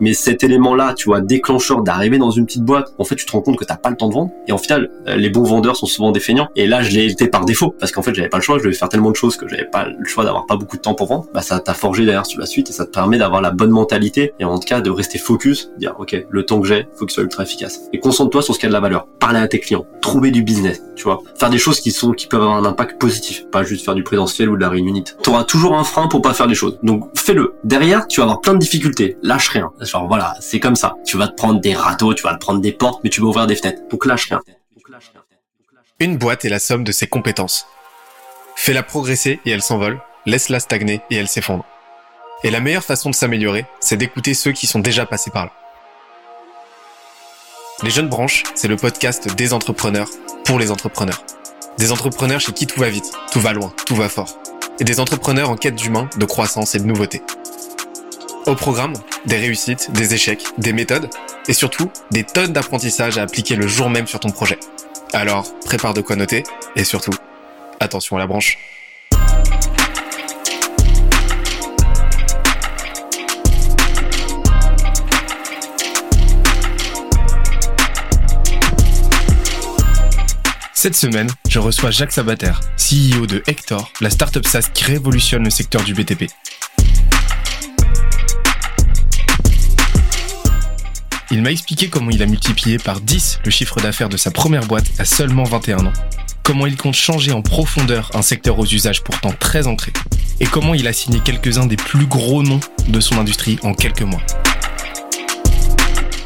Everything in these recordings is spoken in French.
Mais cet élément-là, tu vois, déclencheur d'arriver dans une petite boîte, en fait, tu te rends compte que t'as pas le temps de vendre. Et en final, euh, les bons vendeurs sont souvent des. Et là, je l'ai été par défaut, parce qu'en fait, j'avais pas le choix, je devais faire tellement de choses que j'avais pas le choix d'avoir pas beaucoup de temps pour vendre. Bah, ça t'a forgé derrière sur la suite et ça te permet d'avoir la bonne mentalité et en tout cas de rester focus, dire, ok, le temps que j'ai, faut qu'il soit ultra efficace. Et concentre-toi sur ce qui a de la valeur. Parler à tes clients, trouver du business, tu vois, faire des choses qui sont, qui peuvent avoir un impact positif, pas juste faire du présentiel ou de la réunion. T'auras toujours un frein pour pas faire des choses. Donc, fais-le. Derrière, tu vas avoir plein de difficultés. Lâche rien. Genre, voilà, c'est comme ça. Tu vas te prendre des râteaux, tu vas te prendre des portes, mais tu vas ouvrir des fenêtres. Donc lâche. Une boîte est la somme de ses compétences. Fais-la progresser et elle s'envole. Laisse-la stagner et elle s'effondre. Et la meilleure façon de s'améliorer, c'est d'écouter ceux qui sont déjà passés par là. Les Jeunes Branches, c'est le podcast des entrepreneurs pour les entrepreneurs. Des entrepreneurs chez qui tout va vite, tout va loin, tout va fort. Et des entrepreneurs en quête d'humain, de croissance et de nouveauté. Au programme, des réussites, des échecs, des méthodes et surtout des tonnes d'apprentissages à appliquer le jour même sur ton projet. Alors, prépare de quoi noter et surtout, attention à la branche. Cette semaine, je reçois Jacques Sabater, CEO de Hector, la startup SaaS qui révolutionne le secteur du BTP. Il m'a expliqué comment il a multiplié par 10 le chiffre d'affaires de sa première boîte à seulement 21 ans. Comment il compte changer en profondeur un secteur aux usages pourtant très ancrés. Et comment il a signé quelques-uns des plus gros noms de son industrie en quelques mois.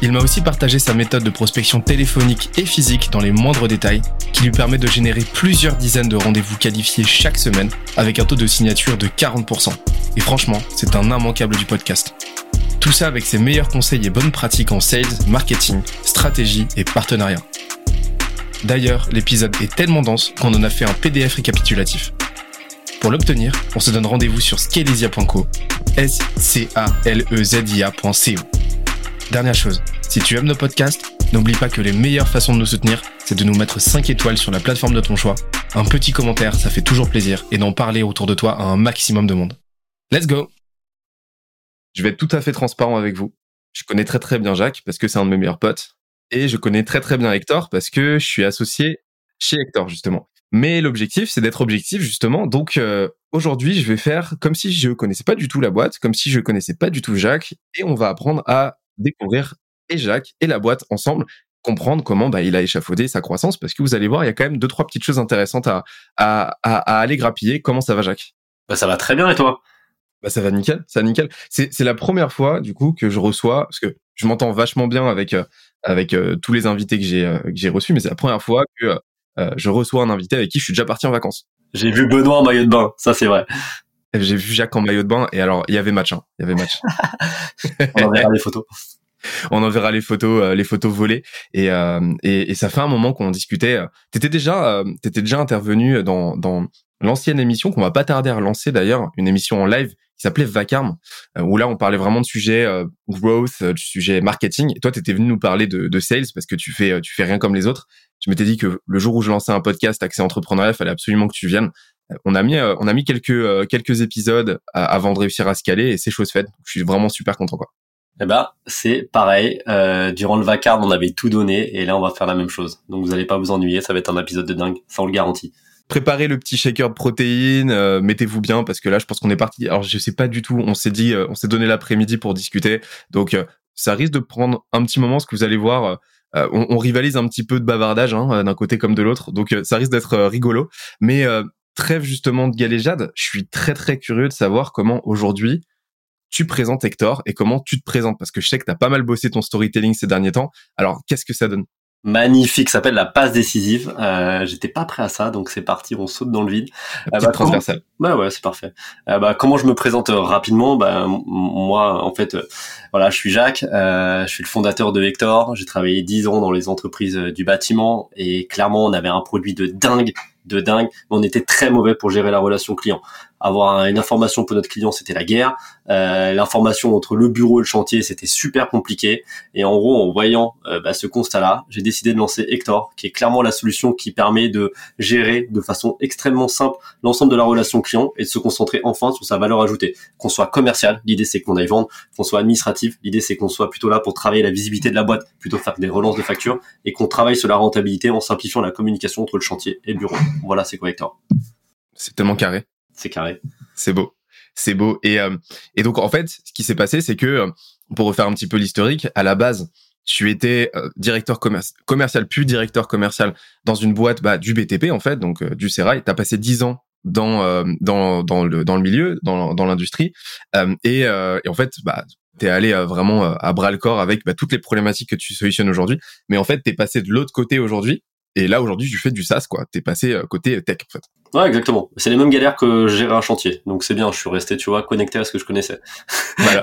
Il m'a aussi partagé sa méthode de prospection téléphonique et physique dans les moindres détails, qui lui permet de générer plusieurs dizaines de rendez-vous qualifiés chaque semaine, avec un taux de signature de 40%. Et franchement, c'est un immanquable du podcast. Tout ça avec ses meilleurs conseils et bonnes pratiques en sales, marketing, stratégie et partenariat. D'ailleurs, l'épisode est tellement dense qu'on en a fait un PDF récapitulatif. Pour l'obtenir, on se donne rendez-vous sur scalezia.co, s c a l e z i a.co. Dernière chose, si tu aimes nos podcasts, n'oublie pas que les meilleures façons de nous soutenir, c'est de nous mettre 5 étoiles sur la plateforme de ton choix. Un petit commentaire, ça fait toujours plaisir, et d'en parler autour de toi à un maximum de monde. Let's go je vais être tout à fait transparent avec vous. Je connais très très bien Jacques parce que c'est un de mes meilleurs potes. Et je connais très très bien Hector parce que je suis associé chez Hector justement. Mais l'objectif, c'est d'être objectif justement. Donc euh, aujourd'hui, je vais faire comme si je connaissais pas du tout la boîte, comme si je connaissais pas du tout Jacques, et on va apprendre à découvrir et Jacques et la boîte ensemble, comprendre comment bah, il a échafaudé sa croissance, parce que vous allez voir, il y a quand même deux trois petites choses intéressantes à à, à, aller grappiller. Comment ça va, Jacques? Bah ça va très bien et toi? Bah ça va nickel, ça va nickel. C'est c'est la première fois du coup que je reçois parce que je m'entends vachement bien avec euh, avec euh, tous les invités que j'ai euh, que j'ai reçus, mais c'est la première fois que je reçois un invité avec qui je suis déjà parti en vacances. J'ai vu Benoît en maillot de bain, ça c'est vrai. J'ai vu Jacques en maillot de bain et alors il y avait match, hein, il y avait match. On enverra les photos. On enverra les photos, les photos volées et, et, et ça fait un moment qu'on discutait. T'étais déjà, t'étais déjà intervenu dans dans l'ancienne émission qu'on va pas tarder à relancer d'ailleurs, une émission en live qui s'appelait Vacarme, euh, où là on parlait vraiment de sujets euh, growth, euh, de sujets marketing. Et toi, tu étais venu nous parler de, de, sales parce que tu fais tu fais rien comme les autres. Je m'étais dit que le jour où je lançais un podcast accès entrepreneuriat, il fallait absolument que tu viennes. On a mis on a mis quelques quelques épisodes avant de réussir à se caler et c'est chose faite. Je suis vraiment super content quoi. Eh ben, c'est pareil. Euh, durant le vacarme, on avait tout donné et là, on va faire la même chose. Donc, vous allez pas vous ennuyer. Ça va être un épisode de dingue. Ça, on le garantit préparez le petit shaker de protéines, euh, mettez-vous bien parce que là, je pense qu'on est parti. Alors, je sais pas du tout. On s'est dit, euh, on s'est donné l'après-midi pour discuter. Donc, euh, ça risque de prendre un petit moment, ce que vous allez voir. On, rivalise un petit peu de bavardage hein, d'un côté comme de l'autre, donc ça risque d'être rigolo. Mais trêve justement de galéjade, je suis très très curieux de savoir comment aujourd'hui tu présentes Hector et comment tu te présentes parce que je sais que tu as pas mal bossé ton storytelling ces derniers temps. Alors, qu'est-ce que ça donne? Magnifique, s'appelle la passe décisive. Euh, J'étais pas prêt à ça, donc c'est parti, on saute dans le vide. Euh, bah, transversale. Bah ouais, c'est parfait. Euh, bah, comment je me présente euh, rapidement? Bah moi, en fait, euh, voilà, je suis Jacques, je suis le fondateur de Vector. J'ai travaillé dix ans dans les entreprises du bâtiment et clairement, on avait un produit de dingue, de dingue, mais on était très mauvais pour gérer la relation client. Avoir une information pour notre client, c'était la guerre. Euh, l'information entre le bureau et le chantier, c'était super compliqué. Et en gros, en voyant euh, bah, ce constat-là, j'ai décidé de lancer Hector, qui est clairement la solution qui permet de gérer de façon extrêmement simple l'ensemble de la relation client et de se concentrer enfin sur sa valeur ajoutée. Qu'on soit commercial, l'idée c'est qu'on aille vendre, qu'on soit administratif, l'idée c'est qu'on soit plutôt là pour travailler la visibilité de la boîte, plutôt faire des relances de factures, et qu'on travaille sur la rentabilité en simplifiant la communication entre le chantier et le bureau. Voilà, c'est quoi Hector? C'est tellement carré. C'est carré. C'est beau. C'est beau. Et, euh, et donc, en fait, ce qui s'est passé, c'est que, euh, pour refaire un petit peu l'historique, à la base, tu étais euh, directeur commercial, puis directeur commercial dans une boîte bah, du BTP, en fait, donc du Serail. Tu as passé 10 ans dans, dans, dans, le, dans le milieu, dans, dans l'industrie. Et, et, en fait, bah, tu es allé vraiment à bras le corps avec bah, toutes les problématiques que tu solutionnes aujourd'hui. Mais en fait, tu es passé de l'autre côté aujourd'hui et là, aujourd'hui, tu fais du SaaS, quoi. T'es passé euh, côté tech, en fait. Ouais, exactement. C'est les mêmes galères que gérer un chantier. Donc c'est bien, je suis resté, tu vois, connecté à ce que je connaissais. voilà.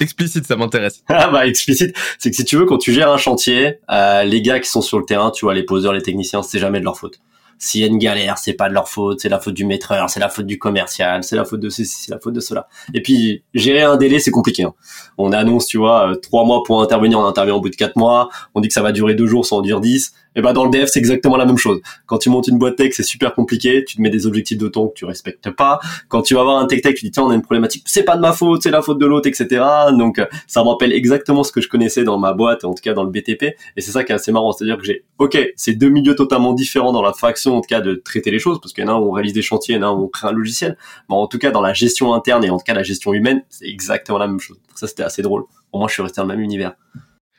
explicite, ça m'intéresse. ah bah, explicite. C'est que si tu veux, quand tu gères un chantier, euh, les gars qui sont sur le terrain, tu vois, les poseurs, les techniciens, c'est jamais de leur faute. S'il y a une galère, c'est pas de leur faute, c'est la faute du maîtreur, c'est la faute du commercial, c'est la faute de ceci, c'est la faute de cela. Et puis, gérer un délai, c'est compliqué. Hein. On annonce, tu vois, euh, trois mois pour intervenir, on intervient au bout de quatre mois. On dit que ça va durer deux jours, ça en dure dix. Et ben dans le dev, c'est exactement la même chose. Quand tu montes une boîte tech, c'est super compliqué. Tu te mets des objectifs de temps que tu respectes pas. Quand tu vas voir un tech tech, tu dis tiens, on a une problématique. C'est pas de ma faute, c'est la faute de l'autre, etc. Donc ça me rappelle exactement ce que je connaissais dans ma boîte, en tout cas dans le BTP. Et c'est ça qui est assez marrant, c'est-à-dire que j'ai, ok, c'est deux milieux totalement différents dans la faction, en tout cas de traiter les choses, parce qu'il y en a où on réalise des chantiers, il y en a où on crée un logiciel. Mais en tout cas dans la gestion interne et en tout cas la gestion humaine, c'est exactement la même chose. Ça c'était assez drôle. Au moins je suis resté dans le même univers.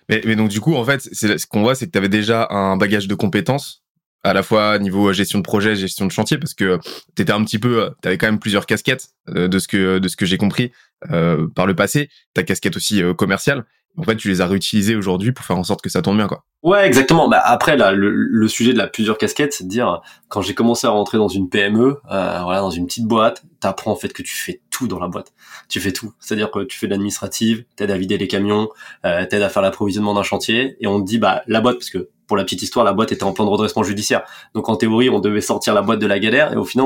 Mais, mais donc du coup, en fait, ce qu'on voit, c'est que tu avais déjà un bagage de compétences à la fois niveau gestion de projet, gestion de chantier, parce que tu étais un petit peu, tu avais quand même plusieurs casquettes euh, de ce que de ce que j'ai compris euh, par le passé. Ta casquette aussi euh, commerciale. En fait, tu les as réutilisées aujourd'hui pour faire en sorte que ça tourne bien, quoi. Ouais, exactement. Bah après, là, le, le sujet de la plusieurs casquettes, c'est de dire quand j'ai commencé à rentrer dans une PME, euh, voilà, dans une petite boîte, t'apprends en fait que tu fais dans la boîte. Tu fais tout. C'est-à-dire que tu fais de l'administrative, t'aides à vider les camions, euh, t'aides à faire l'approvisionnement d'un chantier, et on te dit bah la boîte, parce que pour la petite histoire, la boîte était en plan de redressement judiciaire. Donc en théorie, on devait sortir la boîte de la galère, et au final,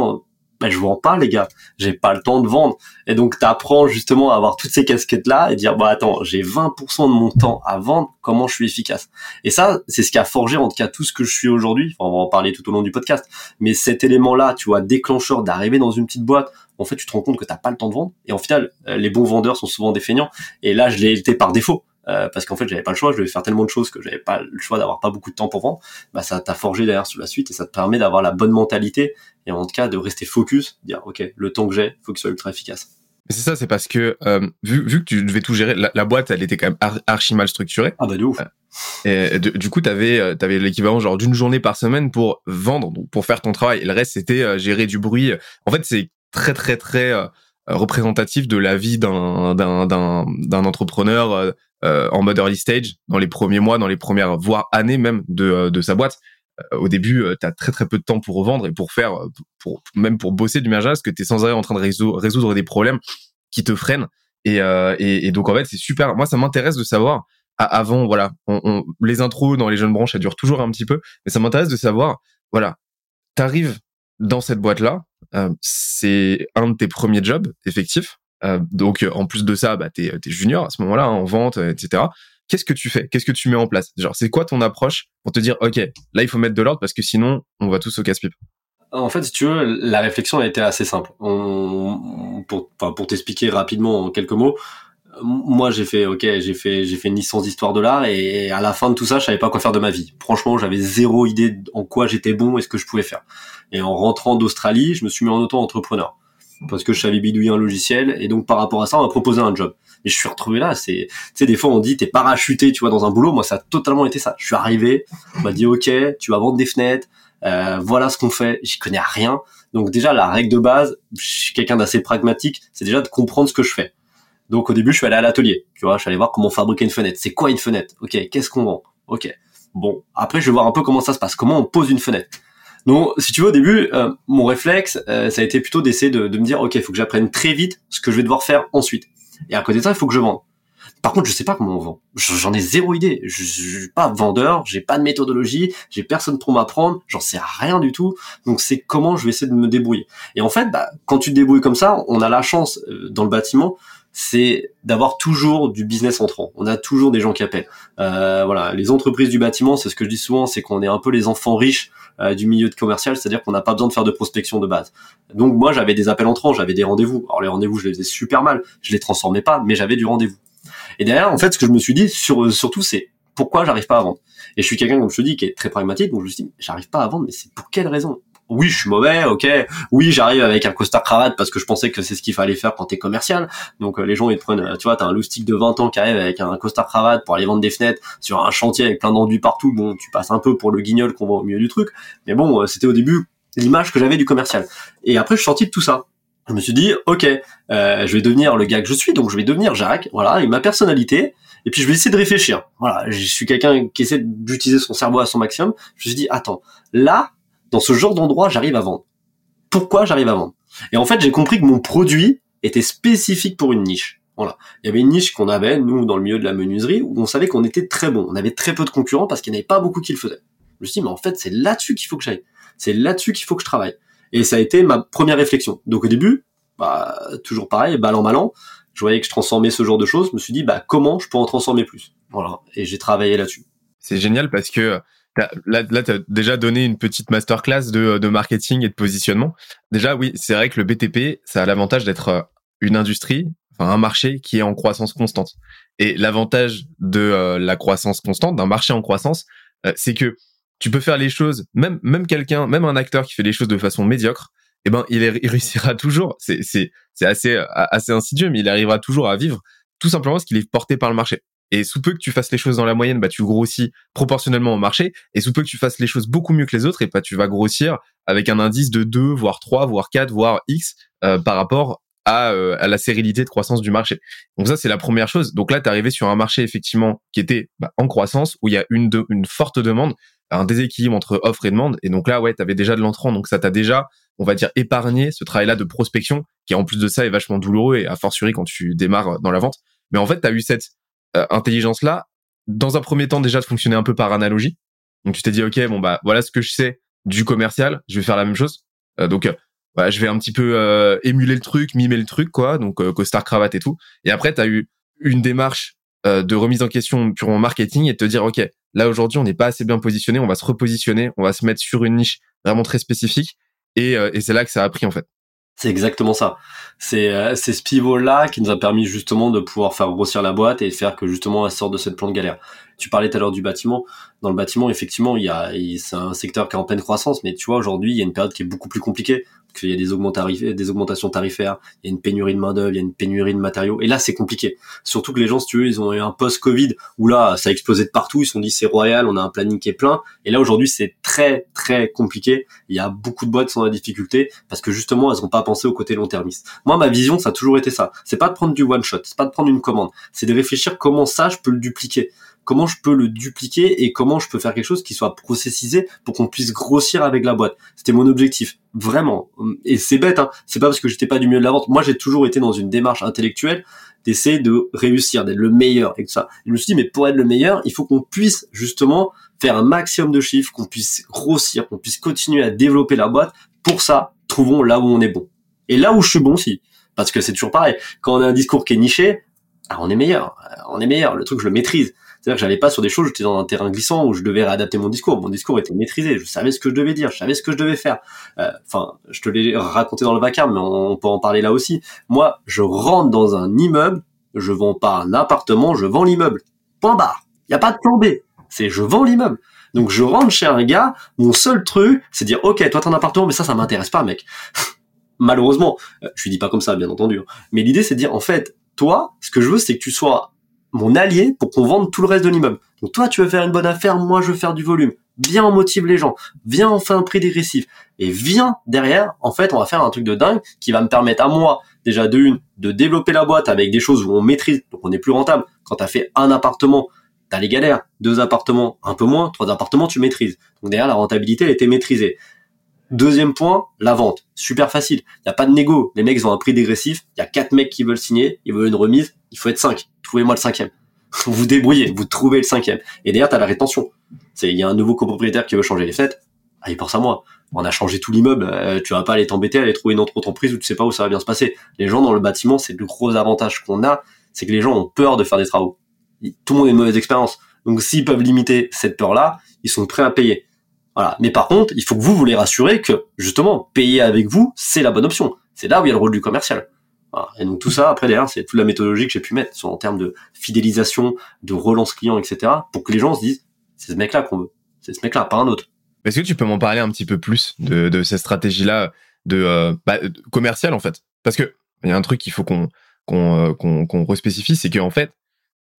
ben, je vends pas les gars, j'ai pas le temps de vendre. Et donc tu apprends justement à avoir toutes ces casquettes là et dire bah attends, j'ai 20% de mon temps à vendre, comment je suis efficace? Et ça, c'est ce qui a forgé en tout cas tout ce que je suis aujourd'hui. Enfin, on va en parler tout au long du podcast, mais cet élément là, tu vois, déclencheur d'arriver dans une petite boîte, en fait, tu te rends compte que t'as pas le temps de vendre et en final, euh, les bons vendeurs sont souvent des feignants et là, je l'ai été par défaut. Euh, parce qu'en fait j'avais pas le choix, je devais faire tellement de choses que j'avais pas le choix d'avoir pas beaucoup de temps pour vendre, bah ça t'a forgé derrière sur la suite et ça te permet d'avoir la bonne mentalité et en tout cas de rester focus, dire ok le temps que j'ai, faut qu'il soit ultra efficace. C'est ça, c'est parce que euh, vu, vu que tu devais tout gérer, la, boîte elle était quand même archi mal structurée. Ah bah de ouf. Euh, et du coup, t'avais avais l'équivalent genre d'une journée par semaine pour vendre, donc pour faire ton travail. Et le reste c'était gérer du bruit. En fait, c'est très très très représentatif de la vie d'un d'un d'un entrepreneur euh, en mode early stage, dans les premiers mois, dans les premières voire années même de, euh, de sa boîte. Euh, au début, tu as très très peu de temps pour revendre et pour faire, pour même pour bosser du merge parce que tu es sans arrêt en train de résoudre, des problèmes qui te freinent. Et, et, donc en fait, c'est super. Moi, ça m'intéresse de savoir. avant, voilà, on, les intros dans les jeunes branches, ça dure toujours un petit peu, mais ça m'intéresse de savoir, voilà, t'arrives dans cette boîte là, c'est un de tes premiers jobs effectifs. Euh, donc en plus de ça, bah, t'es es junior à ce moment-là hein, en vente, etc. Qu'est-ce que tu fais? Qu'est-ce que tu mets en place? Genre, c'est quoi ton approche pour te dire, ok, là il faut mettre de l'ordre parce que sinon on va tous au casse-pipe? En fait, si tu veux, la réflexion a été assez simple. On, pour pour t'expliquer rapidement en quelques mots, moi j'ai fait ok j'ai fait j'ai fait une licence d'histoire de l'art et à la fin de tout ça je savais pas quoi faire de ma vie franchement j'avais zéro idée en quoi j'étais bon et ce que je pouvais faire et en rentrant d'Australie je me suis mis en auto entrepreneur parce que je savais bidouiller un logiciel et donc par rapport à ça on m'a proposé un job. Et je suis retrouvé là c'est tu sais des fois on dit t'es parachuté tu vois dans un boulot. Moi ça a totalement été ça. Je suis arrivé on m'a dit ok tu vas vendre des fenêtres euh, voilà ce qu'on fait. J'y connais rien. Donc déjà la règle de base je suis quelqu'un d'assez pragmatique c'est déjà de comprendre ce que je fais. Donc au début je suis allé à l'atelier tu vois je suis allé voir comment fabriquer une fenêtre. C'est quoi une fenêtre? Ok qu'est-ce qu'on vend? Ok bon. Après je vais voir un peu comment ça se passe comment on pose une fenêtre donc, si tu veux, au début, euh, mon réflexe, euh, ça a été plutôt d'essayer de, me dire, ok, il faut que j'apprenne très vite ce que je vais devoir faire ensuite. Et à côté de ça, il faut que je vende. Par contre, je sais pas comment on vend. J'en ai zéro idée. Je, je, suis pas vendeur, j'ai pas de méthodologie, j'ai personne pour m'apprendre, j'en sais rien du tout. Donc c'est comment je vais essayer de me débrouiller. Et en fait, bah, quand tu te débrouilles comme ça, on a la chance euh, dans le bâtiment c'est d'avoir toujours du business entrant. On a toujours des gens qui appellent. Euh, voilà, les entreprises du bâtiment, c'est ce que je dis souvent, c'est qu'on est un peu les enfants riches euh, du milieu de commercial, c'est-à-dire qu'on n'a pas besoin de faire de prospection de base. Donc moi, j'avais des appels entrants, j'avais des rendez-vous. Alors les rendez-vous, je les faisais super mal, je les transformais pas, mais j'avais du rendez-vous. Et derrière, en fait, ce que je me suis dit, sur, surtout, c'est pourquoi j'arrive pas à vendre. Et je suis quelqu'un, comme je te dis, qui est très pragmatique, donc je me suis dit, j'arrive pas à vendre, mais c'est pour quelle raison? Oui, je suis mauvais, ok. Oui, j'arrive avec un costard cravate parce que je pensais que c'est ce qu'il fallait faire quand t'es commercial. Donc euh, les gens ils te prennent, euh, tu vois, t'as un loustic de 20 ans qui arrive avec un costard cravate pour aller vendre des fenêtres sur un chantier avec plein d'enduits partout. Bon, tu passes un peu pour le guignol qu'on voit au milieu du truc. Mais bon, euh, c'était au début l'image que j'avais du commercial. Et après, je suis sorti de tout ça. Je me suis dit, ok, je vais devenir le gars que je suis, donc je vais devenir Jacques, voilà, et ma personnalité, et puis je vais essayer de réfléchir. Voilà, je suis quelqu'un qui essaie d'utiliser son cerveau à son maximum. Je me suis dit, attends, là, dans ce genre d'endroit, j'arrive à vendre. Pourquoi j'arrive à vendre? Et en fait, j'ai compris que mon produit était spécifique pour une niche. Voilà. Il y avait une niche qu'on avait, nous, dans le milieu de la menuiserie, où on savait qu'on était très bon. On avait très peu de concurrents parce qu'il n'y en avait pas beaucoup qui le faisaient. Je me suis dit, mais en fait, c'est là-dessus qu'il faut que j'aille. C'est là-dessus qu'il faut que je travaille. Et ça a été ma première réflexion. Donc au début, bah, toujours pareil, balle en ballant, je voyais que je transformais ce genre de choses. Je me suis dit, bah, comment je peux en transformer plus? Voilà. Et j'ai travaillé là-dessus. C'est génial parce que Là, là tu as déjà donné une petite masterclass de, de marketing et de positionnement. Déjà, oui, c'est vrai que le BTP, ça a l'avantage d'être euh, une industrie, enfin un marché qui est en croissance constante. Et l'avantage de euh, la croissance constante, d'un marché en croissance, euh, c'est que tu peux faire les choses, même même quelqu'un, même un acteur qui fait les choses de façon médiocre, eh ben il, il réussira toujours. C'est c'est c'est assez assez insidieux, mais il arrivera toujours à vivre tout simplement parce qu'il est porté par le marché. Et sous peu que tu fasses les choses dans la moyenne, bah, tu grossis proportionnellement au marché. Et sous peu que tu fasses les choses beaucoup mieux que les autres, et bah, tu vas grossir avec un indice de 2, voire 3, voire 4, voire X euh, par rapport à, euh, à, la sérénité de croissance du marché. Donc ça, c'est la première chose. Donc là, tu arrivé sur un marché effectivement qui était bah, en croissance, où il y a une, de, une forte demande, un déséquilibre entre offre et demande. Et donc là, ouais, tu avais déjà de l'entrant. Donc ça t'a déjà, on va dire, épargné ce travail-là de prospection, qui en plus de ça est vachement douloureux et a fortiori quand tu démarres dans la vente. Mais en fait, tu as eu cette intelligence-là, dans un premier temps déjà de fonctionner un peu par analogie. Donc tu t'es dit, ok, bon bah voilà ce que je sais du commercial, je vais faire la même chose. Euh, donc euh, je vais un petit peu euh, émuler le truc, mimer le truc, quoi. Donc costard cravate et tout. Et après, tu as eu une démarche de remise en question purement marketing et de te dire, ok, là aujourd'hui on n'est pas assez bien positionné, on va se repositionner, on va se mettre sur une niche vraiment très spécifique. Et, et c'est là que ça a pris en fait. C'est exactement ça. C'est euh, ce pivot là qui nous a permis justement de pouvoir faire grossir la boîte et faire que justement elle sorte de cette plan de galère. Tu parlais tout à l'heure du bâtiment. Dans le bâtiment, effectivement, il y a c'est un secteur qui est en pleine croissance, mais tu vois aujourd'hui, il y a une période qui est beaucoup plus compliquée qu'il y a des, augmentations tarifaires, il y a une pénurie de main d'œuvre, il y a une pénurie de matériaux, et là c'est compliqué. Surtout que les gens, si tu veux, ils ont eu un post-Covid où là ça a explosé de partout, ils se sont dit c'est royal, on a un planning qui est plein, et là aujourd'hui c'est très très compliqué. Il y a beaucoup de boîtes qui sont en difficulté parce que justement elles n'ont pas pensé au côté long termiste. Moi ma vision ça a toujours été ça. C'est pas de prendre du one shot, c'est pas de prendre une commande, c'est de réfléchir comment ça je peux le dupliquer comment je peux le dupliquer et comment je peux faire quelque chose qui soit processisé pour qu'on puisse grossir avec la boîte. C'était mon objectif, vraiment. Et c'est bête, hein. C'est pas parce que j'étais pas du milieu de la vente. Moi, j'ai toujours été dans une démarche intellectuelle d'essayer de réussir, d'être le meilleur et tout ça. je me suis dit, mais pour être le meilleur, il faut qu'on puisse justement faire un maximum de chiffres, qu'on puisse grossir, qu'on puisse continuer à développer la boîte. Pour ça, trouvons là où on est bon. Et là où je suis bon aussi. Parce que c'est toujours pareil. Quand on a un discours qui est niché, ah, on est meilleur. On est meilleur. Le truc, je le maîtrise. C'est-à-dire que j'allais pas sur des choses, j'étais dans un terrain glissant où je devais réadapter mon discours. Mon discours était maîtrisé, je savais ce que je devais dire, je savais ce que je devais faire. Euh, enfin, je te l'ai raconté dans le vacarme, mais on, peut en parler là aussi. Moi, je rentre dans un immeuble, je vends pas un appartement, je vends l'immeuble. Point barre. Il y a pas de plan B. C'est je vends l'immeuble. Donc je rentre chez un gars, mon seul truc, c'est dire OK, toi t'as un appartement, mais ça ça m'intéresse pas, mec. Malheureusement, euh, je lui dis pas comme ça bien entendu, hein. mais l'idée c'est de dire en fait, toi, ce que je veux c'est que tu sois mon allié pour qu'on vende tout le reste de l'immeuble. Donc toi, tu veux faire une bonne affaire, moi, je veux faire du volume. Viens, on motive les gens. Viens, on fait un prix dégressif. Et viens derrière, en fait, on va faire un truc de dingue qui va me permettre à moi, déjà de une, de développer la boîte avec des choses où on maîtrise, donc on est plus rentable. Quand tu as fait un appartement, t'as les galères. Deux appartements, un peu moins. Trois appartements, tu maîtrises. Donc derrière, la rentabilité, elle était maîtrisée. Deuxième point, la vente. Super facile. Il n'y a pas de négo. Les mecs ont un prix dégressif. Il y a quatre mecs qui veulent signer. Ils veulent une remise. Il faut être cinq. Trouvez-moi le cinquième. vous débrouillez. Vous trouvez le cinquième. Et derrière, t'as la rétention. Il y a un nouveau copropriétaire qui veut changer les fêtes. Ah, il pense à moi. On a changé tout l'immeuble. Euh, tu vas pas aller t'embêter aller trouver une autre entreprise où tu sais pas où ça va bien se passer. Les gens dans le bâtiment, c'est le gros avantage qu'on a. C'est que les gens ont peur de faire des travaux. Tout le monde a une mauvaise expérience. Donc, s'ils peuvent limiter cette peur-là, ils sont prêts à payer. Voilà. Mais par contre, il faut que vous vous les rassurez que justement, payer avec vous, c'est la bonne option. C'est là où il y a le rôle du commercial. Voilà. Et donc tout ça, après derrière, c'est toute la méthodologie que j'ai pu mettre en termes de fidélisation, de relance client, etc. pour que les gens se disent, c'est ce mec-là qu'on veut. C'est ce mec-là, pas un autre. Est-ce que tu peux m'en parler un petit peu plus de, de cette stratégie-là de, euh, bah, commerciale en fait? Parce que il y a un truc qu'il faut qu'on qu'on euh, qu'on qu'on respécifie, c'est qu'en fait,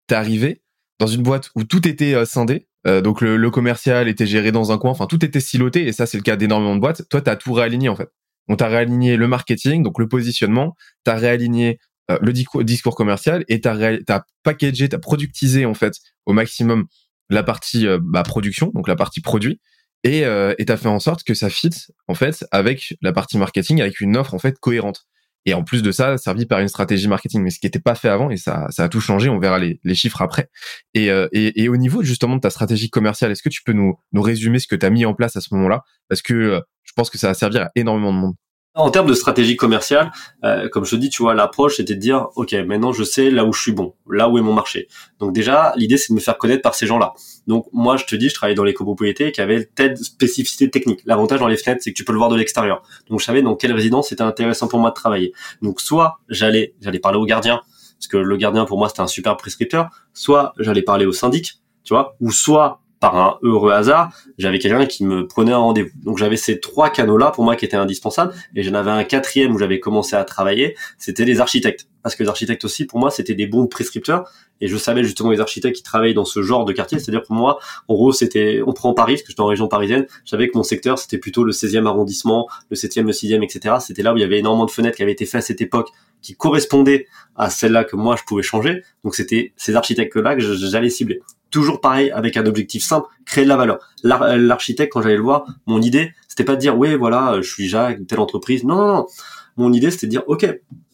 t'es arrivé dans une boîte où tout était euh, scindé, euh, donc le, commercial était géré dans un coin, enfin tout était siloté et ça c'est le cas d'énormément de boîtes. Toi, tu as tout réaligné en fait. On t'a réaligné le marketing, donc le positionnement, tu as réaligné euh, le discours, commercial et tu as, packagé, tu as productisé en fait au maximum la partie euh, bah, production, donc la partie produit et tu as fait en sorte que ça fit en fait avec la partie marketing avec une offre en fait cohérente et en plus de ça, servi par une stratégie marketing, mais ce qui n'était pas fait avant, et ça, ça a tout changé, on verra les, chiffres après. Et, euh, et, et, au niveau justement de ta stratégie commerciale, est-ce que tu peux nous, nous résumer ce que tu as mis en place à ce moment-là? Parce que euh, je pense que ça va servir à énormément de monde. En termes de stratégie commerciale, euh, comme je te dis, tu vois, l'approche c'était de dire, ok, maintenant je sais là où je suis bon, là où est mon marché. Donc déjà, l'idée c'est de me faire connaître par ces gens-là. Donc moi, je te dis, je travaillais dans les copropriétés qui avaient telle spécificité technique. L'avantage dans les fenêtres, c'est que tu peux le voir de l'extérieur. Donc je savais dans quelle résidence c'était intéressant pour moi de travailler. Donc soit j'allais, j'allais parler au gardien, parce que le gardien pour moi c'était un super prescripteur. Soit j'allais parler au syndic, tu vois, ou soit par un heureux hasard, j'avais quelqu'un qui me prenait un rendez-vous. Donc j'avais ces trois canaux-là pour moi qui étaient indispensables, et j'en avais un quatrième où j'avais commencé à travailler, c'était les architectes. Parce que les architectes aussi, pour moi, c'était des bons prescripteurs, et je savais justement les architectes qui travaillaient dans ce genre de quartier, c'est-à-dire pour moi, en gros, c'était, on prend Paris, parce que j'étais en région parisienne, je savais que mon secteur, c'était plutôt le 16e arrondissement, le 7e, le 6e, etc. C'était là où il y avait énormément de fenêtres qui avaient été faites à cette époque, qui correspondaient à celles-là que moi, je pouvais changer. Donc c'était ces architectes-là que j'allais cibler toujours pareil avec un objectif simple, créer de la valeur. L'architecte, quand j'allais le voir, mon idée, c'était pas de dire, oui, voilà, je suis Jacques, telle entreprise. Non, non, non. Mon idée, c'était de dire, OK,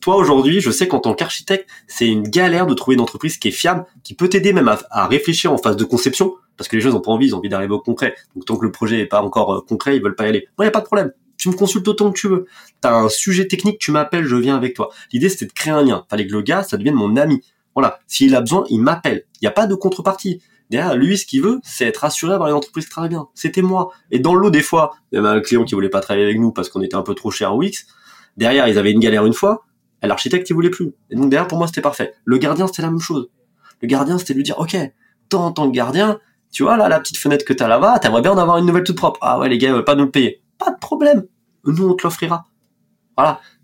toi aujourd'hui, je sais qu'en tant qu'architecte, c'est une galère de trouver une entreprise qui est fiable, qui peut t'aider même à, réfléchir en phase de conception, parce que les gens n'ont pas envie, ils ont envie d'arriver au concret. Donc tant que le projet est pas encore euh, concret, ils veulent pas y aller. Non, y a pas de problème. Tu me consultes autant que tu veux. T'as un sujet technique, tu m'appelles, je viens avec toi. L'idée, c'était de créer un lien. Fallait que le gars, ça devienne mon ami. Voilà. S'il a besoin, il m'appelle. Il n'y a pas de contrepartie. Derrière, lui, ce qu'il veut, c'est être assuré par une entreprise qui travaille bien. C'était moi. Et dans le lot, des fois, il y avait un client qui voulait pas travailler avec nous parce qu'on était un peu trop cher en Wix. Derrière, ils avaient une galère une fois. L'architecte, il voulait plus. Et donc, derrière, pour moi, c'était parfait. Le gardien, c'était la même chose. Le gardien, c'était lui dire, OK, toi, tant que gardien, tu vois, là, la petite fenêtre que t'as là-bas, t'aimerais bien en avoir une nouvelle toute propre. Ah ouais, les gars, ils veulent pas nous le payer. Pas de problème. Nous, on te l'offrira.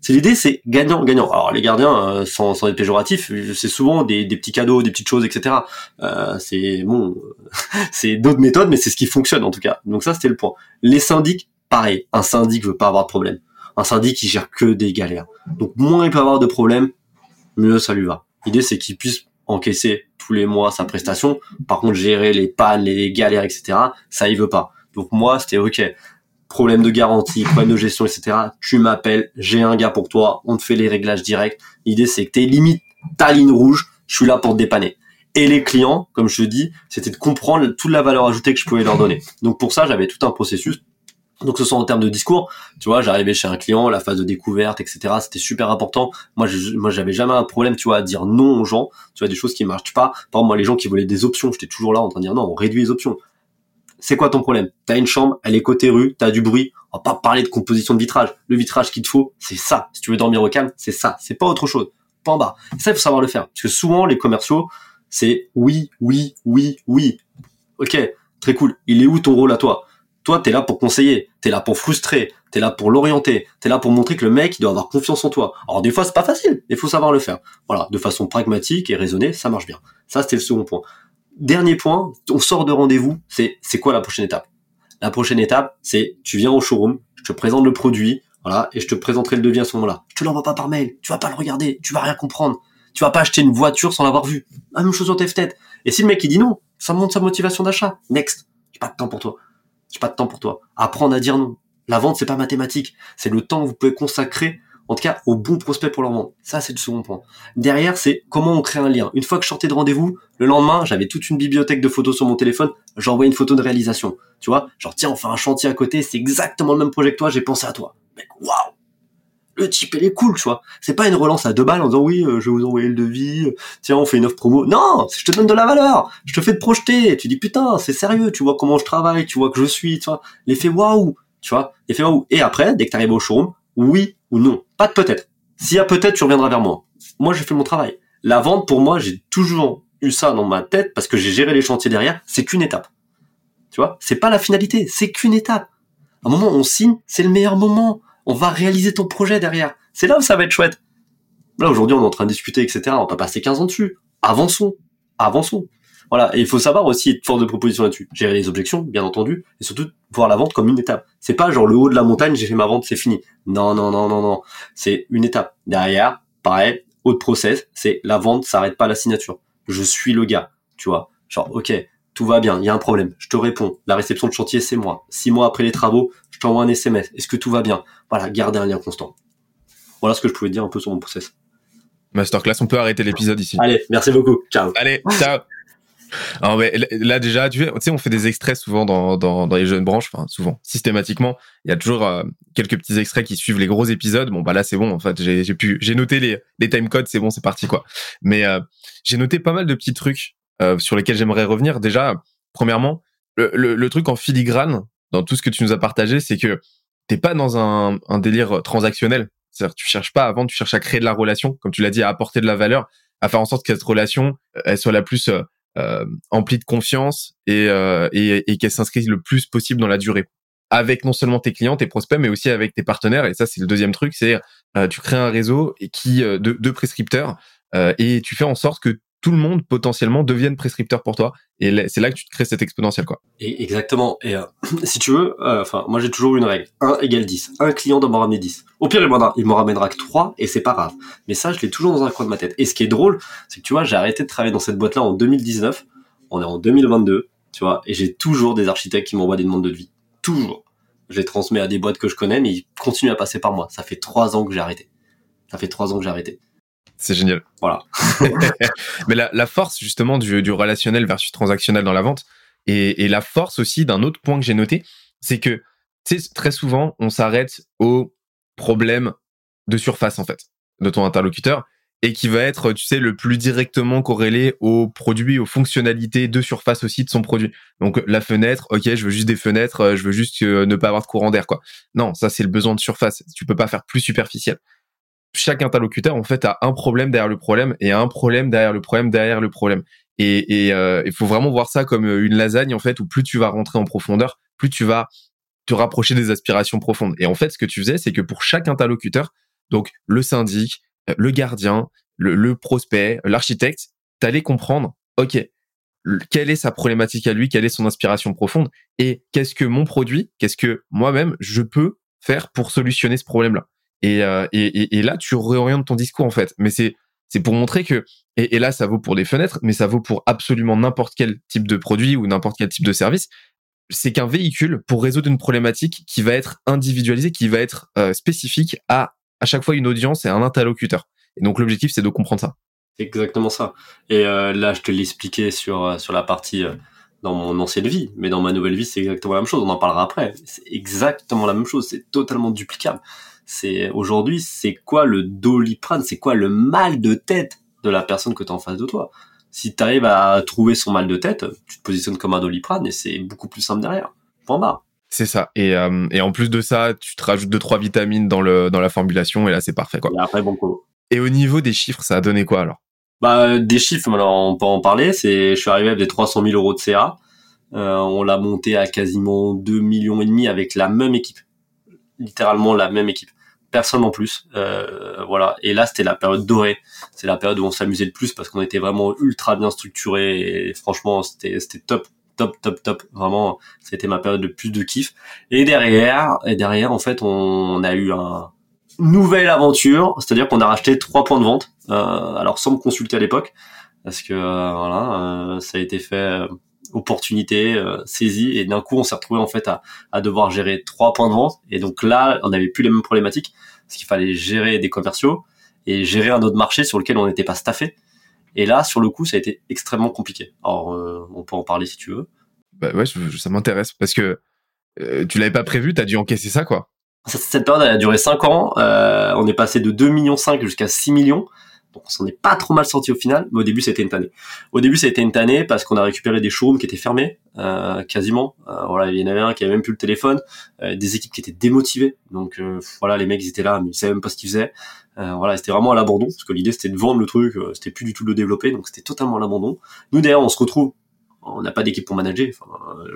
C'est l'idée, c'est gagnant, gagnant. Alors les gardiens, euh, sans, être péjoratif, c'est souvent des, des, petits cadeaux, des petites choses, etc. Euh, c'est bon, c'est d'autres méthodes, mais c'est ce qui fonctionne en tout cas. Donc ça, c'était le point. Les syndics, pareil. Un syndic veut pas avoir de problème. Un syndic, il gère que des galères. Donc moins il peut avoir de problèmes, mieux ça lui va. L'idée, c'est qu'il puisse encaisser tous les mois sa prestation. Par contre, gérer les pannes, les galères, etc. Ça, il veut pas. Donc moi, c'était ok problème de garantie, problème de gestion, etc. Tu m'appelles, j'ai un gars pour toi, on te fait les réglages directs. L'idée c'est que t'es limite ta ligne rouge, je suis là pour te dépanner. Et les clients, comme je te dis, c'était de comprendre toute la valeur ajoutée que je pouvais leur donner. Donc pour ça, j'avais tout un processus. Donc ce sont en termes de discours, tu vois, j'arrivais chez un client, la phase de découverte, etc. C'était super important. Moi, je, moi, j'avais jamais un problème, tu vois, à dire non aux gens. Tu vois, des choses qui marchent pas. Par exemple, moi, les gens qui voulaient des options, j'étais toujours là en train de dire non, on réduit les options c'est quoi ton problème? T'as une chambre, elle est côté rue, t'as du bruit. On va pas parler de composition de vitrage. Le vitrage qu'il te faut, c'est ça. Si tu veux dormir au calme, c'est ça. C'est pas autre chose. Pas en bas. ça, il faut savoir le faire. Parce que souvent, les commerciaux, c'est oui, oui, oui, oui. Ok, très cool. Il est où ton rôle à toi? Toi, t'es là pour conseiller. T'es là pour frustrer. T'es là pour l'orienter. T'es là pour montrer que le mec, il doit avoir confiance en toi. Alors des fois, c'est pas facile. Il faut savoir le faire. Voilà, de façon pragmatique et raisonnée, ça marche bien. Ça, c'était le second point dernier point, on sort de rendez-vous, c'est c'est quoi la prochaine étape? La prochaine étape, c'est tu viens au showroom, je te présente le produit, voilà, et je te présenterai le devis à ce moment-là. Je te l'envoie pas par mail, tu vas pas le regarder, tu vas rien comprendre. Tu vas pas acheter une voiture sans l'avoir vue. La même chose sur tes tête. Et si le mec il dit non, ça montre sa motivation d'achat. Next. J'ai pas de temps pour toi. J'ai pas de temps pour toi. Apprendre à dire non. La vente, c'est pas mathématique. C'est le temps que vous pouvez consacrer, en tout cas, au bon prospect pour leur vendre. Ça, c'est le second point. Derrière, c'est comment on crée un lien. Une fois que je sortais de rendez-vous, le lendemain, j'avais toute une bibliothèque de photos sur mon téléphone. J'envoie une photo de réalisation. Tu vois, genre, tiens, on fait un chantier à côté, c'est exactement le même projet que toi, j'ai pensé à toi. Mec, waouh! le type il est cool, tu vois. C'est pas une relance à deux balles en disant oui, euh, je vais vous envoyer le devis, tiens, on fait une offre promo. Non, je te donne de la valeur, je te fais te projeter. Tu dis putain, c'est sérieux, tu vois comment je travaille, tu vois que je suis, tu vois. L'effet waouh, tu vois, l'effet waouh. Et après, dès que t'arrives au showroom, oui ou non, pas de peut-être. S'il y a peut-être, tu reviendras vers moi. Moi, j'ai fait mon travail. La vente, pour moi, j'ai toujours eu ça dans ma tête parce que j'ai géré les chantiers derrière. C'est qu'une étape. Tu vois, c'est pas la finalité, c'est qu'une étape. À un moment, on signe, c'est le meilleur moment on va réaliser ton projet derrière. C'est là où ça va être chouette. Là, aujourd'hui, on est en train de discuter, etc. On va pas passer 15 ans dessus. Avançons. Avançons. Voilà. Et il faut savoir aussi être force de proposition là-dessus. Gérer les objections, bien entendu. Et surtout, voir la vente comme une étape. C'est pas genre le haut de la montagne, j'ai fait ma vente, c'est fini. Non, non, non, non, non. C'est une étape. Derrière, pareil, autre process, c'est la vente s'arrête pas à la signature. Je suis le gars. Tu vois. Genre, ok, tout va bien, il y a un problème, je te réponds, la réception de chantier c'est moi. Six mois après les travaux, je t'envoie un SMS, est-ce que tout va bien? Voilà, garder un lien constant. Voilà ce que je pouvais dire un peu sur mon process. Masterclass, on peut arrêter l'épisode ici. Allez, merci beaucoup, ciao. Allez, ciao. Là déjà, tu sais, on fait des extraits souvent dans, dans, dans les jeunes branches, enfin souvent, systématiquement. Il y a toujours euh, quelques petits extraits qui suivent les gros épisodes. Bon bah là c'est bon, en fait j'ai pu, j'ai noté les les time codes, c'est bon, c'est parti quoi. Mais euh, j'ai noté pas mal de petits trucs euh, sur lesquels j'aimerais revenir. Déjà, premièrement, le, le, truc en filigrane dans tout ce que tu nous as partagé, c'est que t'es pas dans un, un délire transactionnel. C'est-à-dire, tu cherches pas à vendre, tu cherches à créer de la relation, comme tu l'as dit, à apporter de la valeur, à faire en sorte que cette relation, euh, elle soit la plus euh, emplie de confiance et, euh, et, et qu'elle s'inscrive le plus possible dans la durée. Avec non seulement tes clients, tes prospects, mais aussi avec tes partenaires. Et ça, c'est le deuxième truc, c'est tu crées un réseau et qui de, de prescripteurs et tu fais en sorte que tout le monde potentiellement devienne prescripteur pour toi. Et c'est là que tu te crées cette exponentielle, quoi. Exactement. Et euh, si tu veux, euh, enfin, moi j'ai toujours une règle. 1 égale 10. Un client doit m'en ramener 10. Au pire, il m'en ramènera que 3 et c'est pas grave. Mais ça, je l'ai toujours dans un coin de ma tête. Et ce qui est drôle, c'est que tu vois, j'ai arrêté de travailler dans cette boîte-là en 2019. On est en 2022, tu vois, et j'ai toujours des architectes qui m'envoient des demandes de devis. Toujours. Je les transmets à des boîtes que je connais, mais ils continuent à passer par moi. Ça fait 3 ans que j'ai arrêté. Ça fait 3 ans que j'ai arrêté. C'est génial. Voilà. Mais la, la, force justement du, du, relationnel versus transactionnel dans la vente et, et la force aussi d'un autre point que j'ai noté, c'est que très souvent on s'arrête au problème de surface en fait de ton interlocuteur et qui va être, tu sais, le plus directement corrélé au produit, aux fonctionnalités de surface aussi de son produit. Donc la fenêtre, ok, je veux juste des fenêtres, euh, je veux juste euh, ne pas avoir de courant d'air, quoi. Non, ça c'est le besoin de surface. Tu peux pas faire plus superficiel chaque interlocuteur en fait a un problème derrière le problème et un problème derrière le problème derrière le problème. Et euh, il faut vraiment voir ça comme euh, une lasagne en fait où plus tu vas rentrer en profondeur, plus tu vas te rapprocher des aspirations profondes. Et en fait, ce que tu faisais, c'est que pour chaque interlocuteur, donc le syndic, euh, le gardien, le, prospect, l'architecte, t'allais comprendre, ok, quelle est sa problématique à lui, quelle est son inspiration profonde, et qu'est-ce que mon produit, qu'est-ce que moi-même je peux faire pour solutionner ce problème-là. Euh, et, et, et, là, tu réorientes ton discours en fait. Mais c'est c'est pour montrer que et, et, là, ça vaut pour des fenêtres, mais ça vaut pour absolument n'importe quel type de produit ou n'importe quel type de service. C'est qu'un véhicule pour résoudre une problématique qui va être individualisée, qui va être euh, spécifique à à chaque fois une audience et un interlocuteur. Et donc l'objectif, c'est de comprendre ça. Exactement ça. Et euh, là, je te l'expliquais sur sur la partie dans mon ancienne vie, mais dans ma nouvelle vie, c'est exactement la même chose. On en parlera après. C'est exactement la même chose. C'est totalement duplicable c'est aujourd'hui, c'est quoi le doliprane, c'est quoi le mal de tête de la personne que tu as en face de toi? Si tu arrives à trouver son mal de tête, tu te positionnes comme un doliprane et c'est beaucoup plus simple derrière. Point barre. C'est ça. Et, euh, et en plus de ça, tu te rajoutes deux trois vitamines dans le dans la formulation et là c'est parfait quoi. Et après bon. Et au niveau des chiffres, ça a donné quoi alors? Bah des chiffres, alors on peut en parler. C'est, je suis arrivé avec des 300 000 euros de CA. Euh, on l'a monté à quasiment 2 millions et demi avec la même équipe, littéralement la même équipe personne en plus. Euh, voilà. Et là, c'était la période dorée. C'est la période où on s'amusait le plus parce qu'on était vraiment ultra bien structuré et franchement, c'était c'était top, top, top, top. Vraiment, c'était ma période de plus de kiff. Et derrière, et derrière, en fait, on, a eu un nouvelle aventure, c'est-à-dire qu'on a racheté trois points de vente. Euh, alors sans me consulter à l'époque, parce que euh, voilà, ça a été fait opportunité euh, saisie et d'un coup on s'est retrouvé en fait à, à devoir gérer trois points de vente. Et donc là on n'avait plus les mêmes problématiques parce qu'il fallait gérer des commerciaux et gérer un autre marché sur lequel on n'était pas staffé. Et là sur le coup ça a été extrêmement compliqué. Alors euh, on peut en parler si tu veux. Bah ouais ça m'intéresse parce que euh, tu l'avais pas prévu t'as dû encaisser ça quoi. Cette période elle a duré 5 ans. On est passé de 2 millions 5 jusqu'à 6 millions on s'en est pas trop mal sorti au final, mais au début ça a été une tannée. Au début ça a été une tannée parce qu'on a récupéré des showrooms qui étaient fermés, euh, quasiment. Euh, voilà, il y en avait un qui avait même plus le téléphone, euh, des équipes qui étaient démotivées. Donc voilà, les mecs ils étaient là, mais ils savaient même pas ce qu'ils faisaient. voilà, c'était vraiment à l'abandon parce que l'idée c'était de vendre le truc, c'était plus du tout de le développer, donc c'était totalement à l'abandon. Nous d'ailleurs on se retrouve on n'a pas d'équipe pour manager.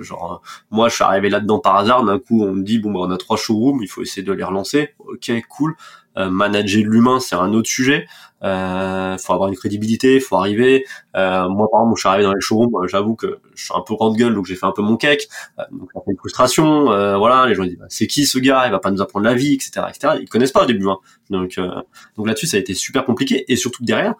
genre, moi, je suis arrivé là-dedans par hasard. D'un coup, on me dit bon, bah, on a trois showrooms, il faut essayer de les relancer. Ok, cool. Euh, manager l'humain, c'est un autre sujet. Euh, faut avoir une crédibilité, faut arriver. Euh, moi, par exemple, je suis arrivé dans les showrooms, j'avoue que je suis un peu grande gueule, donc j'ai fait un peu mon cake. Euh, donc ça fait une frustration. Euh, voilà, les gens disent bah, c'est qui ce gars? Il va pas nous apprendre la vie, etc., etc. Ils connaissent pas au début. Hein. Donc, donc là-dessus, ça a été super compliqué. Et surtout derrière,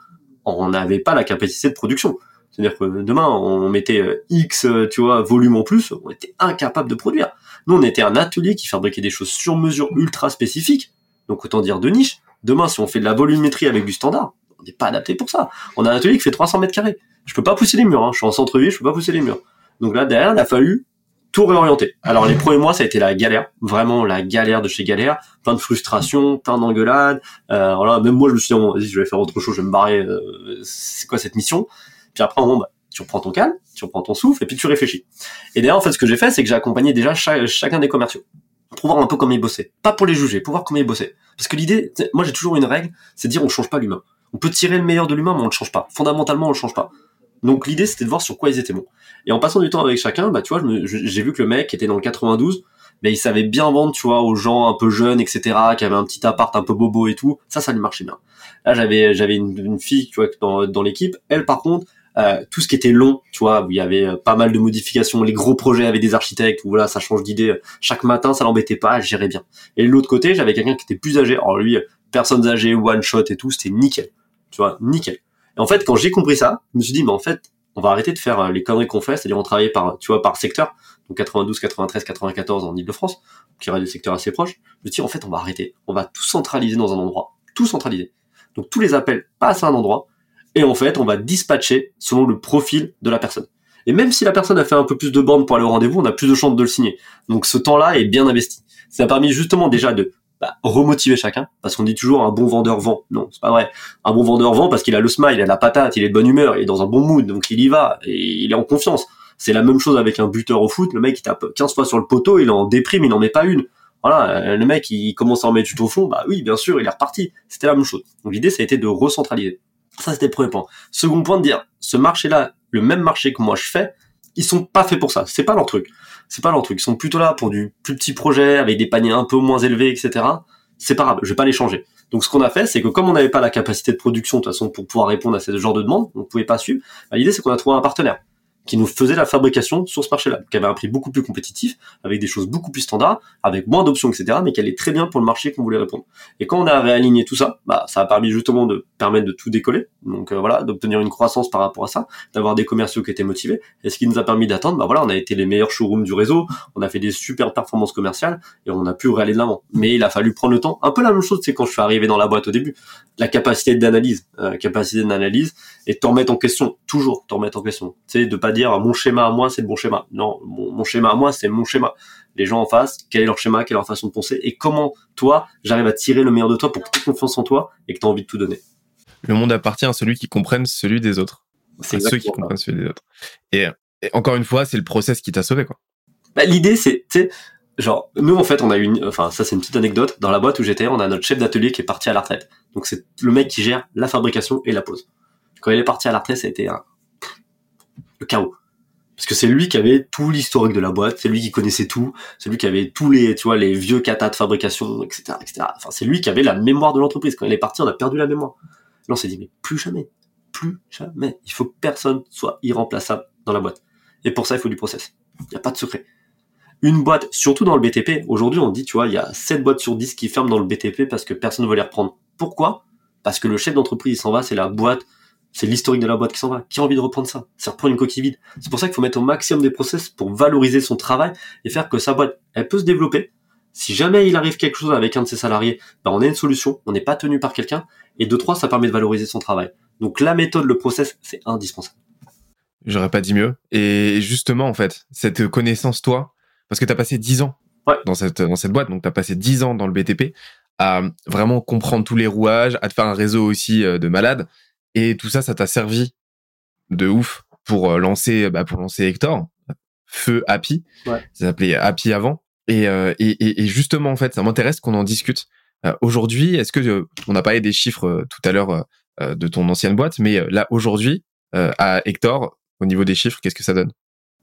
on n'avait pas la capacité de production. C'est-à-dire que demain, on mettait X, tu vois, volume en plus, on était incapable de produire. Nous, on était un atelier qui fabriquait des choses sur mesure ultra spécifiques donc autant dire de niche. Demain, si on fait de la volumétrie avec du standard, on n'est pas adapté pour ça. On a un atelier qui fait 300 mètres carrés. Je peux pas pousser les murs. Hein. Je suis en centre-ville, je peux pas pousser les murs. Donc là, derrière, il a fallu tout réorienter. Alors les premiers mois, ça a été la galère, vraiment la galère de chez galère, plein de frustration, plein d'engueulades. Euh, voilà, même moi, je me suis dit, je vais faire autre chose, je vais me barrer. Euh, c'est quoi cette mission? Puis après, bon, bah, tu reprends ton calme, tu reprends ton souffle, et puis tu réfléchis. Et d'ailleurs, en fait, ce que j'ai fait, c'est que j'ai accompagné déjà chacun des commerciaux pour voir un peu comment ils bossaient. Pas pour les juger, pour voir comment ils bossaient. Parce que l'idée, moi j'ai toujours une règle, c'est de dire on change pas l'humain. On peut tirer le meilleur de l'humain, mais on le change pas. Fondamentalement, on le change pas. Donc l'idée, c'était de voir sur quoi ils étaient bons. Et en passant du temps avec chacun, bah tu vois, j'ai vu que le mec était dans le 92, mais il savait bien vendre, tu vois, aux gens un peu jeunes, etc., qui avaient un petit appart un peu bobo et tout. Ça, ça lui marchait bien. Là, j'avais j'avais une, fille, tu vois, dans, dans l'équipe. Elle, par contre, euh, tout ce qui était long, tu vois, où il y avait euh, pas mal de modifications, les gros projets avec des architectes, où voilà, ça change d'idée euh, chaque matin, ça l'embêtait pas, elle gérait bien. Et de l'autre côté, j'avais quelqu'un qui était plus âgé. Alors lui, personnes âgées, one shot et tout, c'était nickel. Tu vois, nickel. Et en fait, quand j'ai compris ça, je me suis dit, mais en fait, on va arrêter de faire les conneries qu'on fait, c'est-à-dire on travaillait par, tu vois, par secteur, donc 92, 93, 94 en Ile-de-France, qui aurait des secteurs assez proches. Je me dit, en fait, on va arrêter, on va tout centraliser dans un endroit, tout centraliser. Donc tous les appels passent à un endroit, et en fait, on va dispatcher selon le profil de la personne. Et même si la personne a fait un peu plus de bornes pour aller au rendez-vous, on a plus de chances de le signer. Donc ce temps-là est bien investi. Ça a permis justement déjà de bah, remotiver chacun, parce qu'on dit toujours un bon vendeur vend. Non, c'est pas vrai. Un bon vendeur vend parce qu'il a le smile, il a la patate, il est de bonne humeur, il est dans un bon mood, donc il y va, et il est en confiance. C'est la même chose avec un buteur au foot, le mec il tape 15 fois sur le poteau, il en déprime, il n'en met pas une. Voilà, le mec il commence à en mettre tout au fond, bah oui, bien sûr, il est reparti. C'était la même chose. Donc l'idée, ça a été de recentraliser. Ça, c'était le premier point. Second point de dire, ce marché-là, le même marché que moi je fais, ils sont pas faits pour ça. C'est pas leur truc. C'est pas leur truc. Ils sont plutôt là pour du plus petit projet, avec des paniers un peu moins élevés, etc. C'est pas grave. Je vais pas les changer. Donc, ce qu'on a fait, c'est que comme on n'avait pas la capacité de production, de toute façon, pour pouvoir répondre à ce genre de demande, on pouvait pas suivre, bah, l'idée, c'est qu'on a trouvé un partenaire qui nous faisait la fabrication sur ce marché-là, qui avait un prix beaucoup plus compétitif, avec des choses beaucoup plus standards, avec moins d'options, etc., mais qui allait très bien pour le marché qu'on voulait répondre. Et quand on a réaligné tout ça, bah, ça a permis justement de permettre de tout décoller, donc euh, voilà, d'obtenir une croissance par rapport à ça, d'avoir des commerciaux qui étaient motivés, et ce qui nous a permis d'attendre, bah voilà, on a été les meilleurs showrooms du réseau, on a fait des super performances commerciales, et on a pu réaller de l'avant. Mais il a fallu prendre le temps, un peu la même chose, c'est quand je suis arrivé dans la boîte au début, la capacité d'analyse, euh, capacité d'analyse, et t'en remettre en question, toujours t'en remettre en question, tu sais, de pas dire mon schéma à moi c'est le bon schéma. Non, mon, schéma à moi c'est mon schéma. Les gens en face, quel est leur schéma, quelle est leur façon de penser, et comment toi j'arrive à tirer le meilleur de toi pour que tu aies confiance en toi et que tu as envie de tout donner. Le monde appartient à celui qui comprenne celui des autres. C'est ceux qui comprennent celui des autres. Et, encore une fois, c'est le process qui t'a sauvé quoi. Bah, l'idée c'est, tu sais, genre nous en fait on a une, enfin ça c'est une petite anecdote. Dans la boîte où j'étais, on a notre chef d'atelier qui est parti à la retraite. Donc c'est le mec qui gère la fabrication et la pose. Quand il est parti à la retraite, ça a été un... le chaos parce que c'est lui qui avait tout l'historique de la boîte, c'est lui qui connaissait tout, c'est lui qui avait tous les, tu vois, les vieux katas de fabrication, etc., etc. Enfin, c'est lui qui avait la mémoire de l'entreprise. Quand il est parti, on a perdu la mémoire. Là, on s'est dit, mais plus jamais, plus jamais. Il faut que personne soit irremplaçable dans la boîte. Et pour ça, il faut du process. Il n'y a pas de secret. Une boîte, surtout dans le BTP, aujourd'hui, on dit, tu vois, il y a 7 boîtes sur 10 qui ferment dans le BTP parce que personne ne veut les reprendre. Pourquoi? Parce que le chef d'entreprise, s'en va, c'est la boîte C'est l'historique de la boîte qui s'en va. Qui a envie de reprendre ça C'est reprendre une coquille vide. C'est pour ça qu'il faut mettre au maximum des process pour valoriser son travail et faire que sa boîte, elle peut se développer. Si jamais il arrive quelque chose avec un de ses salariés, ben on a une solution, on n'est pas tenu par quelqu'un. Et de trois, ça permet de valoriser son travail. Donc la méthode, le process, c'est indispensable. J'aurais pas dit mieux. Et justement, en fait, cette connaissance, toi, parce que tu as passé 10 ans dans, cette, dans cette boîte, donc tu as passé 10 ans dans le BTP, à vraiment comprendre tous les rouages, à te faire un réseau aussi euh, de malades. Et tout ça, ça t'a servi de ouf pour euh, lancer, bah, pour lancer Hector, Feu Happy. Ça s'appelait Happy avant. Et, euh, et, et, justement, en fait, ça m'intéresse qu'on en discute. aujourd'hui, est-ce que on a parlé des chiffres tout à l'heure de ton ancienne boîte, mais là aujourd'hui, à Hector, au niveau des chiffres, qu'est-ce que ça donne?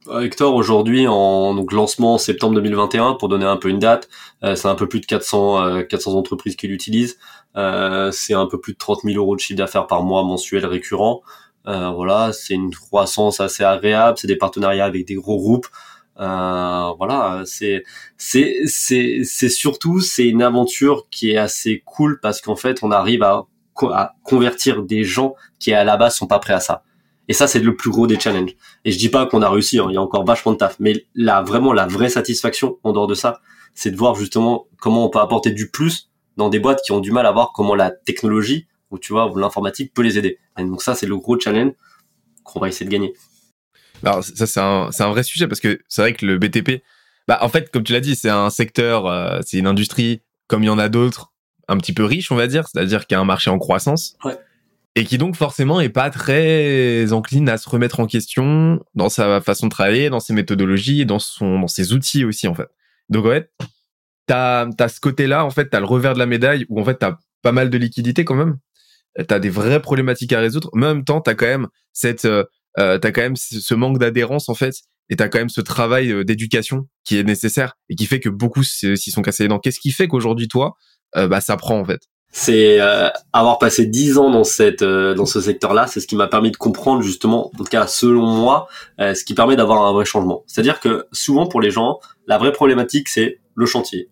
Hector aujourd'hui en donc lancement en septembre 2021 pour donner un peu une date, euh, c'est un peu plus de 400 400 euh, entreprises qui l'utilisent. Euh, c'est un peu plus de 30 000 euros de chiffre d'affaires par mois mensuel récurrent. voilà, c'est une croissance assez agréable. C'est des partenariats avec des gros groupes. voilà, c'est c'est c'est c'est surtout c'est une aventure qui est assez cool parce qu'en fait on arrive à, à convertir des gens qui à la base sont pas prêts à ça. Et ça, c'est le plus gros des challenges. Et je dis pas qu'on a réussi, hein, il y a encore vachement de taf. Mais là, vraiment, la vraie satisfaction, en dehors de ça, c'est de voir justement comment on peut apporter du plus dans des boîtes qui ont du mal à voir comment la technologie, ou tu vois, ou l'informatique peut les aider. Et donc ça, c'est le gros challenge qu'on va essayer de gagner. Alors ça, c'est un, c'est un vrai sujet parce que c'est vrai que le BTP, bah en fait, comme tu l'as dit, c'est un secteur, euh, c'est une industrie comme il y en a d'autres, un petit peu riche, on va dire, c'est-à-dire qu'il y a un marché en croissance. Ouais et qui donc forcément est pas très encline à se remettre en question dans sa façon de travailler, dans ses méthodologies, dans son, dans ses outils aussi en fait. Donc en fait, t'as as ce côté-là, en fait, t'as le revers de la médaille où en fait t'as pas mal de liquidité quand même. T'as des vraies problématiques à résoudre. Mais en même temps, t'as quand même cette, euh, euh t'as quand même ce manque d'adhérence en fait, et t'as quand même ce travail euh, d'éducation qui est nécessaire et qui fait que beaucoup s'y sont cassés les dents. Qu'est-ce qui fait qu'aujourd'hui toi, euh, bah ça prend en fait? C'est euh, avoir passé dix ans dans cette euh, dans ce secteur-là, c'est ce qui m'a permis de comprendre justement, en tout cas selon moi, euh, ce qui permet d'avoir un vrai changement. C'est-à-dire que souvent pour les gens, la vraie problématique c'est le chantier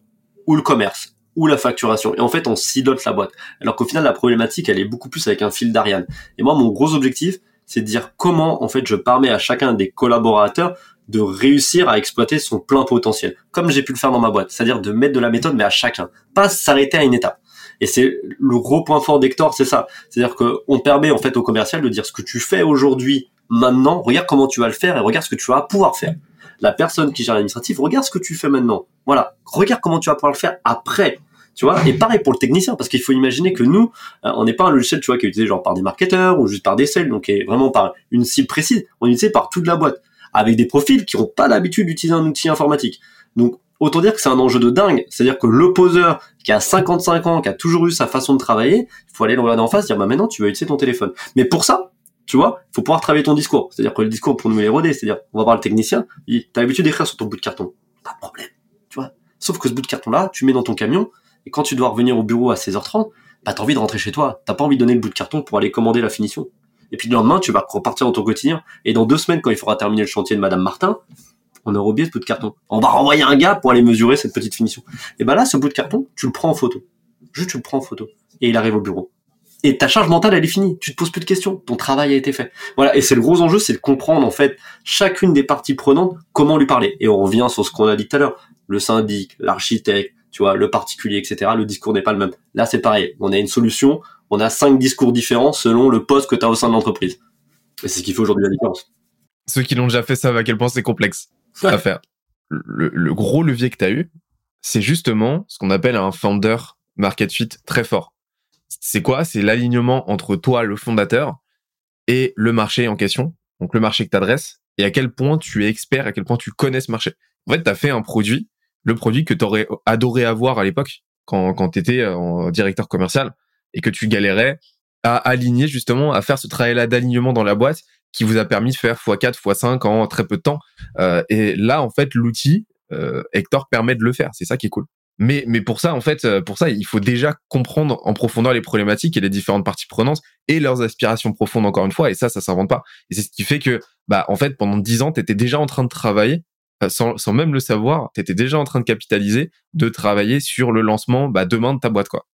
ou le commerce ou la facturation. Et en fait, on silote la boîte. Alors qu'au final, la problématique, elle est beaucoup plus avec un fil d'Ariane. Et moi, mon gros objectif, c'est de dire comment, en fait, je permets à chacun des collaborateurs de réussir à exploiter son plein potentiel, comme j'ai pu le faire dans ma boîte. C'est-à-dire de mettre de la méthode, mais à chacun. Pas s'arrêter à une étape. Et c'est le gros point fort d'Hector, c'est ça. C'est-à-dire qu'on permet en fait au commercial de dire ce que tu fais aujourd'hui, maintenant, regarde comment tu vas le faire et regarde ce que tu vas pouvoir faire. La personne qui gère l'administratif, regarde ce que tu fais maintenant. Voilà, regarde comment tu vas pouvoir le faire après. Tu vois, et pareil pour le technicien, parce qu'il faut imaginer que nous, euh, on n'est pas un logiciel, tu vois, qui est utilisé genre par des marketeurs ou juste par des sales, donc est vraiment par une cible précise. On est utilisé par toute la boîte, avec des profils qui n'ont pas l'habitude d'utiliser un outil informatique. Donc, autant dire que c'est un enjeu de dingue. C'est-à-dire que l'opposeur qui a 55 ans, qui a toujours eu sa façon de travailler, il faut aller le regarder en face, dire bah maintenant tu vas utiliser ton téléphone. Mais pour ça, tu vois, il faut pouvoir travailler ton discours. C'est-à-dire que le discours pour nous les rodés, c'est-à-dire on va voir le technicien, il t'as l'habitude d'écrire sur ton bout de carton, pas de problème, tu vois. Sauf que ce bout de carton là, tu mets dans ton camion et quand tu dois revenir au bureau à 16h30, bah t'as envie de rentrer chez toi, t'as pas envie de donner le bout de carton pour aller commander la finition. Et puis le lendemain, tu vas repartir dans ton quotidien. Et dans deux semaines, quand il faudra terminer le chantier de Madame Martin, on a oublié ce bout de carton. On va renvoyer un gars pour aller mesurer cette petite finition. Et ben là, ce bout de carton, tu le prends en photo. Juste, tu le prends en photo. Et il arrive au bureau. Et ta charge mentale, elle est finie. Tu te poses plus de questions. Ton travail a été fait. Voilà. Et c'est le gros enjeu, c'est de comprendre, en fait, chacune des parties prenantes, comment lui parler. Et on revient sur ce qu'on a dit tout à l'heure. Le syndic, l'architecte, tu vois, le particulier, etc. Le discours n'est pas le même. Là, c'est pareil. On a une solution. On a cinq discours différents selon le poste que tu as au sein de l'entreprise. Et c'est ce qui fait aujourd'hui la différence. Ceux qui l'ont déjà fait savent à quel point c'est complexe à faire. Le, gros levier que tu as eu, c'est justement ce qu'on appelle un founder market fit très fort. C'est quoi? C'est l'alignement entre toi, le fondateur, et le marché en question, donc le marché que tu adresses, et à quel point tu es expert, à quel point tu connais ce marché. En fait, tu as fait un produit, le produit que tu aurais adoré avoir à l'époque, quand, quand tu étais en directeur commercial, et que tu galérais à aligner justement, à faire ce travail-là d'alignement dans la boîte qui vous a permis de faire x4, x5 en très peu de temps. Euh, et là, en fait, l'outil euh, Hector permet de le faire. C'est ça qui est cool. Mais, mais pour ça, en fait, euh, pour ça, il faut déjà comprendre en profondeur les problématiques et les différentes parties prenantes et leurs aspirations profondes, encore une fois. Et ça, ça s'invente pas. Et c'est ce qui fait que, bah, en fait, pendant dix ans, tu étais déjà en train de travailler, sans, sans même le savoir, tu étais déjà en train de capitaliser, de travailler sur le lancement, bah, demain de ta boîte, quoi.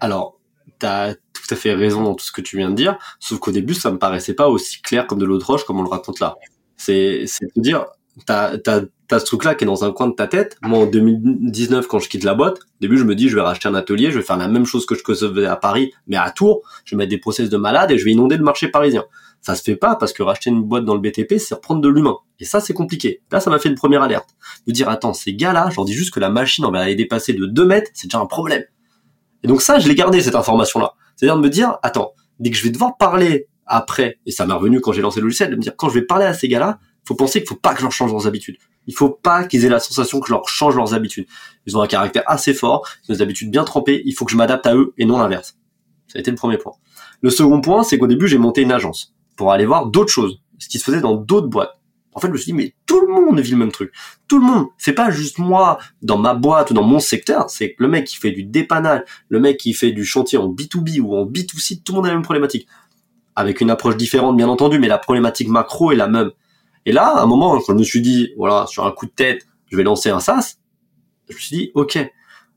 Alors, t'as tout à fait raison dans tout ce que tu viens de dire, sauf qu'au début, ça me paraissait pas aussi clair comme de l'eau de roche comme on le raconte là. C'est, de dire, t'as, t'as, t'as ce truc-là qui est dans un coin de ta tête. Moi, en 2019, quand je quitte la boîte, au début, je me dis, je vais racheter un atelier, je vais faire la même chose que je faisais à Paris, mais à Tours. Je vais mettre des process de malade et je vais inonder le marché parisien. Ça se fait pas parce que racheter une boîte dans le BTP, c'est reprendre de l'humain. Et ça, c'est compliqué. Là, ça m'a fait une première alerte. De dire, attends, ces gars-là, je leur dis juste que la machine, on va aller dépasser de 2 mètres, c'est déjà un problème. Et donc ça, je l'ai gardé, cette information-là. C'est-à-dire de me dire, attends, dès que je vais devoir parler après, et ça m'est revenu quand j'ai lancé le logiciel, de me dire, quand je vais parler à ces gars-là, faut penser qu'il faut pas que je leur change leurs habitudes. Il faut pas qu'ils aient la sensation que je leur change leurs habitudes. Ils ont un caractère assez fort, ils ont des habitudes bien trempées, il faut que je m'adapte à eux et non l'inverse. Ça a été le premier point. Le second point, c'est qu'au début, j'ai monté une agence pour aller voir d'autres choses, ce qui se faisait dans d'autres boîtes. En fait, je me suis dit, mais tout le monde vit le même truc. Tout le monde. C'est pas juste moi dans ma boîte ou dans mon secteur. C'est le mec qui fait du dépannage, le mec qui fait du chantier en B2B ou en B2C, tout le monde a la même problématique. Avec une approche différente, bien entendu, mais la problématique macro est la même. Et là, à un moment, quand je me suis dit, voilà, sur un coup de tête, je vais lancer un SaaS, je me suis dit, ok,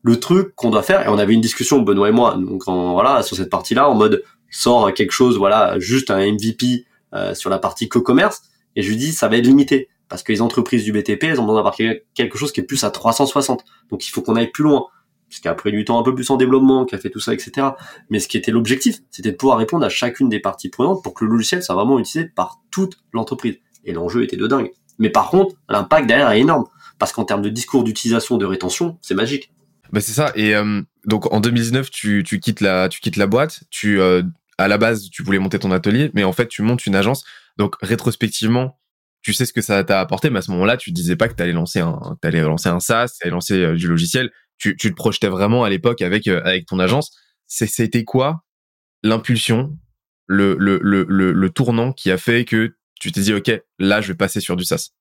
le truc qu'on doit faire, et on avait une discussion, Benoît et moi, donc voilà, sur cette partie-là, en mode, sort quelque chose, voilà, juste un MVP euh, sur la partie co-commerce, et je lui dis, ça va être limité, parce que les entreprises du BTP, elles ont besoin d'avoir quelque chose qui est plus à 360, donc il faut qu'on aille plus loin, parce qu'après du temps un peu plus en développement, qui a fait tout ça, etc. Mais ce qui était l'objectif, c'était de pouvoir répondre à chacune des parties prenantes pour que le logiciel soit vraiment utilisé par toute l'entreprise. Et l'enjeu était de dingue. Mais par contre, l'impact derrière est énorme. Parce qu'en termes de discours d'utilisation, de rétention, c'est magique. Bah c'est ça. Et euh, donc en 2019, tu, tu, quittes la, tu quittes la boîte. Tu, euh, à la base, tu voulais monter ton atelier, mais en fait, tu montes une agence. Donc rétrospectivement, tu sais ce que ça t'a apporté, mais à ce moment-là, tu disais pas que tu allais lancer un, allais lancer un SaaS, tu allais lancer euh, du logiciel. Tu, tu te projetais vraiment à l'époque avec, avec ton agence. C'était quoi l'impulsion, le, le, le, le, tournant qui a fait que tu t'es dit, OK, là, je vais passer sur du SaaS?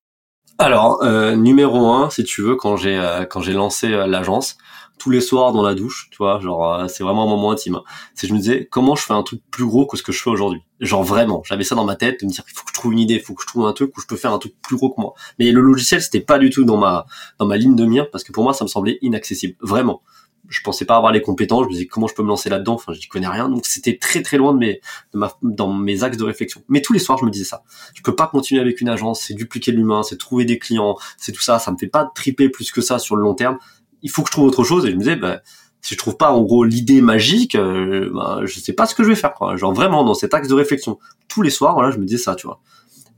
Alors, euh, numéro un, si tu veux, quand j'ai euh, quand j'ai lancé euh, l'agence, tous les soirs dans la douche, tu vois, genre c'est vraiment un moment intime. C'est je me disais comment je fais un truc plus gros que ce que je fais aujourd'hui? Genre vraiment, j'avais ça dans ma tête de me dire il faut que je trouve une idée, il faut que je trouve un truc où je peux faire un truc plus gros que moi. Mais le logiciel c'était pas du tout dans ma dans ma ligne de mire parce que pour moi ça me semblait inaccessible, vraiment je pensais pas avoir les compétences. Je me disais comment je peux me lancer là-dedans? Enfin, je connais rien. Donc c'était très très loin de mes, de ma, dans mes axes de réflexion. Mais tous les soirs, je me disais ça. Je peux pas continuer avec une agence. C'est dupliquer l'humain, c'est trouver des clients, c'est tout ça. Ça me fait pas triper plus que ça sur le long terme. Il faut que je trouve autre chose. Et je me disais, bah, si je trouve pas en gros l'idée magique, euh, bah, je sais pas ce que je vais faire. Quoi. Genre vraiment dans cet axe de réflexion. Tous les soirs, voilà, je me disais ça, tu vois.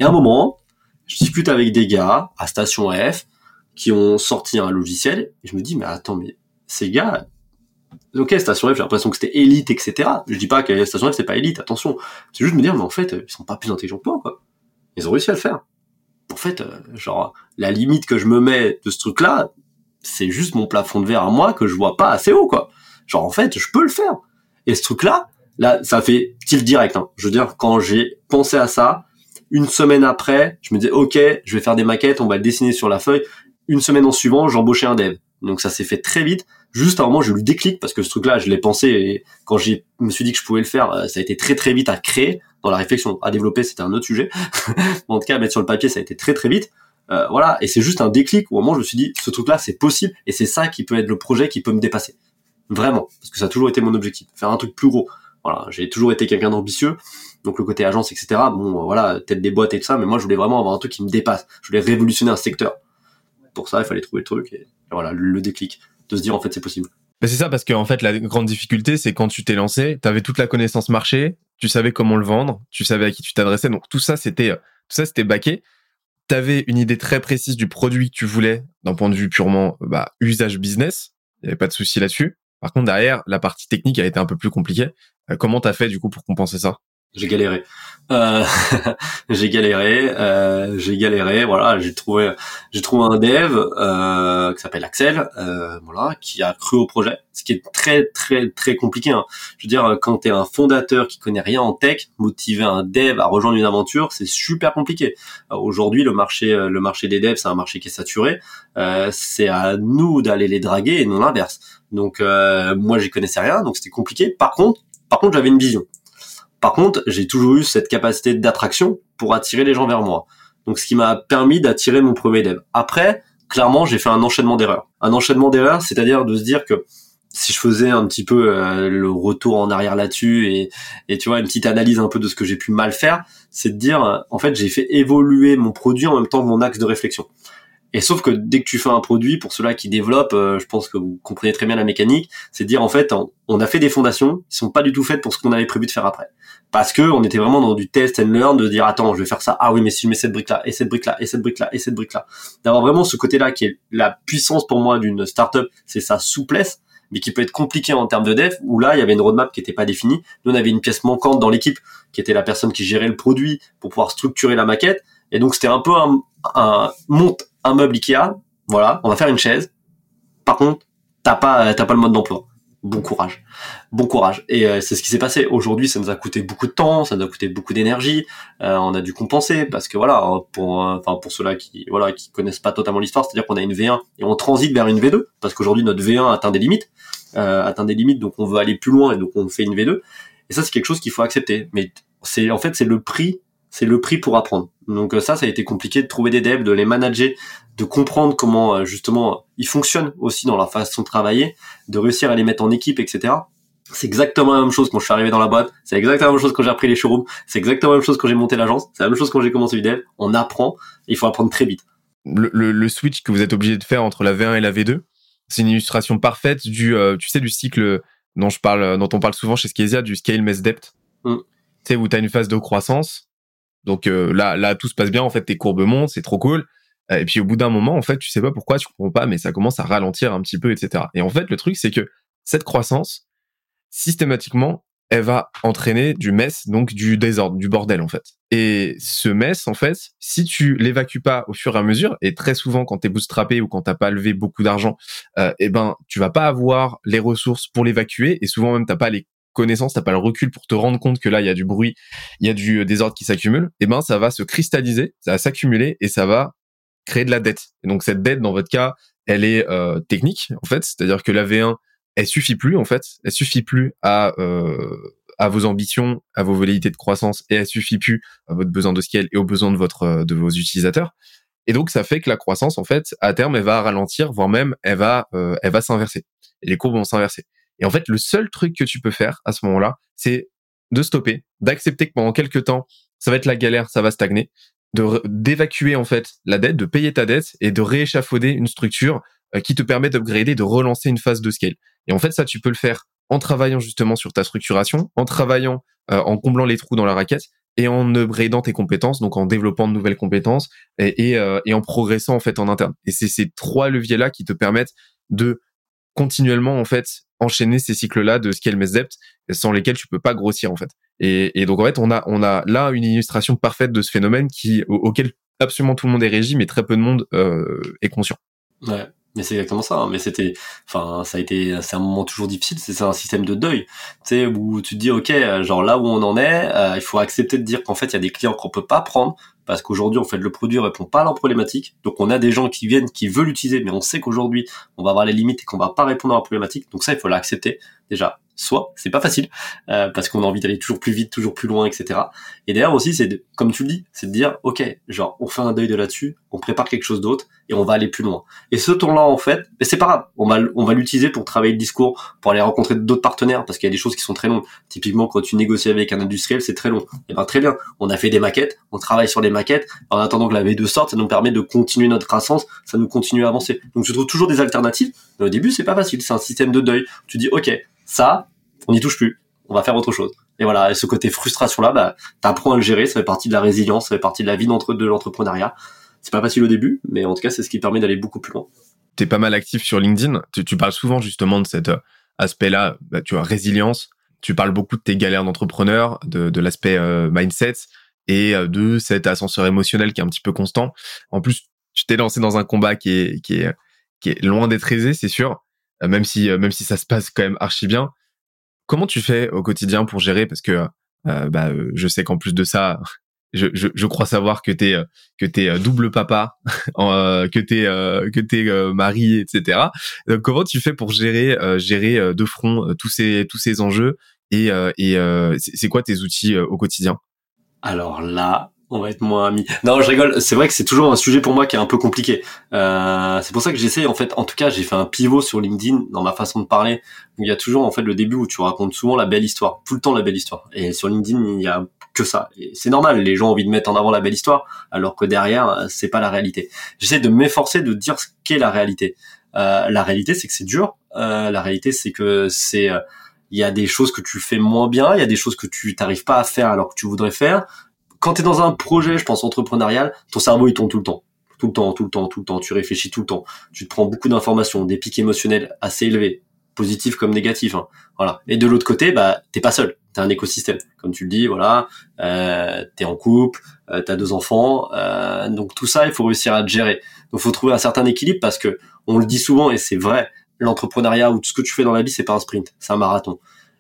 Et à un moment, je discute avec des gars à Station F qui ont sorti un logiciel et je me dis mais attends mais ces gars, ok, Station F, j'ai l'impression que c'était élite, etc. Je dis pas que Station F, c'est pas élite, attention. C'est juste me dire, mais en fait, ils sont pas plus intelligents que moi, quoi. Ils ont réussi à le faire. En fait, euh, genre, la limite que je me mets de ce truc-là, c'est juste mon plafond de verre à moi que je vois pas assez haut, quoi. Genre, en fait, je peux le faire. Et ce truc-là, là, ça fait tilt direct, hein. Je veux dire, quand j'ai pensé à ça, une semaine après, je me disais, ok, je vais faire des maquettes, on va le dessiner sur la feuille. Une semaine en suivant, j'embauchais un dev. Donc ça s'est fait très vite. Juste à un moment, je lui déclic parce que ce truc-là, je l'ai pensé et quand je me suis dit que je pouvais le faire, euh, ça a été très très vite à créer dans la réflexion. À développer, c'était un autre sujet. en tout cas, à mettre sur le papier, ça a été très très vite. Euh, voilà, et c'est juste un déclic où au moment je me suis dit, ce truc-là, c'est possible et c'est ça qui peut être le projet qui peut me dépasser. Vraiment, parce que ça a toujours été mon objectif, faire un truc plus gros. Voilà, j'ai toujours été quelqu'un d'ambitieux, donc le côté agence, etc. Bon, voilà, tête des boîtes et tout ça, mais moi je voulais vraiment avoir un truc qui me dépasse. Je voulais révolutionner un secteur. Pour ça, il fallait trouver le truc et voilà, le déclic de se dire en fait c'est possible. c'est ça parce qu'en fait la grande difficulté c'est quand tu t'es lancé, tu avais toute la connaissance marché, tu savais comment le vendre, tu savais à qui tu t'adressais, donc tout ça c'était tout ça c'était baqué. Tu avais une idée très précise du produit que tu voulais d'un point de vue purement bah, usage business, il y avait pas de souci là-dessus. Par contre derrière la partie technique a été un peu plus compliquée. Euh, comment t'as fait du coup pour compenser ça? J'ai galéré. Euh, j'ai galéré, euh, j'ai galéré. Voilà, j'ai trouvé, j'ai trouvé un dev euh, qui s'appelle Axel, euh, voilà, qui a cru au projet. Ce qui est très très très compliqué. Hein. Je veux dire, quand tu es un fondateur qui connaît rien en tech, motiver un dev à rejoindre une aventure, c'est super compliqué. Aujourd'hui, le marché, le marché des devs, c'est un marché qui est saturé. c'est à nous d'aller les draguer et non l'inverse. Donc moi, j'y connaissais rien, donc c'était compliqué. Par contre, par contre, j'avais une vision. Par contre, j'ai toujours eu cette capacité d'attraction pour attirer les gens vers moi. Donc, ce qui m'a permis d'attirer mon premier dev. Après, clairement, j'ai fait un enchaînement d'erreurs. Un enchaînement d'erreurs, c'est-à-dire de se dire que si je faisais un petit peu le retour en arrière là-dessus et, et tu vois une petite analyse un peu de ce que j'ai pu mal faire, c'est de dire en fait j'ai fait évoluer mon produit en même temps que mon axe de réflexion. Et sauf que dès que tu fais un produit, pour ceux-là qui développent, euh, je pense que vous comprenez très bien la mécanique, c'est de dire en fait, on a fait des fondations qui sont pas du tout faites pour ce qu'on avait prévu de faire après. Parce que on était vraiment dans du test and learn, de dire attends, je vais faire ça, ah oui, mais si je mets cette brique là, et cette brique là, et cette brique là, et cette brique là, d'avoir vraiment ce côté-là qui est la puissance pour moi d'une startup, c'est sa souplesse, mais qui peut être compliqué en termes de dev, où là, il y avait une roadmap qui n'était pas définie. Nous, on avait une pièce manquante dans l'équipe, qui était la personne qui gérait le produit pour pouvoir structurer la maquette. Et donc, c'était un peu un, un monte un meuble Ikea, voilà, on va faire une chaise. Par contre, t'as pas, t'as pas le mode d'emploi. Bon courage, bon courage. Et euh, c'est ce qui s'est passé. Aujourd'hui, ça nous a coûté beaucoup de temps, ça nous a coûté beaucoup d'énergie. Euh, on a dû compenser parce que voilà, pour, euh, enfin pour ceux-là qui, voilà, qui connaissent pas totalement l'histoire, c'est-à-dire qu'on a une V1 et on transite vers une V2 parce qu'aujourd'hui notre V1 atteint des limites, atteint des limites, donc on veut aller plus loin et donc on fait une V2. Et ça, c'est quelque chose qu'il faut accepter. Mais c'est en fait c'est le prix c'est le prix pour apprendre. Donc euh, ça, ça a été compliqué de trouver des devs, de les manager, de comprendre comment euh, justement ils fonctionnent aussi dans leur façon de travailler, de réussir à les mettre en équipe, etc. C'est exactement la même chose quand je suis arrivé dans la boîte, c'est exactement la même chose quand j'ai repris les showrooms, c'est exactement la même chose quand j'ai monté l'agence, c'est la même chose quand j'ai commencé dev. On apprend, et il faut apprendre très vite. Le, switch que vous êtes obligé de faire entre la V1 et la V2, c'est une illustration parfaite du, euh, tu sais, du cycle dont je parle, dont on parle souvent chez Skezia, du scale mess depth. Mm. Tu sais, où tu as une phase de croissance, donc euh, là, là, tout se passe bien. En fait, tes courbes montent, c'est trop cool. Et puis au bout d'un moment, en fait, tu sais pas pourquoi, tu comprends pas, mais ça commence à ralentir un petit peu, etc. Et en fait, le truc, c'est que cette croissance, systématiquement, elle va entraîner du mess, donc du désordre, du bordel, en fait. Et ce mess, en fait, si tu l'évacues pas au fur et à mesure, et très souvent quand t'es bootstrappé ou quand t'as pas levé beaucoup d'argent, euh, eh ben, tu vas pas avoir les ressources pour l'évacuer, et souvent même t'as pas les connaissance, t'as pas le recul pour te rendre compte que là il y a du bruit, il y a du euh, désordre qui s'accumule, et eh ben ça va se cristalliser, ça va s'accumuler et ça va créer de la dette. Et donc cette dette dans votre cas, elle est euh, technique en fait, c'est-à-dire que la V1 elle suffit plus en fait, elle suffit plus à euh, à vos ambitions, à vos velléités de croissance et elle suffit plus à votre besoin de scale et aux besoins de votre de vos utilisateurs. Et donc ça fait que la croissance en fait à terme elle va ralentir, voire même elle va elle va s'inverser. Et les courbes vont s'inverser. Et en fait, le seul truc que tu peux faire à ce moment-là, c'est de stopper, d'accepter que pendant quelques temps, ça va être la galère, ça va stagner, de d'évacuer en fait la dette, de payer ta dette et de rééchafauder une structure euh, qui te permet d'upgrader, de relancer une phase de scale. Et en fait, ça, tu peux le faire en travaillant justement sur ta structuration, en travaillant, euh, en comblant les trous dans la raquette et en upgradant tes compétences, donc en développant de nouvelles compétences et, et, euh, et en progressant en fait en interne. Et c'est ces trois leviers-là qui te permettent de continuellement en fait enchaîner ces cycles-là de scale mess depth sans lesquels tu peux pas grossir en fait. Et, et, donc en fait on a on a là une illustration parfaite de ce phénomène qui auquel absolument tout le monde est régi mais très peu de monde euh, est conscient. Ouais. Mais c'est exactement ça. Hein. Mais c'était, enfin, ça a été, c'est un moment toujours difficile. C'est un système de deuil, tu sais, où tu te dis, ok, genre là où on en est, euh, il faut accepter de dire qu'en fait, il y a des clients qu'on peut pas prendre parce qu'aujourd'hui, en fait, le produit répond pas à leurs problématiques. Donc, on a des gens qui viennent, qui veulent l'utiliser, mais on sait qu'aujourd'hui, on va avoir les limites et qu'on va pas répondre à leurs problématiques. Donc ça, il faut l'accepter déjà soit c'est pas facile euh, parce qu'on a envie d'aller toujours plus vite, toujours plus loin, etc. Et d'ailleurs aussi, c'est comme tu le dis, c'est de dire ok, genre on fait un deuil de là-dessus, on prépare quelque chose d'autre et on va aller plus loin. Et ce temps-là, en fait, c'est pas grave, on va on va l'utiliser pour travailler le discours, pour aller rencontrer d'autres partenaires parce qu'il y a des choses qui sont très longues. Typiquement, quand tu négocies avec un industriel, c'est très long. Et eh ben très bien, on a fait des maquettes, on travaille sur les maquettes. En attendant que la V2 sorte, ça nous permet de continuer notre croissance, ça nous continue à avancer. Donc tu trouves toujours des alternatives. Mais au début, c'est pas facile, c'est un système de deuil. Tu dis ok, ça, on n'y touche plus, on va faire autre chose. Et voilà, et ce côté frustration-là, bah, t'apprends à le gérer, ça fait partie de la résilience, ça fait partie de la vie de l'entrepreneuriat. C'est pas facile au début, mais en tout cas, c'est ce qui permet d'aller beaucoup plus loin. T'es pas mal actif sur LinkedIn. Tu, parles souvent justement de cet euh, aspect-là, bah, tu vois, résilience. Tu parles beaucoup de tes galères d'entrepreneur, de, l'aspect euh, mindset et euh, de cet ascenseur émotionnel qui est un petit peu constant. En plus, tu t'es lancé dans un combat qui est, qui est, qui est loin d'être aisé, c'est sûr. Même si, même si ça se passe quand même archi bien. Comment tu fais au quotidien pour gérer? Parce que euh, bah, euh, je sais qu'en plus de ça, je, je, je, crois savoir que t'es que t'es euh, double papa, que t'es que t'es mari, etc. Comment tu fais pour gérer gérer de front tous ces tous ces enjeux et et c'est quoi tes outils au quotidien? Alors là, on va être moins amis. Non, je rigole. C'est vrai que c'est toujours un sujet pour moi qui est un peu compliqué. Euh, c'est pour ça que j'essaie, en fait, en tout cas, j'ai fait un pivot sur LinkedIn dans ma façon de parler. Il y a toujours, en fait, le début où tu racontes souvent la belle histoire, tout le temps la belle histoire. Et sur LinkedIn, il y a que ça. c'est normal. Les gens ont envie de mettre en avant la belle histoire, alors que derrière, c'est pas la réalité. J'essaie de m'efforcer de dire ce qu'est la réalité. Euh, la réalité, c'est que c'est dur. Euh, la réalité, c'est que c'est euh, il y a des choses que tu fais moins bien, il y a des choses que tu t'arrives pas à faire alors que tu voudrais faire quand tu es dans un projet, je pense entrepreneurial, ton cerveau il tourne tout le temps. Tout le temps, tout le temps, tout le temps. Tu réfléchis tout le temps. Tu te prends beaucoup d'informations, des pics émotionnels assez élevés, positifs comme négatifs. Hein. Voilà. Et de l'autre côté, bah t'es pas seul. T'as un écosystème, comme tu le dis. Voilà. Euh, t'es en couple, euh, t'as deux enfants. Euh, donc tout ça, il faut réussir à te gérer. Donc faut trouver un certain équilibre parce que on le dit souvent et c'est vrai. L'entrepreneuriat ou tout ce que tu fais dans la vie, c'est pas un sprint, c'est un marathon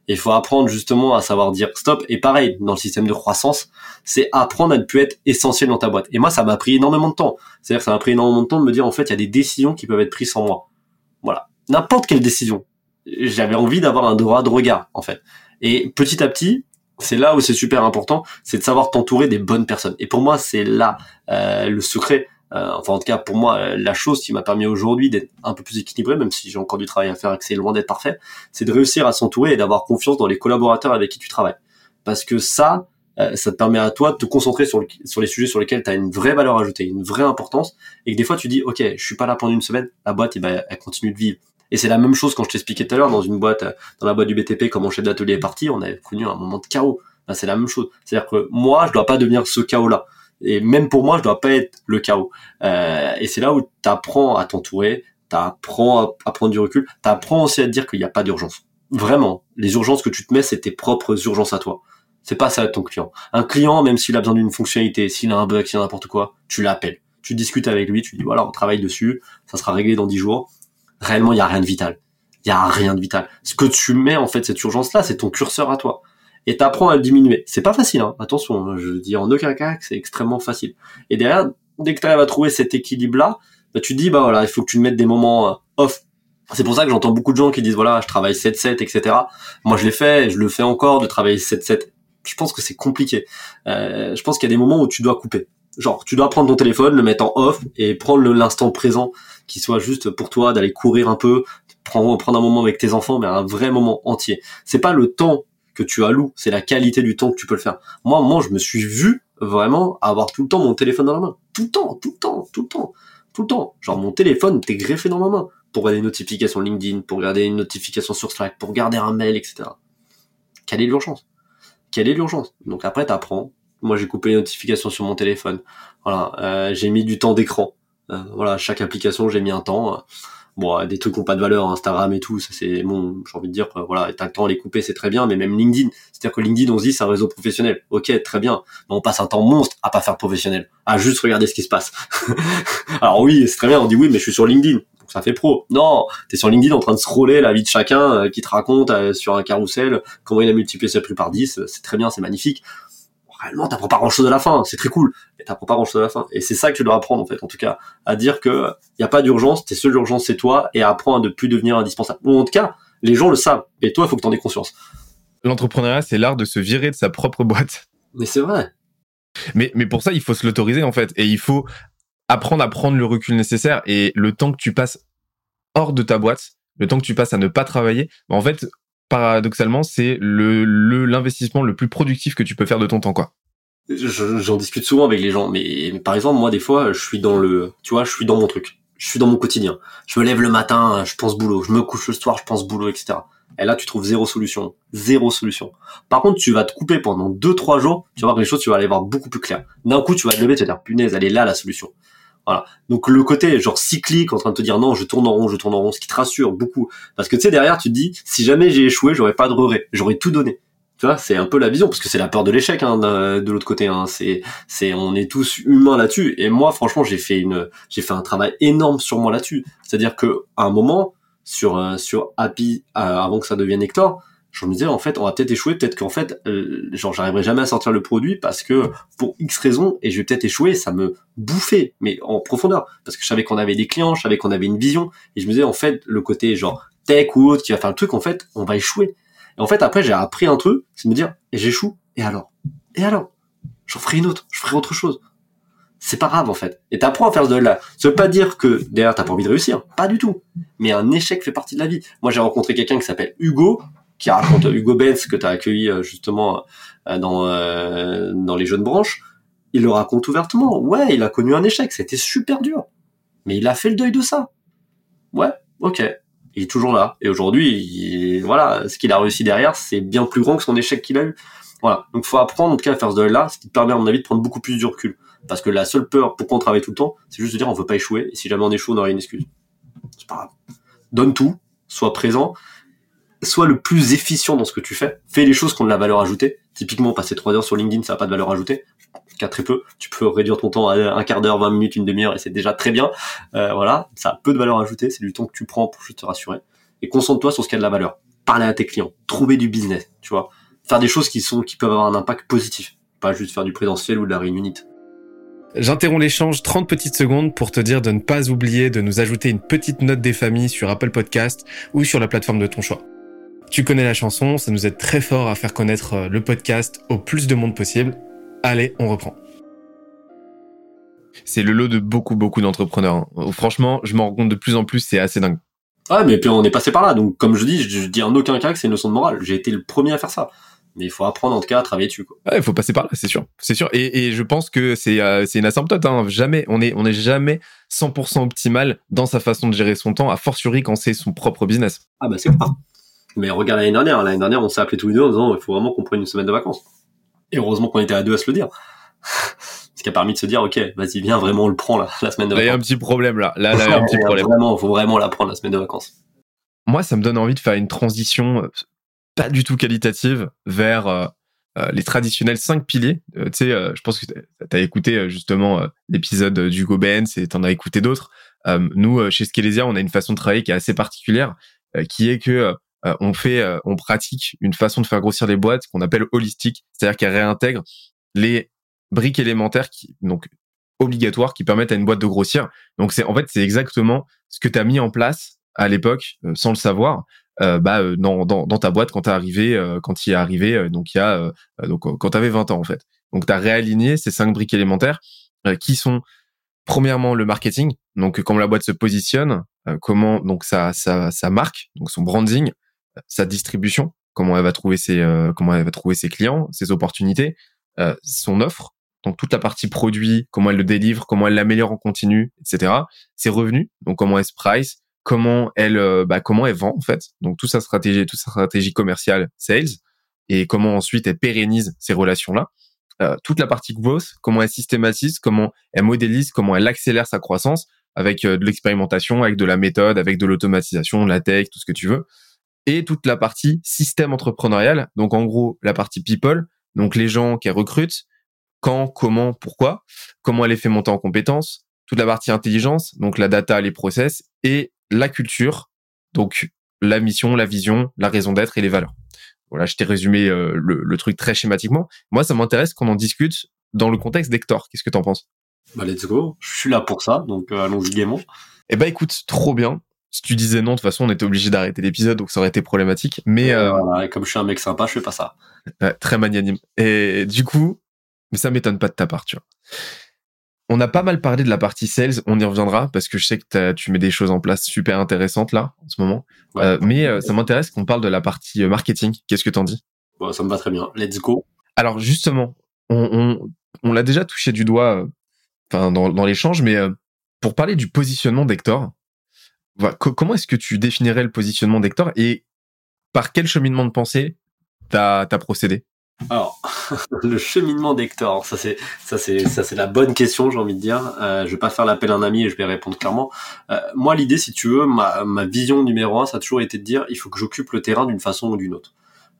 il faut apprendre justement à savoir dire stop. Et pareil, dans le système de croissance, c'est apprendre à ne plus être essentiel dans ta boîte. Et moi, ça m'a pris énormément de temps. C'est-à-dire ça m'a pris énormément de temps de me dire, en fait, il y a des décisions qui peuvent être prises sans moi. Voilà. N'importe quelle décision. J'avais envie d'avoir un droit de regard, en fait. Et petit à petit, c'est là où c'est super important, c'est de savoir t'entourer des bonnes personnes. Et pour moi, c'est là euh, le secret euh, enfin en tout cas pour moi la chose qui m'a permis aujourd'hui d'être un peu plus équilibré même si j'ai encore du travail à faire que c'est loin d'être parfait c'est de réussir à s'entourer et d'avoir confiance dans les collaborateurs avec qui tu travailles. Parce que ça euh, ça te permet à toi de te concentrer sur, sur les sujets sur lesquels tu as une vraie valeur ajoutée une vraie importance et que des fois tu dis ok je suis pas là pendant une semaine la boîte eh ben, elle continue de vivre. Et c'est la même chose quand je t'expliquais tout à l'heure dans une boîte dans la boîte du BTP comme mon chef d'atelier est parti on a connu un moment de chaos. C'est la même chose. C'est à dire que moi je dois pas devenir ce chaos là et même pour moi, je dois pas être le chaos. Euh, et c'est là où tu apprends à t'entourer, tu apprends à, prendre du recul, tu apprends aussi à te dire qu'il n'y a pas d'urgence. Vraiment, les urgences que tu te mets, c'est tes propres urgences à toi. C'est pas ça de ton client. Un client, même s'il a besoin d'une fonctionnalité, s'il a un bug, s'il a n'importe quoi, tu l'appelles. Tu discutes avec lui, tu dis voilà, on travaille dessus, ça sera réglé dans 10 jours. Réellement, il y a rien de vital. Il y a rien de vital. Ce que tu mets en fait cette urgence là, c'est ton curseur à toi et t'apprends à le diminuer. C'est pas facile, hein. attention, je dis en aucun cas que c'est extrêmement facile. Et derrière, dès que tu arrives à trouver cet équilibre-là, bah, tu te dis, bah voilà, il faut que tu te mettes des moments euh, off. C'est pour ça que j'entends beaucoup de gens qui disent, voilà, je travaille 7-7, etc. Moi, je l'ai fait, je le fais encore, de travailler 7-7. Je pense que c'est compliqué. Euh, je pense qu'il y a des moments où tu dois couper. Genre, tu dois prendre ton téléphone, le mettre en off et prendre l'instant présent qui soit juste pour toi d'aller courir un peu, prendre, prendre un moment avec tes enfants, mais un vrai moment entier. C'est pas le temps que tu alloues, c'est la qualité du temps que tu peux le faire. Moi, moi, je me suis vu vraiment avoir tout le temps mon téléphone dans la main. Tout le temps, tout le temps, tout le temps, tout le temps. Genre mon téléphone était greffé dans ma main pour regarder une notification LinkedIn, pour regarder une notification sur Slack, pour regarder un mail, etc. Quelle est l'urgence? Quelle est l'urgence? Donc après, t'apprends. Moi, j'ai coupé les notifications sur mon téléphone. Voilà, euh, j'ai mis du temps d'écran. Euh, voilà, chaque application, j'ai mis un temps bon des trucs qui ont pas de valeur Instagram et tout ça c'est bon j'ai envie de dire voilà t'as le temps à les couper c'est très bien mais même LinkedIn c'est à dire que LinkedIn on se dit c'est un réseau professionnel. Ok très bien mais on passe un temps monstre à pas faire professionnel à juste regarder ce qui se passe. Alors oui c'est très bien on dit oui mais je suis sur LinkedIn donc ça fait pro. Non t'es sur LinkedIn en train de scroller la vie de chacun euh, qui te raconte euh, sur un carrousel comment il a multiplié sa plus par 10 c'est très bien c'est magnifique réellement t'apprends pas grand chose à la fin, c'est très cool, mais t'apprends pas grand chose à la fin. Et c'est ça que tu dois apprendre en fait, en tout cas, à dire que y a pas d'urgence, tes seule urgence c'est toi, et apprends à ne plus devenir indispensable. Ou en tout cas, les gens le savent, et toi il faut que t'en aies conscience. L'entrepreneuriat c'est l'art de se virer de sa propre boîte. Mais c'est vrai. Mais, mais pour ça il faut se l'autoriser en fait, et il faut apprendre à prendre le recul nécessaire, et le temps que tu passes hors de ta boîte, le temps que tu passes à ne pas travailler, en fait, paradoxalement, c'est l'investissement le, plus productif que tu peux faire de ton temps, quoi. J'en discute souvent avec les gens, mais, par exemple, moi, des fois, je suis dans mon truc, je suis dans mon quotidien. Je me lève le matin, je pense boulot, je me couche le soir, je pense boulot, etc. Et là, tu trouves zéro solution, zéro solution. Par contre, tu vas te couper pendant deux, trois jours, tu vas voir que les choses, tu vas aller voir beaucoup plus clair. D'un coup, tu vas te lever, tu vas dire, punaise, elle est là la solution. Voilà. Donc le côté genre cyclique en train de te dire non, je tourne en rond, je tourne en rond, ce qui te rassure beaucoup. Parce que tu sais derrière tu te dis si jamais j'ai échoué, j'aurais pas de regret, j'aurais tout donné. Tu vois, c'est un peu la vision parce que c'est la peur de l'échec hein, de, l'autre côté. Hein. C'est, c'est, on est tous humains là-dessus. Et moi, franchement, j'ai fait une, j'ai fait un travail énorme sur moi là-dessus. C'est-à-dire que à un moment sur euh, sur Happy, euh, avant que ça devienne Hector, je me disais en fait on va peut-être échouer peut-être qu'en fait euh, genre j'arriverai jamais à sortir le produit parce que pour X raisons et je vais peut-être échouer ça me bouffait mais en profondeur parce que je savais qu'on avait des clients je savais qu'on avait une vision et je me disais en fait le côté genre tech ou autre qui va faire le truc en fait on va échouer et en fait après j'ai appris un truc c'est de me dire et j'échoue et alors? Et alors? J'en ferai une autre je ferai autre chose. C'est pas grave en fait. Et t'apprends à faire ce deuil-là. Ça veut pas dire que derrière t'as pas envie de réussir, pas du tout. Mais un échec fait partie de la vie. Moi j'ai rencontré quelqu'un qui s'appelle Hugo, qui raconte Hugo Benz que t'as accueilli euh, justement euh, dans euh, dans les jeunes branches. Il le raconte ouvertement. Ouais, il a connu un échec, c'était super dur, mais il a fait le deuil de ça. Ouais, ok. Il est toujours là. Et aujourd'hui, voilà, ce qu'il a réussi derrière, c'est bien plus grand que son échec qu'il a eu. Voilà. Donc, faut apprendre, en tout cas, à faire ce deuil-là, ce qui te permet, à mon avis, de prendre beaucoup plus de recul. Parce que la seule peur, pourquoi on travaille tout le temps, c'est juste de dire, on veut pas échouer. Et si jamais on échoue, on aurait une excuse. C'est pas grave. Donne tout, sois présent, sois le plus efficient dans ce que tu fais. Fais les choses qui ont de la valeur ajoutée. Typiquement, passer trois heures sur LinkedIn, ça n'a pas de valeur ajoutée. Cas très peu. Tu peux réduire ton temps à un quart d'heure, 20 minutes, une demi-heure, et c'est déjà très bien. Euh, voilà, ça a peu de valeur ajoutée. C'est du temps que tu prends pour juste te rassurer. Et concentre-toi sur ce qui a de la valeur. Parler à tes clients, trouver du business, tu vois, faire des choses qui sont qui peuvent avoir un impact positif, pas juste faire du présentiel ou de la réunion. J'interromps l'échange 30 petites secondes pour te dire de ne pas oublier de nous ajouter une petite note des familles sur Apple Podcast ou sur la plateforme de ton choix. Tu connais la chanson, ça nous aide très fort à faire connaître euh, le podcast au plus de monde possible. Allez, on reprend. C'est le lot de beaucoup, beaucoup d'entrepreneurs. Hein. Franchement, je m'en rends compte de plus en plus, c'est assez dingue. Ouais, mais puis on est passé par là. Donc, comme je dis, je dis en aucun cas que c'est une leçon de morale. J'ai été le premier à faire ça. Mais il faut apprendre en tout cas à travailler dessus. Quoi. Ouais, il faut passer par là, c'est sûr, c'est sûr. Et, et, je pense que c'est euh, c'est une asymptote. Hein. Jamais, on est on est jamais 100% optimal dans sa façon de gérer son temps, a fortiori quand c'est son propre business. Ah bah c'est clair. Mais regarde l'année dernière. L'année dernière, on s'est appelé tous les deux en disant il faut vraiment qu'on prenne une semaine de vacances. Et heureusement qu'on était à deux à se le dire. Ce qui a permis de se dire, ok, vas-y, viens, vraiment, on le prend la, la semaine de vacances. Il y a un petit problème là. Là, là il y a un petit problème. Vraiment, faut vraiment la prendre la semaine de vacances. Moi, ça me donne envie de faire une transition euh, pas du tout qualitative vers euh, euh, les traditionnels cinq piliers. tu sais, je pense que tu as écouté justement l'épisode d'Hugo Benz et tu en as écouté d'autres. nous, chez Skelesia, on a une façon de travailler qui est assez particulière, qui est que on fait, on pratique une façon de faire grossir les boîtes qu'on appelle holistique, c'est-à-dire qu'elle réintègre les briques élémentaires qui donc obligatoires qui permettent à une boîte de grossir. Donc c'est en fait c'est exactement ce que tu as mis en place à l'époque sans le savoir euh, bah, euh, dans, dans, dans, ta boîte quand t'es arrivé, euh, quand il est arrivé, donc il y a, donc quand t'avais 20 ans en fait. Donc t'as réaligné ces cinq briques élémentaires qui sont premièrement le marketing, donc comment la boîte se positionne, comment donc sa, sa, sa marque, donc son branding, sa distribution, comment elle va trouver ses comment elle va trouver ses clients, ses opportunités, son offre, donc toute la partie produit, comment elle le délivre, comment elle l'améliore en continu, etc. Ses revenus, donc comment elle se price, comment elle, euh, bah, comment elle vend en fait. Donc toute sa stratégie, toute sa stratégie commerciale, sales, et comment ensuite elle pérennise ces relations-là. Euh, toute la partie growth, comment elle systématise, comment elle modélise, comment elle accélère sa croissance avec euh, de l'expérimentation, avec de la méthode, avec de l'automatisation, la tech, tout ce que tu veux. Et toute la partie système entrepreneurial, donc en gros la partie people, donc les gens qu'elle recrute, quand, comment, pourquoi, comment elle les fait monter en compétences, toute la partie intelligence, donc la data, les process, et la culture, donc la mission, la vision, la raison d'être et les valeurs. Voilà, je t'ai résumé euh, le, truc très schématiquement. Moi, ça m'intéresse qu'on en discute dans le contexte d'Hector. Qu'est-ce que t'en penses? Bah let's go. Je suis là pour ça, donc euh, allons-y gaiement. Eh bah écoute, trop bien. Si tu disais non, de toute façon, on était obligé d'arrêter l'épisode, donc ça aurait été problématique. Mais euh, comme je suis un mec sympa, je fais pas ça. très magnanime. Et du coup, mais ça m'étonne pas de ta part, tu vois. On a pas mal parlé de la partie sales, on y reviendra parce que je sais que tu mets des choses en place super intéressantes là en ce moment. Euh, mais euh, ça m'intéresse qu'on parle de la partie euh, marketing. Qu'est-ce que t'en dis? Bon, Ça me va très bien. Let's go. Alors justement, on, on, l'a déjà touché du doigt enfin dans, dans l'échange, mais pour parler du positionnement d'Hector, comment est-ce que tu définirais le positionnement d'Hector et par quel cheminement de pensée t'as as procédé? Alors, le cheminement d'Hector, ça c'est la bonne question, j'ai envie de dire. Euh, je vais pas faire l'appel à un ami et je vais répondre clairement. Euh, moi, l'idée, si tu veux, ma, ma vision numéro un, ça a toujours été de dire, il faut que j'occupe le terrain d'une façon ou d'une autre.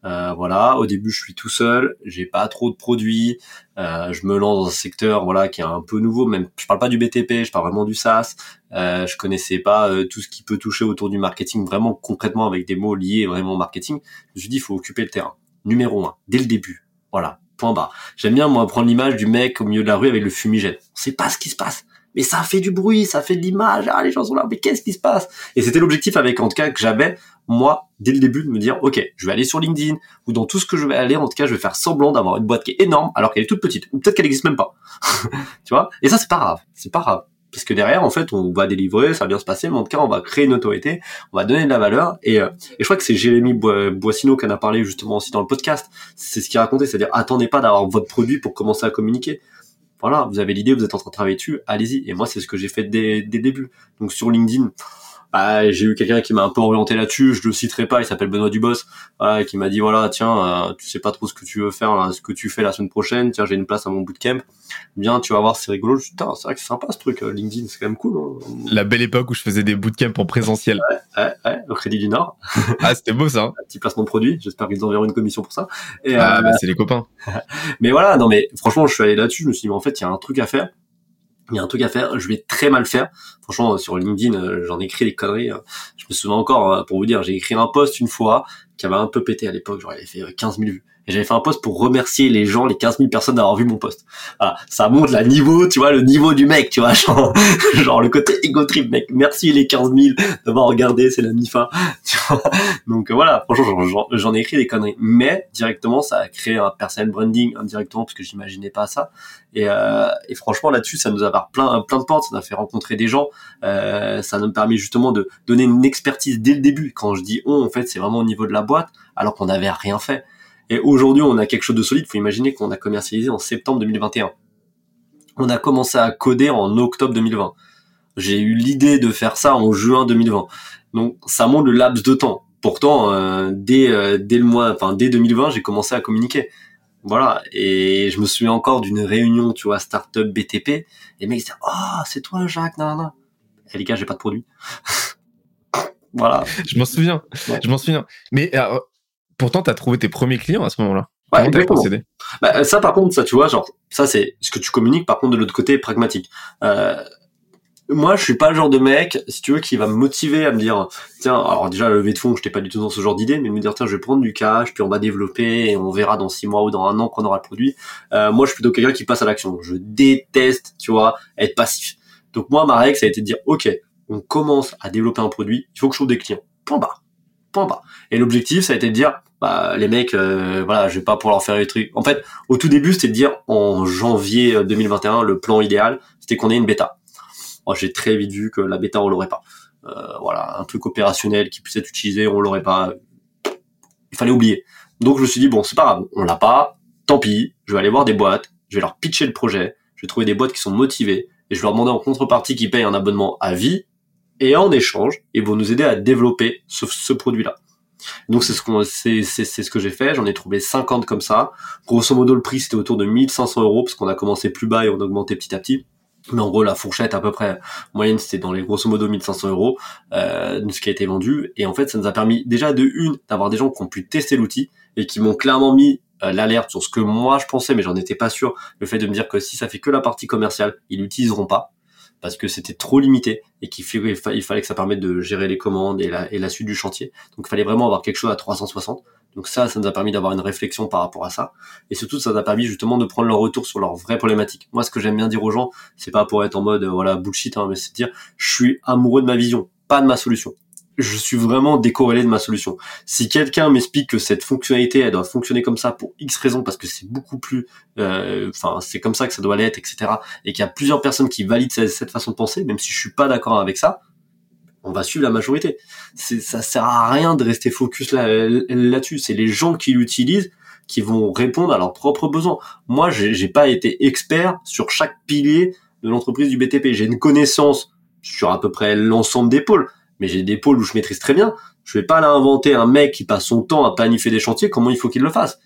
Euh, voilà, au début, je suis tout seul, j'ai pas trop de produits, euh, je me lance dans un secteur voilà qui est un peu nouveau. Même, je parle pas du BTP, je parle vraiment du SaaS. Euh, je connaissais pas euh, tout ce qui peut toucher autour du marketing vraiment concrètement avec des mots liés vraiment au marketing. Je me suis dit, il faut occuper le terrain numéro un, dès le début. Voilà, point barre. J'aime bien moi prendre l'image du mec au milieu de la rue avec le fumigène. On sait pas ce qui se passe, mais ça fait du bruit, ça fait de l'image, ah, les gens sont là, mais qu'est-ce qui se passe? Et c'était l'objectif avec, en tout cas, que j'avais, moi, dès le début, de me dire, ok, je vais aller sur LinkedIn, ou dans tout ce que je vais aller, en tout cas, je vais faire semblant d'avoir une boîte qui est énorme, alors qu'elle est toute petite, ou peut-être qu'elle n'existe même pas. tu vois? Et ça, c'est pas grave, c'est pas grave. Parce que derrière, en fait, on va délivrer, ça va bien se passer, mais en tout cas, on va créer une autorité, on va donner de la valeur. Et, euh, et je crois que c'est Jérémy Boissino qui en a parlé justement aussi dans le podcast. C'est ce qu'il racontait, c'est-à-dire attendez pas d'avoir votre produit pour commencer à communiquer voilà, vous avez l'idée, vous êtes en train de travailler dessus, allez-y. Et moi, c'est ce que j'ai fait dès, dès début. Donc sur LinkedIn, bah, j'ai eu quelqu'un qui m'a un peu orienté là-dessus, je le citerai pas, il s'appelle Benoît Dubos, voilà, qui m'a dit voilà, tiens, euh, tu sais pas trop ce que tu veux faire, là, ce que tu fais la semaine prochaine, tiens, j'ai une place à mon bootcamp, bien, tu vas voir, c'est rigolo. Putain, c'est vrai que c'est sympa ce truc, euh, LinkedIn, c'est quand même cool. Hein. La belle époque où je faisais des bootcamps en présentiel. Ouais, ouais, ouais au Crédit du Nord. ah, c'était beau ça. Hein. un petit placement de produit, j'espère qu'ils enverront une commission pour ça. Et, ah, euh, bah, c'est les copains. mais voilà, non mais franchement, je suis allé là-dessus, je me suis dit, mais en fait, il y a un truc à faire il y a un truc à faire, je vais très mal faire. Franchement, sur LinkedIn, euh, j'en ai écrit des conneries. Hein. Je me souviens encore, euh, pour vous dire, j'ai écrit un post une fois qui avait un peu pété à l'époque, j'aurais fait 15 000 vues et j'avais fait un post pour remercier les gens, les 15 000 personnes d'avoir vu mon post. Voilà, ça montre la niveau, tu vois, le niveau du mec, tu vois, genre, genre le côté ego trip, mec. Merci les 15 000 d'avoir regardé, c'est la MIFA. Tu vois Donc voilà, franchement, j'en ai écrit des conneries, mais directement, ça a créé un personal branding indirectement parce que j'imaginais pas ça. Et, euh, et franchement, là-dessus, ça nous a ouvert plein, plein de portes, ça nous a fait rencontrer des gens. Euh, ça nous a permis justement de donner une expertise dès le début. Quand je dis on, en fait, c'est vraiment au niveau de la boîte, alors qu'on n'avait rien fait. Et aujourd'hui, on a quelque chose de solide. Faut imaginer qu'on a commercialisé en septembre 2021. On a commencé à coder en octobre 2020. J'ai eu l'idée de faire ça en juin 2020. Donc, ça montre le laps de temps. Pourtant, euh, dès euh, dès le mois, enfin dès 2020, j'ai commencé à communiquer. Voilà. Et je me souviens encore d'une réunion, tu vois, startup BTP. Et les mecs disaient, oh, c'est toi, Jacques, non, non. Et les gars, j'ai pas de produit. voilà. Je m'en souviens. Je m'en souviens. Mais euh, pourtant, tu as trouvé tes premiers clients à ce moment-là. Ouais, procédé bah, ça, par contre, ça, tu vois, genre, ça, c'est ce que tu communiques. Par contre, de l'autre côté, pragmatique. Euh, moi, je suis pas le genre de mec, si tu veux, qui va me motiver à me dire, tiens, alors déjà, le levée de fonds, je n'étais pas du tout dans ce genre d'idée, mais me dire, tiens, je vais prendre du cash, puis on va développer, et on verra dans six mois ou dans un an qu'on aura le produit. Euh, moi, je suis plutôt quelqu'un qui passe à l'action. Je déteste, tu vois, être passif. Donc moi, ma règle, ça a été de dire, ok, on commence à développer un produit, il faut que je trouve des clients. Point bas. Bas. Et l'objectif, ça a été de dire, bah, les mecs, euh, voilà, je vais pas pouvoir faire les trucs. En fait, au tout début, c'était de dire en janvier 2021, le plan idéal, c'était qu'on ait une bêta. Moi, j'ai très vite vu que la bêta, on l'aurait pas. Euh, voilà, un truc opérationnel qui puisse être utilisé, on l'aurait pas. Il fallait oublier. Donc, je me suis dit bon, c'est pas grave, on l'a pas. Tant pis, je vais aller voir des boîtes, je vais leur pitcher le projet, je vais trouver des boîtes qui sont motivées et je vais leur demander en contrepartie qu'ils payent un abonnement à vie et en échange, ils vont nous aider à développer ce produit-là. Donc c'est ce qu'on c'est ce que j'ai fait. J'en ai trouvé 50 comme ça. Grosso modo le prix c'était autour de 1500 euros parce qu'on a commencé plus bas et on a augmenté petit à petit. Mais en gros la fourchette à peu près moyenne c'était dans les grosso modo 1500 euros euh, ce qui a été vendu. Et en fait ça nous a permis déjà de une d'avoir des gens qui ont pu tester l'outil et qui m'ont clairement mis euh, l'alerte sur ce que moi je pensais mais j'en étais pas sûr. Le fait de me dire que si ça fait que la partie commerciale ils l'utiliseront pas parce que c'était trop limité et qu'il il fallait que ça permette de gérer les commandes et la, et la suite du chantier. Donc il fallait vraiment avoir quelque chose à 360. Donc ça, ça nous a permis d'avoir une réflexion par rapport à ça. Et surtout, ça nous a permis justement de prendre leur retour sur leurs vraies problématiques. Moi, ce que j'aime bien dire aux gens, c'est pas pour être en mode, voilà, bullshit, hein, mais c'est dire, je suis amoureux de ma vision, pas de ma solution je suis vraiment décorrélé de ma solution. Si quelqu'un m'explique que cette fonctionnalité elle doit fonctionner comme ça pour X raisons parce que c'est beaucoup plus, euh, enfin c'est comme ça que ça doit l'être, etc. Et qu'il y a plusieurs personnes qui valident cette, façon de penser, même si je suis pas d'accord avec ça, on va suivre la majorité. Ça sert à rien de rester focus là, là-dessus. C'est les gens qui l'utilisent qui vont répondre à leurs propres besoins. Moi, j'ai pas été expert sur chaque pilier de l'entreprise du BTP. J'ai une connaissance sur à peu près l'ensemble des pôles mais j'ai des pôles où je maîtrise très bien. Je vais pas là inventer un mec qui passe son temps à planifier des chantiers, comment il faut qu'il le fasse?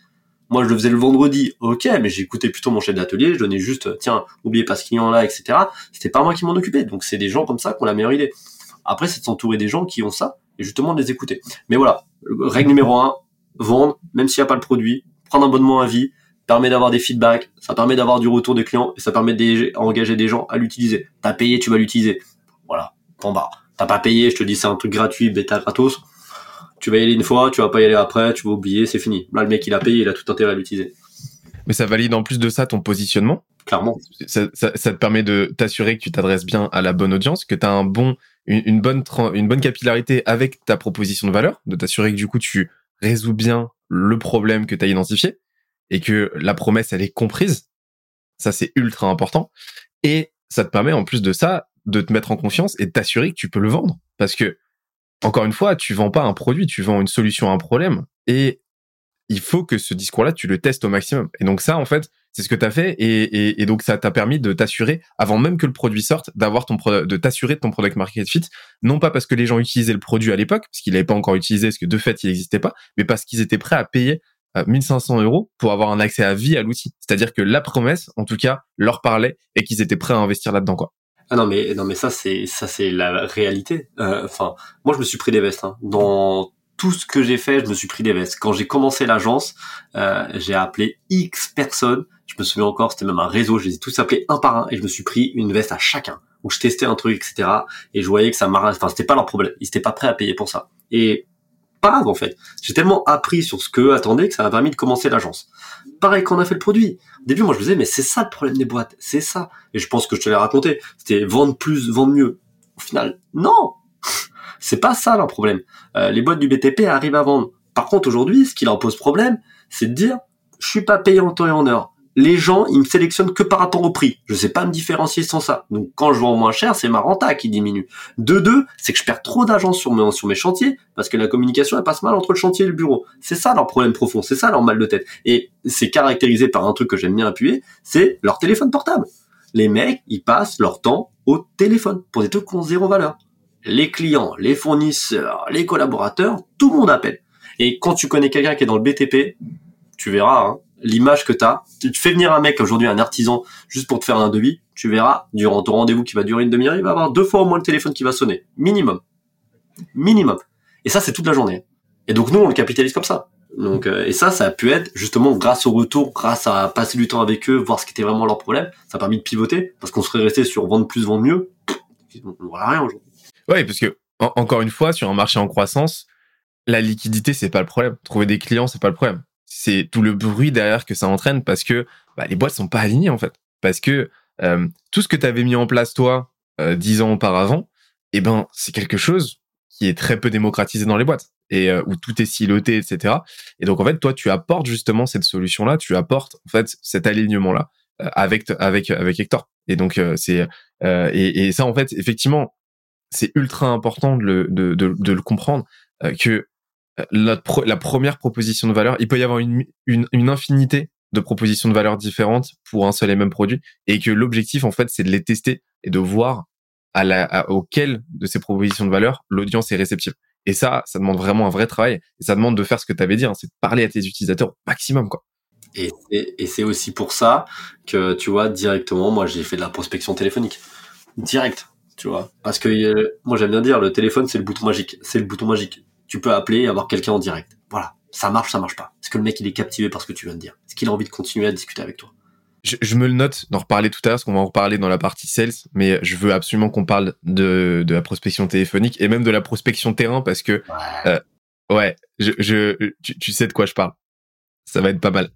Moi, je le faisais le vendredi, ok, mais j'écoutais plutôt mon chef d'atelier, je donnais juste, tiens, n'oubliez pas ce client-là, etc. C'était pas moi qui m'en occupais. Donc, c'est des gens comme ça qui ont la meilleure idée. Après, c'est de s'entourer des gens qui ont ça et justement de les écouter. Mais voilà, règle numéro un, vendre, même s'il n'y a pas le produit, prendre un abonnement à vie, permet d'avoir des feedbacks, ça permet d'avoir du retour des clients et ça permet d'engager des gens à l'utiliser. T'as payé, tu vas l'utiliser. Voilà, en bas. T'as pas payé, je te dis c'est un truc gratuit, bêta gratos. Tu vas y aller une fois, tu vas pas y aller après, tu vas oublier, c'est fini. Là, le mec, il a payé, il a tout intérêt à l'utiliser. Mais ça valide en plus de ça ton positionnement? Clairement. Ça, ça, ça te permet de t'assurer que tu t'adresses bien à la bonne audience, que tu as un bon, une, une, bonne, une bonne capillarité avec ta proposition de valeur, de t'assurer que du coup tu résous bien le problème que tu as identifié et que la promesse elle est comprise. Ça c'est ultra important. Et ça te permet en plus de ça de te mettre en confiance et de t'assurer que tu peux le vendre. Parce que, encore une fois, tu vends pas un produit, tu vends une solution à un problème. Et il faut que ce discours-là, tu le testes au maximum. Et donc ça, en fait, c'est ce que tu as fait. Et, donc ça t'a permis de t'assurer, avant même que le produit sorte, d'avoir ton de t'assurer de ton product market fit. Non pas parce que les gens utilisaient le produit à l'époque, parce qu'il n'avait pas encore utilisé, parce que de fait, il n'existait pas, mais parce qu'ils étaient prêts à payer 1500 euros pour avoir un accès à vie à l'outil. C'est-à-dire que la promesse, en tout cas, leur parlait et qu'ils étaient prêts à investir là-dedans, quoi. Ah non mais non mais ça c'est ça c'est la réalité. Euh, enfin, moi je me suis pris des vestes hein. dans tout ce que j'ai fait, je me suis pris des vestes. Quand j'ai commencé l'agence, euh, j'ai appelé X personnes. Je me souviens encore, c'était même un réseau. Je les ai tous appelés un par un et je me suis pris une veste à chacun. Où je testais un truc, etc. Et je voyais que ça m'arrêtait. Enfin, c'était pas leur problème. Ils étaient pas prêts à payer pour ça. Et pas grave en fait. J'ai tellement appris sur ce que attendaient que ça m'a permis de commencer l'agence. Pareil quand on a fait le produit. Au début, moi je me disais mais c'est ça le problème des boîtes, c'est ça. Et je pense que je te l'ai raconté. C'était vendre plus, vendre mieux. Au final, non. c'est pas ça leur problème. Euh, les boîtes du BTP arrivent à vendre. Par contre aujourd'hui, ce qui leur pose problème, c'est de dire je suis pas payé en temps et en heure les gens, ils me sélectionnent que par rapport au prix. Je sais pas me différencier sans ça. Donc, quand je vends moins cher, c'est ma renta qui diminue. De deux, c'est que je perds trop d'argent sur mes, sur mes chantiers parce que la communication, elle passe mal entre le chantier et le bureau. C'est ça leur problème profond. C'est ça leur mal de tête. Et c'est caractérisé par un truc que j'aime bien appuyer, c'est leur téléphone portable. Les mecs, ils passent leur temps au téléphone pour des trucs qui ont zéro valeur. Les clients, les fournisseurs, les collaborateurs, tout le monde appelle. Et quand tu connais quelqu'un qui est dans le BTP, tu verras, hein, l'image que tu as. Tu fais venir un mec aujourd'hui, un artisan, juste pour te faire un devis, tu verras, durant ton rendez-vous qui va durer une demi-heure, il va avoir deux fois au moins le téléphone qui va sonner. Minimum. Minimum. Et ça, c'est toute la journée. Et donc nous, on le capitalise comme ça. Donc euh, et ça, ça a pu être justement grâce au retour, grâce à passer du temps avec eux, voir ce qui était vraiment leur problème. Ça a permis de pivoter parce qu'on serait resté sur vendre plus, vendre mieux. On voit rien aujourd'hui. Oui, parce que encore une fois, sur un marché en croissance, la liquidité c'est pas le problème. Trouver des clients c'est pas le problème c'est tout le bruit derrière que ça entraîne parce que bah, les boîtes sont pas alignées en fait. Parce que euh, tout ce que tu avais mis en place toi euh, dix ans auparavant, eh ben c'est quelque chose qui est très peu démocratisé dans les boîtes et euh, où tout est siloté, etc. Et donc en fait toi tu apportes justement cette solution là, tu apportes en fait cet alignement là avec avec avec Hector. Et donc c'est et, et, ça en fait effectivement c'est ultra important de le de, de, de le comprendre que la, première proposition de valeur, il peut y avoir une, une, infinité de propositions de valeur différentes pour un seul et même produit, et que l'objectif en fait c'est de les tester et de voir à la, auquel de ces propositions de valeur l'audience est réceptive. Et ça, ça demande vraiment un vrai travail, et ça demande de faire ce que tu avais dit, hein, c'est de parler à tes utilisateurs au maximum quoi. Et, et, c'est aussi pour ça que tu vois directement, moi j'ai fait de la prospection téléphonique direct, tu vois, parce que euh, moi j'aime bien dire le téléphone c'est le bouton magique, c'est le bouton magique tu peux appeler et avoir quelqu'un en direct. Voilà. Ça marche, ça marche pas. Est-ce que le mec, il est captivé par ce que tu viens de dire? Est-ce qu'il a envie de continuer à discuter avec toi? Je, me le note d'en reparler tout à l'heure, parce qu'on va en reparler dans la partie sales, mais je veux absolument qu'on parle de, de la prospection téléphonique et même de la prospection terrain, parce que, ouais, euh, je, tu, sais de quoi je parle. Ça va être pas mal.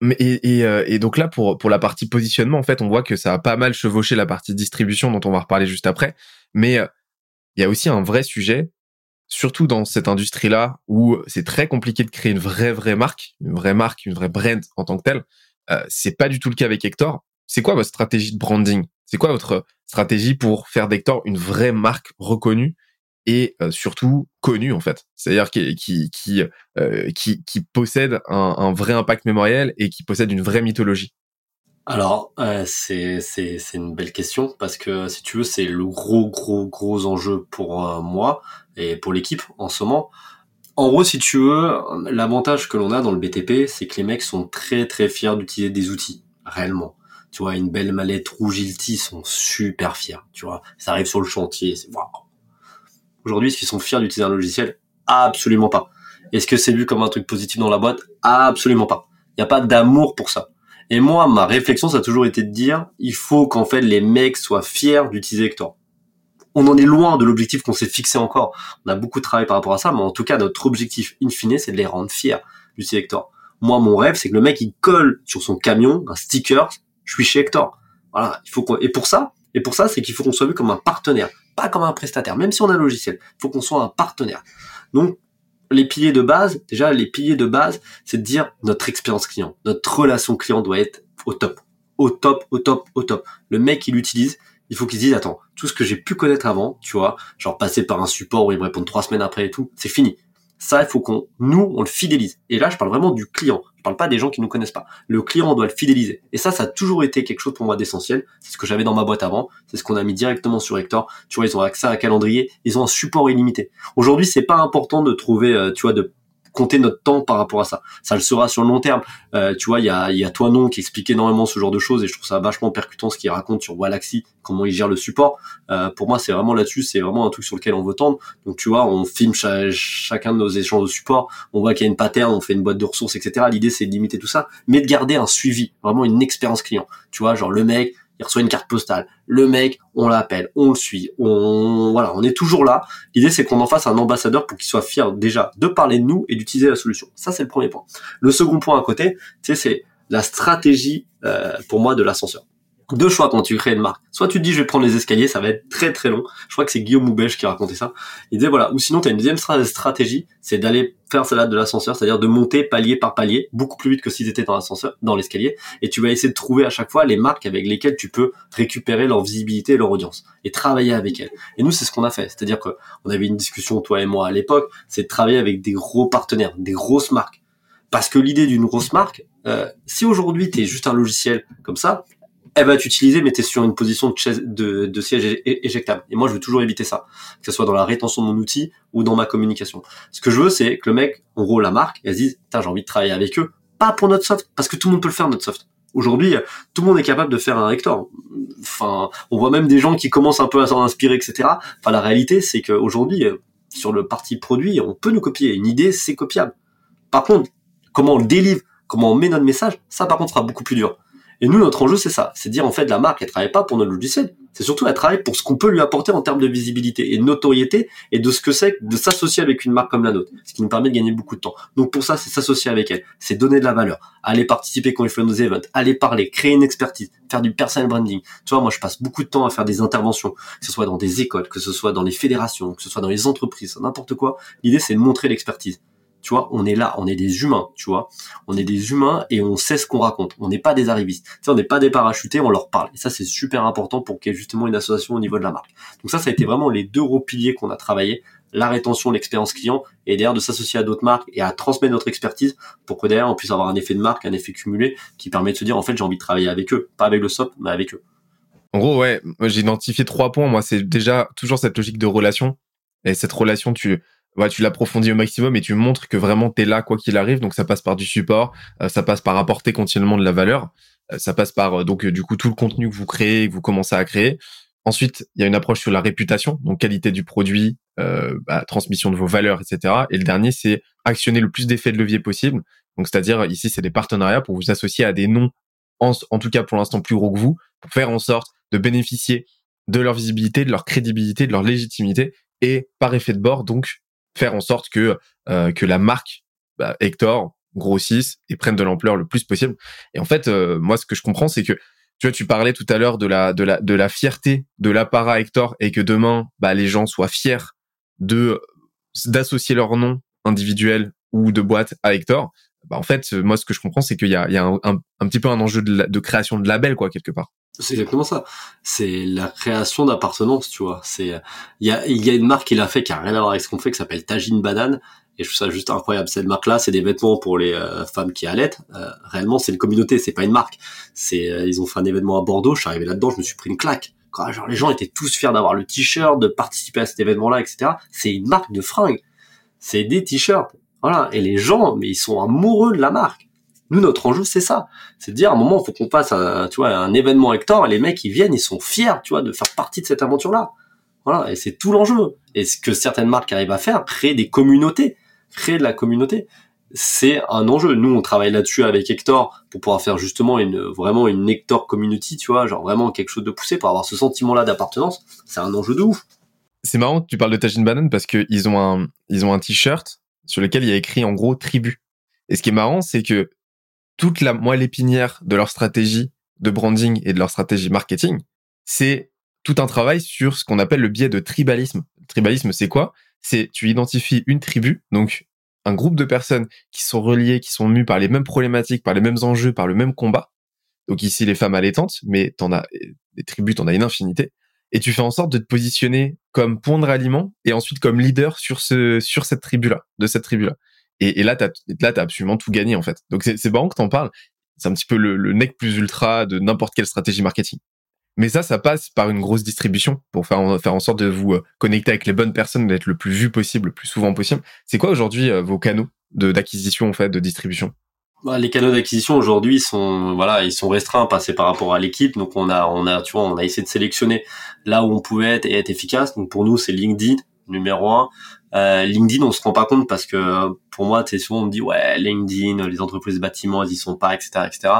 Mais, et, et, euh, et, donc là, pour, pour la partie positionnement, en fait, on voit que ça a pas mal chevauché la partie distribution dont on va reparler juste après. Mais euh, il y a aussi un vrai sujet surtout dans cette industrie-là où c'est très compliqué de créer une vraie vraie marque, une vraie marque, une vraie brand en tant que telle. Euh, c'est pas du tout le cas avec Hector. C'est quoi votre stratégie de branding? C'est quoi votre stratégie pour faire d'Hector une vraie marque reconnue et euh, surtout connue en fait? C'est-à-dire qui qui qui, euh, qui, qui possède un, un vrai impact mémoriel et qui possède une vraie mythologie. Alors, euh, c'est une belle question parce que si tu veux, c'est le gros gros gros enjeu pour euh, moi et pour l'équipe en ce moment. En gros, si tu veux, l'avantage que l'on a dans le BTP, c'est que les mecs sont très très fiers d'utiliser des outils réellement. Tu vois, une belle mallette rouge Ilti sont super fiers. Tu vois, ça arrive sur le chantier, c'est waouh. Aujourd'hui, est-ce qu'ils sont fiers d'utiliser un logiciel? Absolument pas. Est-ce que c'est vu comme un truc positif dans la boîte? Absolument pas. Il n'y a pas d'amour pour ça. Et moi, ma réflexion, ça a toujours été de dire, il faut qu'en fait les mecs soient fiers d'utiliser Hector. On en est loin de l'objectif qu'on s'est fixé encore. On a beaucoup de travail par rapport à ça, mais en tout cas, notre objectif in fine, c'est de les rendre fiers d'utiliser Hector. Moi, mon rêve, c'est que le mec, il colle sur son camion un sticker, je suis chez Hector. Voilà, il faut qu'on, et pour ça, et pour ça, c'est qu'il faut qu'on soit vu comme un partenaire, pas comme un prestataire, même si on a un logiciel. Il faut qu'on soit un partenaire. Donc, les piliers de base, déjà, les piliers de base, c'est de dire notre expérience client, notre relation client doit être au top. Au top, au top, au top. Le mec, il l'utilise, il faut qu'il se dise, attends, tout ce que j'ai pu connaître avant, tu vois, genre passer par un support où il me répond trois semaines après et tout, c'est fini. Ça, il faut qu'on, nous, on le fidélise. Et là, je parle vraiment du client. Parle pas des gens qui nous connaissent pas. Le client, doit le fidéliser. Et ça, ça a toujours été quelque chose pour moi d'essentiel. C'est ce que j'avais dans ma boîte avant. C'est ce qu'on a mis directement sur Hector. Tu vois, ils ont accès à un calendrier. Ils ont un support illimité. Aujourd'hui, c'est pas important de trouver, euh, tu vois, de compter notre temps par rapport à ça. Ça le sera sur le long terme. Euh, tu vois, il y a, y a toi non qui explique énormément ce genre de choses et je trouve ça vachement percutant ce qu'il raconte sur Galaxy, comment il gère le support. Euh, pour moi, c'est vraiment là-dessus, c'est vraiment un truc sur lequel on veut tendre. Donc tu vois, on filme chacun de nos échanges de support, on voit qu'il y a une pattern, on fait une boîte de ressources, etc. L'idée c'est de limiter tout ça, mais de garder un suivi, vraiment une expérience client. Tu vois, genre le mec, il reçoit une carte postale. Le mec, on l'appelle, on le suit, on voilà, on est toujours là. L'idée c'est qu'on en fasse un ambassadeur pour qu'il soit fier déjà de parler de nous et d'utiliser la solution. Ça c'est le premier point. Le second point à côté, c'est la stratégie euh, pour moi de l'ascenseur deux choix quand tu crées une marque. Soit tu te dis je vais prendre les escaliers, ça va être très très long. Je crois que c'est Guillaume Moubèche qui racontait ça. Il disait voilà, ou sinon tu as une deuxième stratégie, c'est d'aller faire cela de l'ascenseur, c'est-à-dire de monter palier par palier, beaucoup plus vite que si tu étais dans l'ascenseur, dans l'escalier, et tu vas essayer de trouver à chaque fois les marques avec lesquelles tu peux récupérer leur visibilité et leur audience et travailler avec elles. Et nous c'est ce qu'on a fait, c'est-à-dire que on avait une discussion toi et moi à l'époque, c'est de travailler avec des gros partenaires, des grosses marques. Parce que l'idée d'une grosse marque, euh, si aujourd'hui tu es juste un logiciel comme ça, elle va t'utiliser, mais tu es sur une position de, de, siège éjectable. Et moi, je veux toujours éviter ça, que ce soit dans la rétention de mon outil ou dans ma communication. Ce que je veux, c'est que le mec, on roule la marque, elle se dise, j'ai envie de travailler avec eux, pas pour notre soft, parce que tout le monde peut le faire, notre soft. Aujourd'hui, tout le monde est capable de faire un Hector. Enfin, on voit même des gens qui commencent un peu à s'en inspirer, etc. Enfin, la réalité, c'est qu'aujourd'hui, sur le parti produit, on peut nous copier. Une idée, c'est copiable. Par contre, comment on le délivre, comment on met notre message, ça, par contre, sera beaucoup plus dur. Et nous, notre enjeu, c'est ça. C'est dire, en fait, la marque, elle travaille pas pour notre logiciel. C'est surtout, elle travaille pour ce qu'on peut lui apporter en termes de visibilité et de notoriété et de ce que c'est de s'associer avec une marque comme la nôtre. Ce qui nous permet de gagner beaucoup de temps. Donc, pour ça, c'est s'associer avec elle. C'est donner de la valeur. Aller participer quand il fait nos events. Aller parler. Créer une expertise. Faire du personal branding. Tu vois, moi, je passe beaucoup de temps à faire des interventions. Que ce soit dans des écoles, que ce soit dans les fédérations, que ce soit dans les entreprises, n'importe quoi. L'idée, c'est de montrer l'expertise. Tu vois, on est là, on est des humains, tu vois. On est des humains et on sait ce qu'on raconte. On n'est pas des arrivistes. On n'est pas des parachutés, on leur parle. Et ça, c'est super important pour qu'il y ait justement une association au niveau de la marque. Donc ça, ça a été vraiment les deux gros piliers qu'on a travaillé. La rétention, l'expérience client, et derrière de s'associer à d'autres marques et à transmettre notre expertise pour que derrière on puisse avoir un effet de marque, un effet cumulé qui permet de se dire en fait j'ai envie de travailler avec eux, pas avec le SOP, mais avec eux. En gros, ouais, j'ai identifié trois points. Moi, c'est déjà toujours cette logique de relation. Et cette relation, tu, tu l'approfondis au maximum et tu montres que vraiment tu es là quoi qu'il arrive. Donc ça passe par du support, euh, ça passe par apporter continuellement de la valeur, euh, ça passe par euh, donc du coup tout le contenu que vous créez, que vous commencez à créer. Ensuite, il y a une approche sur la réputation, donc qualité du produit, bah, transmission de vos valeurs, etc. Et le dernier, c'est actionner le plus d'effets de levier possible. Donc c'est-à-dire ici, c'est des partenariats pour vous associer à des noms, en, en tout cas pour l'instant plus gros que vous, pour faire en sorte de bénéficier de leur visibilité, de leur crédibilité, de leur légitimité et par effet de bord, donc faire en sorte que euh, que la marque bah, Hector grossisse et prenne de l'ampleur le plus possible. Et en fait, euh, moi, ce que je comprends, c'est que tu vois, tu parlais tout à l'heure de la de la de la fierté de l'apparat Hector et que demain, bah, les gens soient fiers de d'associer leur nom individuel ou de boîte à Hector. Bah, en fait, moi, ce que je comprends, c'est qu'il y a, un, petit peu un enjeu de, création de label, quoi, quelque part. C'est exactement ça. C'est la création d'appartenance, tu vois. C'est il y a une marque qui l'a fait qui a rien à voir avec ce qu'on fait qui s'appelle Tajine Banane et je trouve ça juste incroyable. Cette marque-là, c'est des vêtements pour les euh, femmes qui allaitent. Euh, réellement, c'est une communauté, c'est pas une marque. C'est euh, ils ont fait un événement à Bordeaux. Je suis arrivé là-dedans, je me suis pris une claque. Genre les gens étaient tous fiers d'avoir le t-shirt, de participer à cet événement-là, etc. C'est une marque de fringues. C'est des t-shirts. Voilà. Et les gens, mais ils sont amoureux de la marque. Nous, notre enjeu, c'est ça. C'est de dire, à un moment, il faut qu'on fasse un, tu vois, un événement Hector, et les mecs, ils viennent, ils sont fiers, tu vois, de faire partie de cette aventure-là. Voilà. Et c'est tout l'enjeu. Et ce que certaines marques arrivent à faire, créer des communautés. Créer de la communauté. C'est un enjeu. Nous, on travaille là-dessus avec Hector pour pouvoir faire justement une, vraiment une Hector community, tu vois, genre vraiment quelque chose de poussé pour avoir ce sentiment-là d'appartenance. C'est un enjeu de ouf. C'est marrant que tu parles de Tajin Banane parce qu'ils ont un, ils ont un t-shirt sur lequel il y a écrit en gros tribu. Et ce qui est marrant, c'est que toute la moelle épinière de leur stratégie de branding et de leur stratégie marketing, c'est tout un travail sur ce qu'on appelle le biais de tribalisme. Tribalisme, c'est quoi? C'est tu identifies une tribu, donc un groupe de personnes qui sont reliées, qui sont mues par les mêmes problématiques, par les mêmes enjeux, par le même combat. Donc ici, les femmes allaitantes, mais t'en as des tribus, t'en as une infinité. Et tu fais en sorte de te positionner comme point de ralliement et ensuite comme leader sur ce sur cette tribu-là, de cette tribu-là. Et, et là, t'as là, t'as absolument tout gagné en fait. Donc c'est c'est marrant que t'en parles. C'est un petit peu le, le nec plus ultra de n'importe quelle stratégie marketing. Mais ça, ça passe par une grosse distribution pour faire en, faire en sorte de vous euh, connecter avec les bonnes personnes, d'être le plus vu possible, le plus souvent possible. C'est quoi aujourd'hui euh, vos canaux d'acquisition en fait, de distribution? Les canaux d'acquisition aujourd'hui sont voilà ils sont restreints passés par rapport à l'équipe. Donc on a on a tu vois on a essayé de sélectionner là où on pouvait être et être efficace. Donc pour nous c'est LinkedIn numéro un. Euh, LinkedIn on se rend pas compte parce que pour moi tu souvent on me dit ouais LinkedIn les entreprises bâtiments elles y sont pas etc etc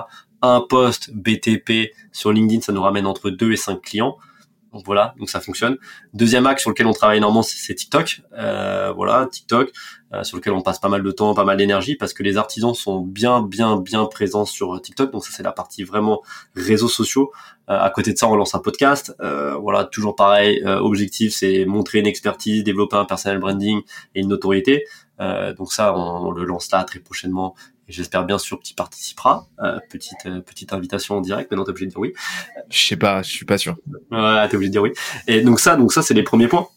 un post BTP sur LinkedIn, ça nous ramène entre 2 et 5 clients. Donc voilà, donc ça fonctionne. Deuxième axe sur lequel on travaille énormément, c'est TikTok. Euh, voilà, TikTok, euh, sur lequel on passe pas mal de temps, pas mal d'énergie, parce que les artisans sont bien, bien, bien présents sur TikTok. Donc ça, c'est la partie vraiment réseaux sociaux. Euh, à côté de ça, on lance un podcast. voilà, toujours pareil. objectif, c'est montrer une expertise, développer un personnel branding et une notoriété. donc ça, on, le lance là très prochainement J'espère bien sûr que tu participeras. Euh, petite euh, petite invitation en direct. Maintenant, t'es obligé de dire oui. Je sais pas, je suis pas sûr. Voilà, t'es obligé de dire oui. Et donc ça, donc ça, c'est les premiers points.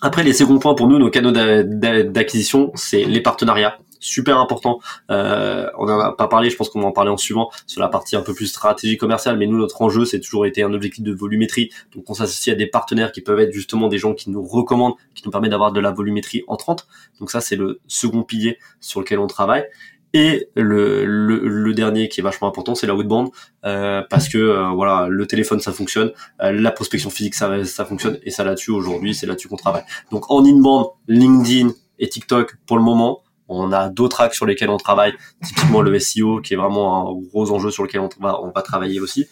Après, les seconds points pour nous, nos canaux d'acquisition, c'est les partenariats. Super important. Euh, on en a pas parlé, je pense qu'on va en parler en suivant sur la partie un peu plus stratégie commerciale. Mais nous, notre enjeu, c'est toujours été un objectif de volumétrie. Donc, on s'associe à des partenaires qui peuvent être justement des gens qui nous recommandent, qui nous permettent d'avoir de la volumétrie entrante. Donc ça, c'est le second pilier sur lequel on travaille. Et le, dernier qui est vachement important, c'est la outbound, euh, parce que euh, voilà, le téléphone ça fonctionne, euh, la prospection physique ça, fonctionne, et ça là-dessus aujourd'hui, c'est là-dessus qu'on travaille. Donc en inbound, LinkedIn et TikTok pour le moment, on a d'autres axes sur lesquels on travaille, typiquement le SEO qui est vraiment un gros enjeu sur lequel on va, on va travailler aussi.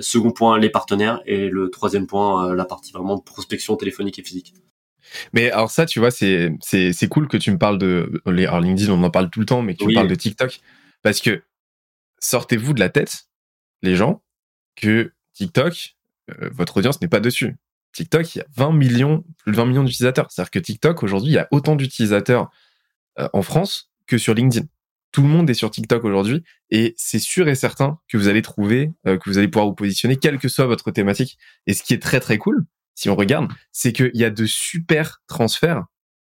second point, les partenaires, et le troisième point, la partie vraiment prospection téléphonique et physique. Mais alors ça, tu vois, c'est c'est cool que tu me parles de les alors LinkedIn, on en parle tout le temps, mais que tu me parles de TikTok parce que sortez-vous de la tête, les gens, que TikTok, euh, votre audience n'est pas dessus. TikTok, il y a 20 millions, plus de 20 millions d'utilisateurs. C'est-à-dire que TikTok aujourd'hui, il y a autant d'utilisateurs euh, en France que sur LinkedIn. Tout le monde est sur TikTok aujourd'hui et c'est sûr et certain que vous allez trouver, euh, que vous allez pouvoir vous positionner, quelle que soit votre thématique. Et ce qui est très très cool, si on regarde, c'est qu'il y a de super transferts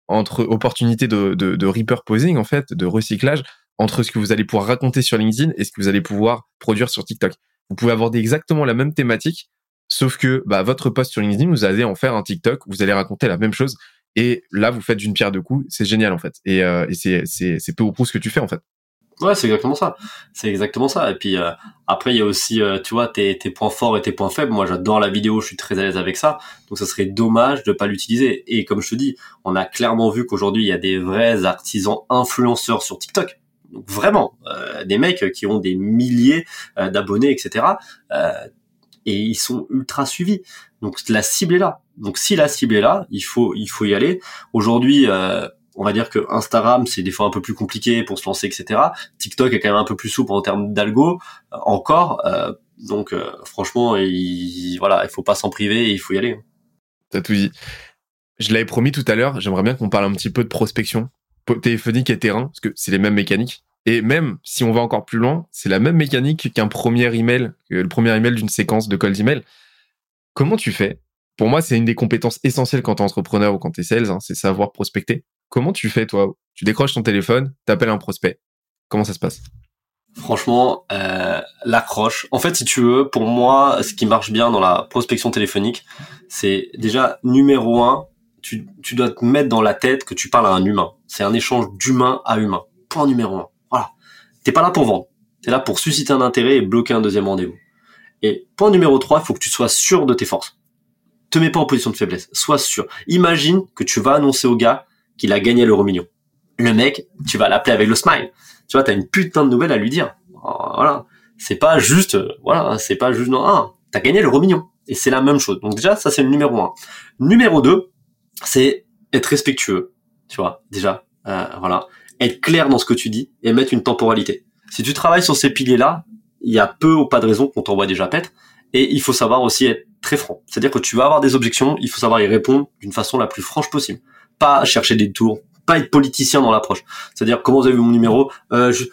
entre opportunités de, de, de repurposing, en fait, de recyclage, entre ce que vous allez pouvoir raconter sur LinkedIn et ce que vous allez pouvoir produire sur TikTok. Vous pouvez aborder exactement la même thématique, sauf que bah, votre post sur LinkedIn, vous allez en faire un TikTok, vous allez raconter la même chose. Et là, vous faites d'une pierre deux coups, c'est génial en fait. Et, euh, et c'est, peu ou prou ce que tu fais en fait. Ouais, c'est exactement ça. C'est exactement ça. Et puis euh, après, il y a aussi, euh, tu vois, tes, tes points forts et tes points faibles. Moi, j'adore la vidéo, je suis très à l'aise avec ça. Donc, ça serait dommage de pas l'utiliser. Et comme je te dis, on a clairement vu qu'aujourd'hui, il y a des vrais artisans influenceurs sur TikTok. Donc vraiment, euh, des mecs qui ont des milliers d'abonnés, etc. et ils sont ultra suivis. Donc la cible est là. Donc si la cible est là, il faut il faut y aller. Aujourd'hui on va dire que Instagram c'est des fois un peu plus compliqué pour se lancer etc TikTok est quand même un peu plus souple en termes d'algo euh, encore euh, donc euh, franchement il voilà il faut pas s'en priver il faut y aller t'as tout dit. Je l'avais promis tout à l'heure j'aimerais bien qu'on parle un petit peu de prospection téléphonique et terrain parce que c'est les mêmes mécaniques. Et même si on va encore plus loin c'est la même mécanique qu'un premier email le premier email d'une séquence de cold email comment tu fais? Pour moi, c'est une des compétences essentielles quand tu es entrepreneur ou quand tu es sales, hein, c'est savoir prospecter. Comment tu fais, toi? Tu décroches ton téléphone, t'appelles un prospect. Comment ça se passe? Franchement, euh, l'accroche. En fait, si tu veux, pour moi, ce qui marche bien dans la prospection téléphonique, c'est déjà numéro un, tu, tu dois te mettre dans la tête que tu parles à un humain. C'est un échange d'humain à humain. Point numéro un. Voilà. T'es pas là pour vendre. T'es là pour susciter un intérêt et bloquer un deuxième rendez-vous. Et point numéro 3, il faut que tu sois sûr de tes forces. Te mets pas en position de faiblesse. Sois sûr. Imagine que tu vas annoncer au gars qu'il a gagné l'euro million. Le mec, tu vas l'appeler avec le smile. Tu vois, t'as une putain de nouvelle à lui dire. Voilà. C'est pas juste, voilà, c'est pas juste, non, ah, t'as gagné l'euro million. Et c'est la même chose. Donc déjà, ça c'est le numéro un. Numéro deux, c'est être respectueux. Tu vois, déjà, euh, voilà. être clair dans ce que tu dis et mettre une temporalité. Si tu travailles sur ces piliers-là, il y a peu ou pas de raison qu'on t'envoie déjà paître. Et il faut savoir aussi être très franc. C'est-à-dire que tu vas avoir des objections, il faut savoir y répondre d'une façon la plus franche possible. Pas chercher des tours, pas être politicien dans l'approche. C'est-à-dire comment vous avez vu mon numéro euh, je,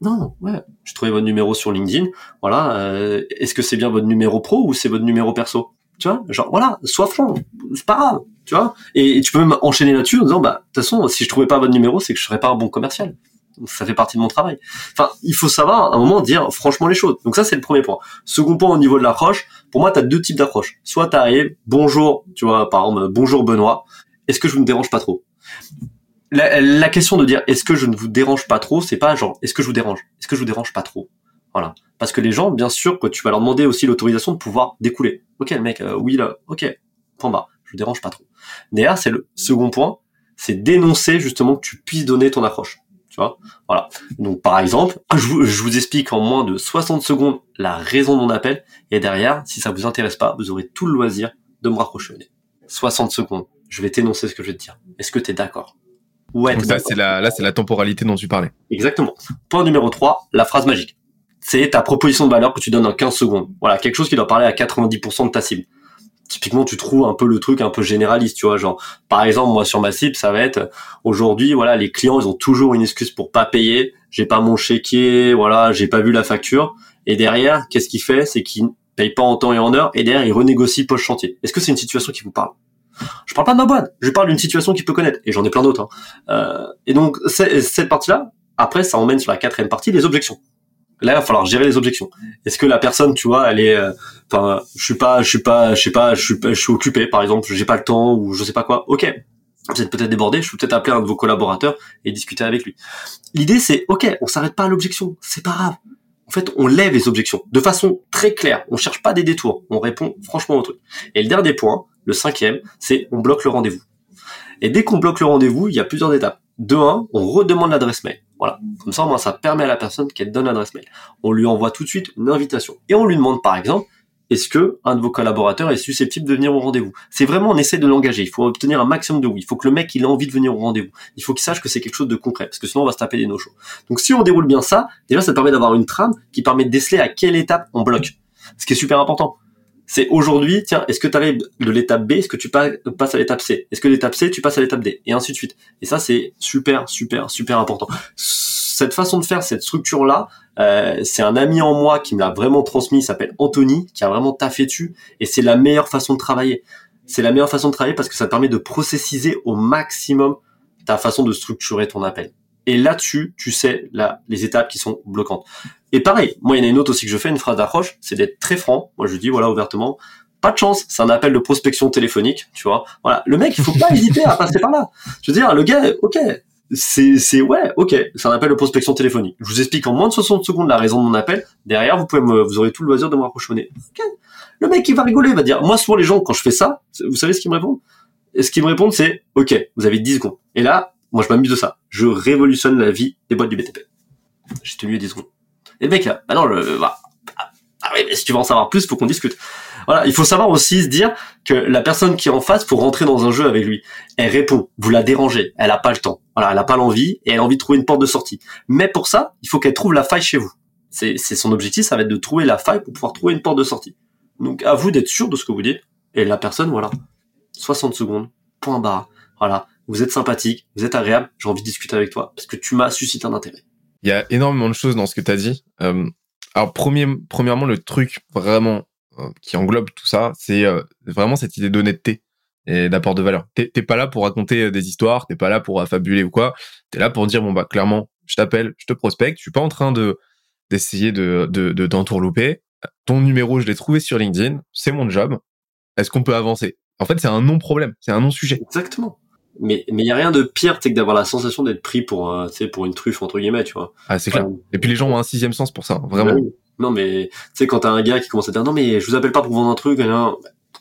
Non, ouais, j'ai trouvé votre numéro sur LinkedIn. Voilà, euh, est-ce que c'est bien votre numéro pro ou c'est votre numéro perso? Tu vois, genre voilà, sois franc, c'est pas grave, tu vois. Et, tu peux même enchaîner là-dessus en disant bah de toute façon, si je trouvais pas votre numéro, c'est que je serais pas un bon commercial ça fait partie de mon travail. Enfin, il faut savoir à un moment dire franchement les choses. Donc ça c'est le premier point. Second point au niveau de l'approche, pour moi tu as deux types d'approche. Soit tu arrives, bonjour, tu vois par exemple bonjour Benoît, est-ce que je ne dérange pas trop? La, la, question de dire est-ce que je ne vous dérange pas trop, c'est pas genre est-ce que je vous dérange? Est-ce que je vous dérange pas trop? Voilà. Parce que les gens, bien sûr, tu vas leur demander aussi l'autorisation de pouvoir découler. Ok, le mec, euh, oui là, ok, point bas, je vous dérange pas trop. Derrière, c'est le second point, c'est dénoncer justement que tu puisses donner ton approche. Tu vois? Voilà. Donc par exemple, je vous, explique en moins de 60 secondes la raison de mon appel, et derrière, si ça vous intéresse pas, vous aurez tout le loisir de me raccrocher au nez. 60 secondes, je vais t'énoncer ce que je vais te dire. Est-ce que tu es d'accord? Ouais. Donc ça, c'est la, là, c'est la temporalité dont tu parlais. Exactement. Point numéro 3, la phrase magique. C'est ta proposition de valeur que tu donnes en 15 secondes. Voilà, quelque chose qui doit parler à 90% de ta cible typiquement tu trouves un peu le truc un peu généraliste tu vois genre par exemple moi sur ma cible ça va être aujourd'hui voilà les clients ils ont toujours une excuse pour pas payer j'ai pas mon chéquier voilà j'ai pas vu la facture et derrière qu'est-ce qu'il fait c'est qu'il paye pas en temps et en heure et derrière il renégocie post chantier est-ce que c'est une situation qui vous parle? Je parle pas de ma boîte je parle d'une situation qu'il peut connaître et j'en ai plein d'autres hein. euh, et donc cette partie là après ça emmène sur la quatrième partie les objections. Là il va falloir gérer les objections. Est-ce que la personne tu vois elle est euh, enfin je suis pas je suis pas je sais pas je suis je suis occupé par exemple j'ai pas le temps ou je sais pas quoi. Ok. Vous êtes peut-être débordé je peux peut-être appeler un de vos collaborateurs et discuter avec lui. L'idée c'est ok on s'arrête pas à l'objection c'est pas grave. En fait on lève les objections de façon très claire. On cherche pas des détours on répond franchement au truc. Et le dernier point le cinquième c'est on bloque le rendez-vous et dès qu'on bloque le rendez-vous il y a plusieurs étapes de un on redemande l'adresse mail voilà. Comme ça, moi, ça permet à la personne qu'elle donne l'adresse mail. On lui envoie tout de suite une invitation. Et on lui demande, par exemple, est-ce que un de vos collaborateurs est susceptible de venir au rendez-vous? C'est vraiment, on essaie de l'engager. Il faut obtenir un maximum de oui. Il faut que le mec, il ait envie de venir au rendez-vous. Il faut qu'il sache que c'est quelque chose de concret, parce que sinon, on va se taper des no-shows. Donc, si on déroule bien ça, déjà, ça permet d'avoir une trame qui permet de déceler à quelle étape on bloque. Ce qui est super important. C'est aujourd'hui, tiens, est-ce que tu arrives de l'étape B, est-ce que tu passes à l'étape C? Est-ce que l'étape C, tu passes à l'étape D? Et ainsi de suite. Et ça, c'est super, super, super important. Cette façon de faire, cette structure-là, euh, c'est un ami en moi qui me l'a vraiment transmis, il s'appelle Anthony, qui a vraiment taffé dessus, et c'est la meilleure façon de travailler. C'est la meilleure façon de travailler parce que ça te permet de processiser au maximum ta façon de structurer ton appel. Et là-dessus, tu sais là, les étapes qui sont bloquantes. Et pareil, moi, il y en a une autre aussi que je fais, une phrase d'approche, c'est d'être très franc. Moi, je dis, voilà, ouvertement, pas de chance, c'est un appel de prospection téléphonique, tu vois. Voilà, le mec, il faut pas hésiter à passer par là. Je veux dire, le gars, ok, c'est, c'est, ouais, ok, c'est un appel de prospection téléphonique. Je vous explique en moins de 60 secondes la raison de mon appel. Derrière, vous pouvez me, vous aurez tout le loisir de me rapprocher Ok. Le mec, il va rigoler, il va dire, moi, souvent, les gens, quand je fais ça, vous savez ce qu'ils me répondent? Et ce qu'ils me répondent, c'est, ok, vous avez 10 secondes. Et là, moi, je m'amuse de ça. Je révolutionne la vie des boîtes du BTP. J'ai tenu 10 secondes. Et mec, bah non, le, bah, ah oui, mais si tu veux en savoir plus, faut qu'on discute. Voilà, il faut savoir aussi se dire que la personne qui est en face pour rentrer dans un jeu avec lui, elle répond, vous la dérangez, elle a pas le temps, voilà, elle a pas l'envie et elle a envie de trouver une porte de sortie. Mais pour ça, il faut qu'elle trouve la faille chez vous. C'est son objectif, ça va être de trouver la faille pour pouvoir trouver une porte de sortie. Donc à vous d'être sûr de ce que vous dites et la personne, voilà, 60 secondes, point barre, voilà, vous êtes sympathique, vous êtes agréable, j'ai envie de discuter avec toi parce que tu m'as suscité un intérêt. Il y a énormément de choses dans ce que tu as dit. Euh, alors, premier, premièrement, le truc vraiment euh, qui englobe tout ça, c'est euh, vraiment cette idée d'honnêteté et d'apport de valeur. T'es pas là pour raconter des histoires, t'es pas là pour affabuler ou quoi. T'es là pour dire bon bah clairement, je t'appelle, je te prospecte, je suis pas en train de d'essayer de de de t'entourlouper. Ton numéro, je l'ai trouvé sur LinkedIn, c'est mon job. Est-ce qu'on peut avancer? En fait, c'est un non problème, c'est un non sujet. Exactement mais mais il y a rien de pire que d'avoir la sensation d'être pris pour euh, tu sais pour une truffe entre guillemets tu vois. Ah c'est clair. Et puis les gens ont un sixième sens pour ça vraiment. non mais tu sais quand t'as un gars qui commence à dire non mais je vous appelle pas pour vendre un truc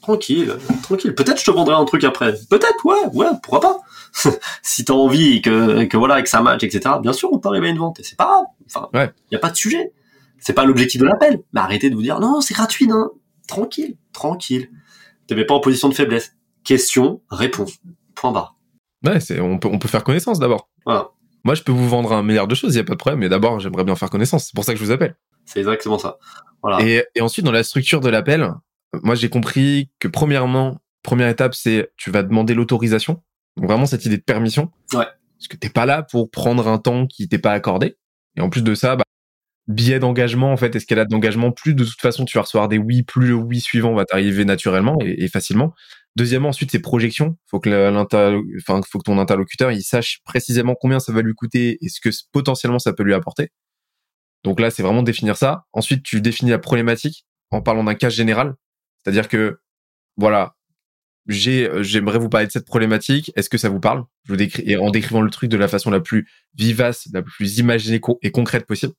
tranquille tranquille. Peut-être je te vendrai un truc après. Peut-être ouais ouais pourquoi pas. Si t'as envie et que que voilà que ça match etc bien sûr on peut arriver à une vente et c'est pas grave. Enfin il y a pas de sujet. C'est pas l'objectif de l'appel. Mais arrêtez de vous dire non c'est gratuit non. Tranquille tranquille. Te mets pas en position de faiblesse. Question réponse. Point barre Ouais, c'est, on peut, on peut faire connaissance d'abord. Voilà. Moi, je peux vous vendre un milliard de choses, il y a pas de problème. Mais d'abord, j'aimerais bien faire connaissance. C'est pour ça que je vous appelle. C'est exactement ça. Voilà. Et, et ensuite, dans la structure de l'appel, moi, j'ai compris que premièrement, première étape, c'est tu vas demander l'autorisation. Donc vraiment cette idée de permission. Ouais. Parce que t'es pas là pour prendre un temps qui t'est pas accordé. Et en plus de ça, bah, billet d'engagement, en fait, escalade d'engagement, plus de toute façon tu vas recevoir des oui, plus le oui suivant va t'arriver naturellement et, et, facilement. Deuxièmement, ensuite, c'est projection. Faut que enfin, faut que ton interlocuteur, il sache précisément combien ça va lui coûter et ce que potentiellement ça peut lui apporter. Donc là, c'est vraiment définir ça. Ensuite, tu définis la problématique en parlant d'un cas général. C'est-à-dire que, voilà, j'ai, j'aimerais vous parler de cette problématique. Est-ce que ça vous parle? Je vous décris, et en décrivant le truc de la façon la plus vivace, la plus imaginée et concrète possible.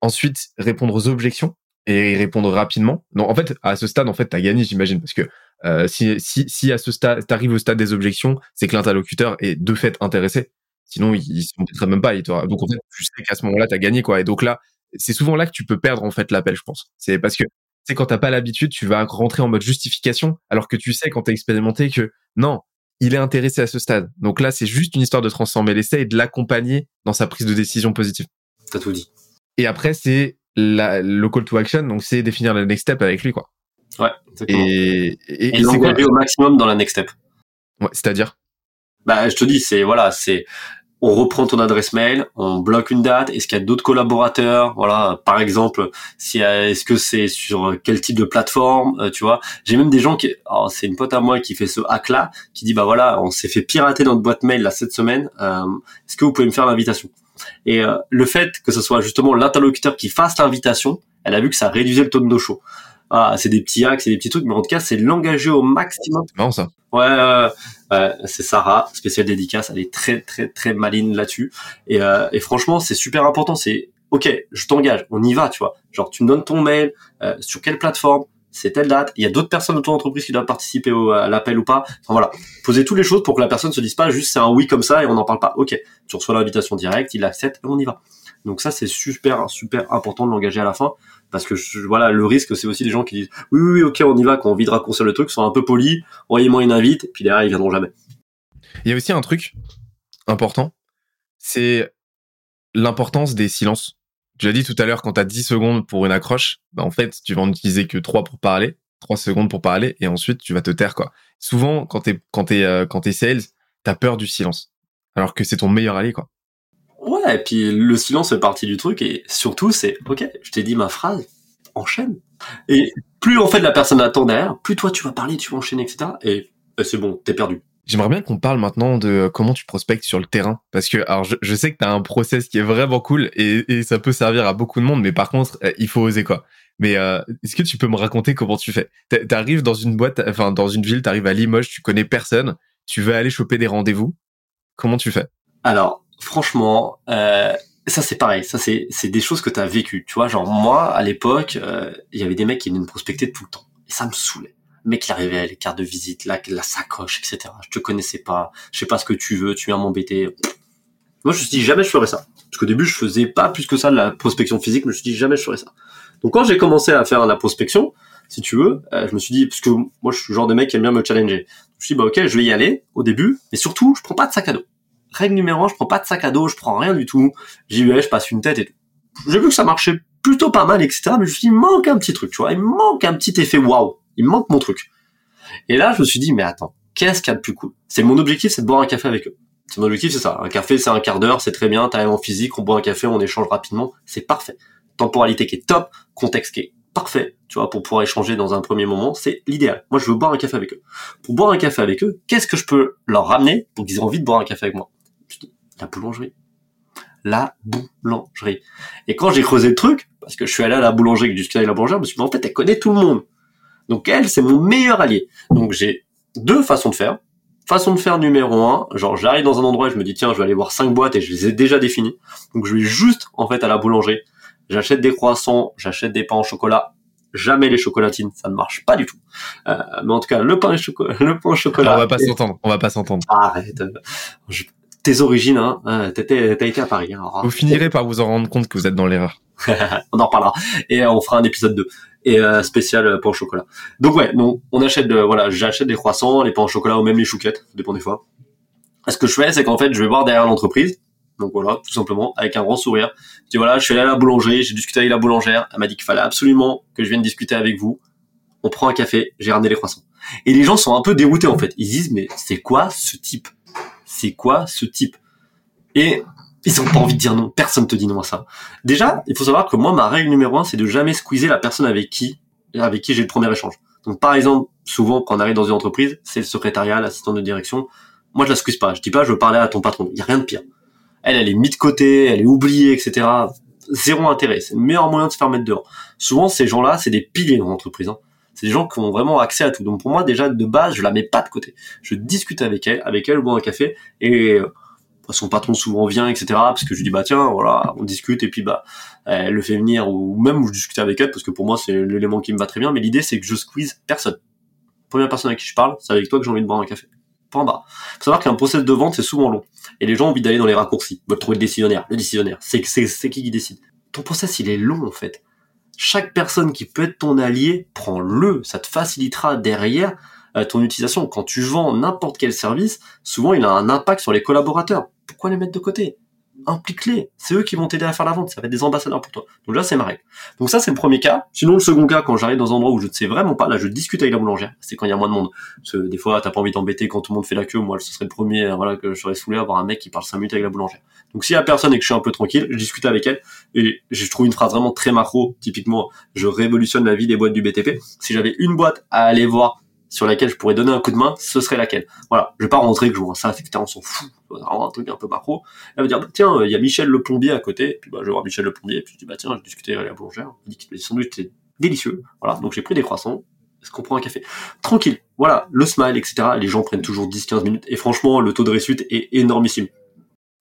Ensuite, répondre aux objections et répondre rapidement. Non, en fait, à ce stade, en fait, t'as gagné, j'imagine, parce que euh, si, si, si à ce stade, t'arrives au stade des objections, c'est que l'interlocuteur est de fait intéressé. Sinon, il, il se même pas. Il donc en fait, tu sais qu'à ce moment-là, t'as gagné, quoi. Et donc là, c'est souvent là que tu peux perdre en fait l'appel, je pense. C'est parce que c'est quand t'as pas l'habitude, tu vas rentrer en mode justification, alors que tu sais quand t'as expérimenté que non, il est intéressé à ce stade. Donc là, c'est juste une histoire de transformer l'essai et de l'accompagner dans sa prise de décision positive. T'as tout dit. Et après, c'est le call to action, donc c'est définir le next step avec lui, quoi. Ouais, exactement. Et, et, et, l'engager au maximum dans la next step. Ouais, c'est-à-dire Bah, je te dis, c'est voilà, c'est on reprend ton adresse mail, on bloque une date. Est-ce qu'il y a d'autres collaborateurs Voilà, par exemple, si est-ce que c'est sur quel type de plateforme euh, Tu vois, j'ai même des gens qui, c'est une pote à moi qui fait ce hack là, qui dit bah voilà, on s'est fait pirater notre boîte mail là cette semaine. Euh, est-ce que vous pouvez me faire l'invitation? Et euh, le fait que ce soit justement l'interlocuteur qui fasse l'invitation, elle a vu que ça réduisait le taux de no show. Ah, c'est des petits hacks, c'est des petits trucs, mais en tout cas, c'est l'engager au maximum. C'est marrant ça. Ouais, euh, c'est Sarah, spéciale dédicace. Elle est très, très, très maline là-dessus. Et, euh, et franchement, c'est super important. C'est, ok, je t'engage, on y va, tu vois. Genre, tu me donnes ton mail, euh, sur quelle plateforme, c'est telle date. Il y a d'autres personnes de ton entreprise qui doivent participer au, à l'appel ou pas. Enfin voilà, posez toutes les choses pour que la personne se dise pas juste c'est un oui comme ça et on n'en parle pas. Ok, tu reçois l'invitation directe, il accepte et on y va. Donc ça, c'est super, super important de l'engager à la fin parce que voilà le risque c'est aussi des gens qui disent oui oui, oui ok on y va quand on vit de raccourcir le truc sont un peu polis envoyez-moi une invite puis derrière ils viendront jamais il y a aussi un truc important c'est l'importance des silences tu l'as dit tout à l'heure quand tu as 10 secondes pour une accroche bah en fait tu vas en utiliser que 3 pour parler 3 secondes pour parler et ensuite tu vas te taire quoi souvent quand t'es quand t'es euh, quand t'es sales t'as peur du silence alors que c'est ton meilleur allié quoi Ouais, et puis le silence fait partie du truc, et surtout, c'est, ok, je t'ai dit ma phrase, enchaîne. Et plus en fait la personne attend derrière, plus toi tu vas parler, tu vas enchaîner, etc. Et, c'est bon, t'es perdu. J'aimerais bien qu'on parle maintenant de euh, comment tu prospectes sur le terrain. Parce que, alors, je, sais que tu as un process qui est vraiment cool et, ça peut servir à beaucoup de monde, mais par contre, euh, il faut oser quoi. Mais euh, est-ce que tu peux me raconter comment tu fais? T'arrives dans une boîte, enfin dans une ville, t'arrives à Limoges, tu connais personne, tu veux aller choper des rendez-vous. Comment tu fais? Alors, franchement, euh, ça c'est pareil, ça c'est c'est des choses que tu as vécues, tu vois, genre moi à l'époque, euh, il y avait des mecs qui venaient me prospecter tout le temps et ça me saoulait. Mec il arrivait les cartes de visite, la, la sacoche, etc. Je te connaissais pas, je sais pas ce que tu veux, tu viens m'embêter. Moi je me suis dit jamais je ferais ça. Parce qu'au début je faisais pas plus que ça de la prospection physique, mais je me suis dit jamais je ferais ça. Donc quand j'ai commencé à faire la prospection, si tu veux, euh, je me suis dit, parce que moi je suis le genre de mec qui aime bien me challenger. Je me suis dit, bah ok, je vais y aller au début, mais surtout, je prends pas de sac à dos règle numéro un, je prends pas de sac à dos, je prends rien du tout. J'y vais, je passe une tête et tout. J'ai vu que ça marchait plutôt pas mal, etc. Mais je me suis dit, il manque un petit truc, tu vois. Il manque un petit effet waouh. Il manque mon truc. Et là, je me suis dit, mais attends, qu'est-ce qu'il y a de plus cool? C'est mon objectif, c'est de boire un café avec eux. C'est mon objectif, c'est ça. Un café, c'est un quart d'heure, c'est très bien. T'as en physique, on boit un café, on échange rapidement. C'est parfait. Temporalité qui est top, contexte qui est parfait, tu vois, pour pouvoir échanger dans un premier moment, c'est l'idéal. Moi, je veux boire un café avec eux. Pour boire un café avec eux, qu'est-ce que je peux leur ramener pour qu'ils aient envie de boire un café avec moi? La boulangerie. La boulangerie. Et quand j'ai creusé le truc, parce que je suis allé à la boulangerie, que discuté avec la boulangère, je me suis dit, en fait, elle connaît tout le monde. Donc elle, c'est mon meilleur allié. Donc j'ai deux façons de faire. Façon de faire numéro un, genre j'arrive dans un endroit et je me dis tiens je vais aller voir cinq boîtes et je les ai déjà définies. Donc je vais juste en fait à la boulangerie, j'achète des croissants, j'achète des pains au chocolat, jamais les chocolatines, ça ne marche pas du tout. Euh, mais en tout cas le pain, le pain au chocolat. on va pas s'entendre, on va pas s'entendre. Arrête, tes origines, hein, euh, t'as été à Paris. Hein, vous finirez par vous en rendre compte que vous êtes dans l'erreur. on en reparlera et euh, on fera un épisode 2 et euh, spécial pour le chocolat. Donc ouais, bon, on achète de, voilà, j'achète des croissants, les pains au chocolat ou même les chouquettes, ça dépend des fois. Ce que je fais, c'est qu'en fait, je vais voir derrière l'entreprise Donc voilà, tout simplement, avec un grand sourire. Je dis voilà, je suis allé à la boulangerie, j'ai discuté avec la boulangère, elle m'a dit qu'il fallait absolument que je vienne discuter avec vous. On prend un café, j'ai ramené les croissants. Et les gens sont un peu déroutés en fait. Ils disent mais c'est quoi ce type? C'est quoi ce type? Et ils ont pas envie de dire non. Personne te dit non à ça. Déjà, il faut savoir que moi, ma règle numéro un, c'est de jamais squeezer la personne avec qui, avec qui j'ai le premier échange. Donc, par exemple, souvent, quand on arrive dans une entreprise, c'est le secrétariat, l'assistant de direction. Moi, je la squeeze pas. Je dis pas, je veux parler à ton patron. Il y a rien de pire. Elle, elle est mise de côté, elle est oubliée, etc. Zéro intérêt. C'est le meilleur moyen de se faire mettre dehors. Souvent, ces gens-là, c'est des piliers dans l'entreprise. Hein. C'est des gens qui ont vraiment accès à tout. Donc, pour moi, déjà, de base, je la mets pas de côté. Je discute avec elle, avec elle au bout d'un café, et son patron souvent vient, etc. Parce que je lui dis bah tiens, voilà, on discute et puis bah elle le fait venir ou même je discute avec elle parce que pour moi c'est l'élément qui me va très bien. Mais l'idée c'est que je squeeze personne. Première personne à qui je parle, c'est avec toi que j'ai envie de boire un café. Point barre. Faut savoir qu'un process de vente c'est souvent long et les gens ont envie d'aller dans les raccourcis, veulent trouver le décisionnaire. Le décisionnaire, c'est c'est qui qui décide. Ton process il est long en fait. Chaque personne qui peut être ton allié, prends-le. Ça te facilitera derrière ton utilisation. Quand tu vends n'importe quel service, souvent il a un impact sur les collaborateurs pourquoi les mettre de côté? Implique-les. C'est eux qui vont t'aider à faire la vente. Ça va être des ambassadeurs pour toi. Donc là, c'est ma règle. Donc ça, c'est le premier cas. Sinon, le second cas, quand j'arrive dans un endroit où je ne sais vraiment pas, là, je discute avec la boulangère. C'est quand il y a moins de monde. Parce que des fois, t'as pas envie d'embêter quand tout le monde fait la queue. Moi, ce serait le premier, euh, voilà, que je serais saoulé à avoir un mec qui parle 5 minutes avec la boulangère. Donc s'il y a personne et que je suis un peu tranquille, je discute avec elle et je trouve une phrase vraiment très macro. Typiquement, je révolutionne la vie des boîtes du BTP. Si j'avais une boîte à aller voir sur laquelle je pourrais donner un coup de main, ce serait laquelle? Voilà, je vais pas rentrer que je vois ça, etc. On s'en fout, un truc un peu macro. Elle va dire, bah, tiens, il y a Michel le plombier à côté, puis bah, je vais voir Michel le plombier, puis je dis, bah tiens, j'ai discuté avec la boulangère, elle dit que les sandwichs étaient délicieux. Voilà, donc j'ai pris des croissants, est-ce qu'on prend un café? Tranquille, voilà, le smile, etc. Les gens prennent toujours 10-15 minutes, et franchement, le taux de réussite est énormissime.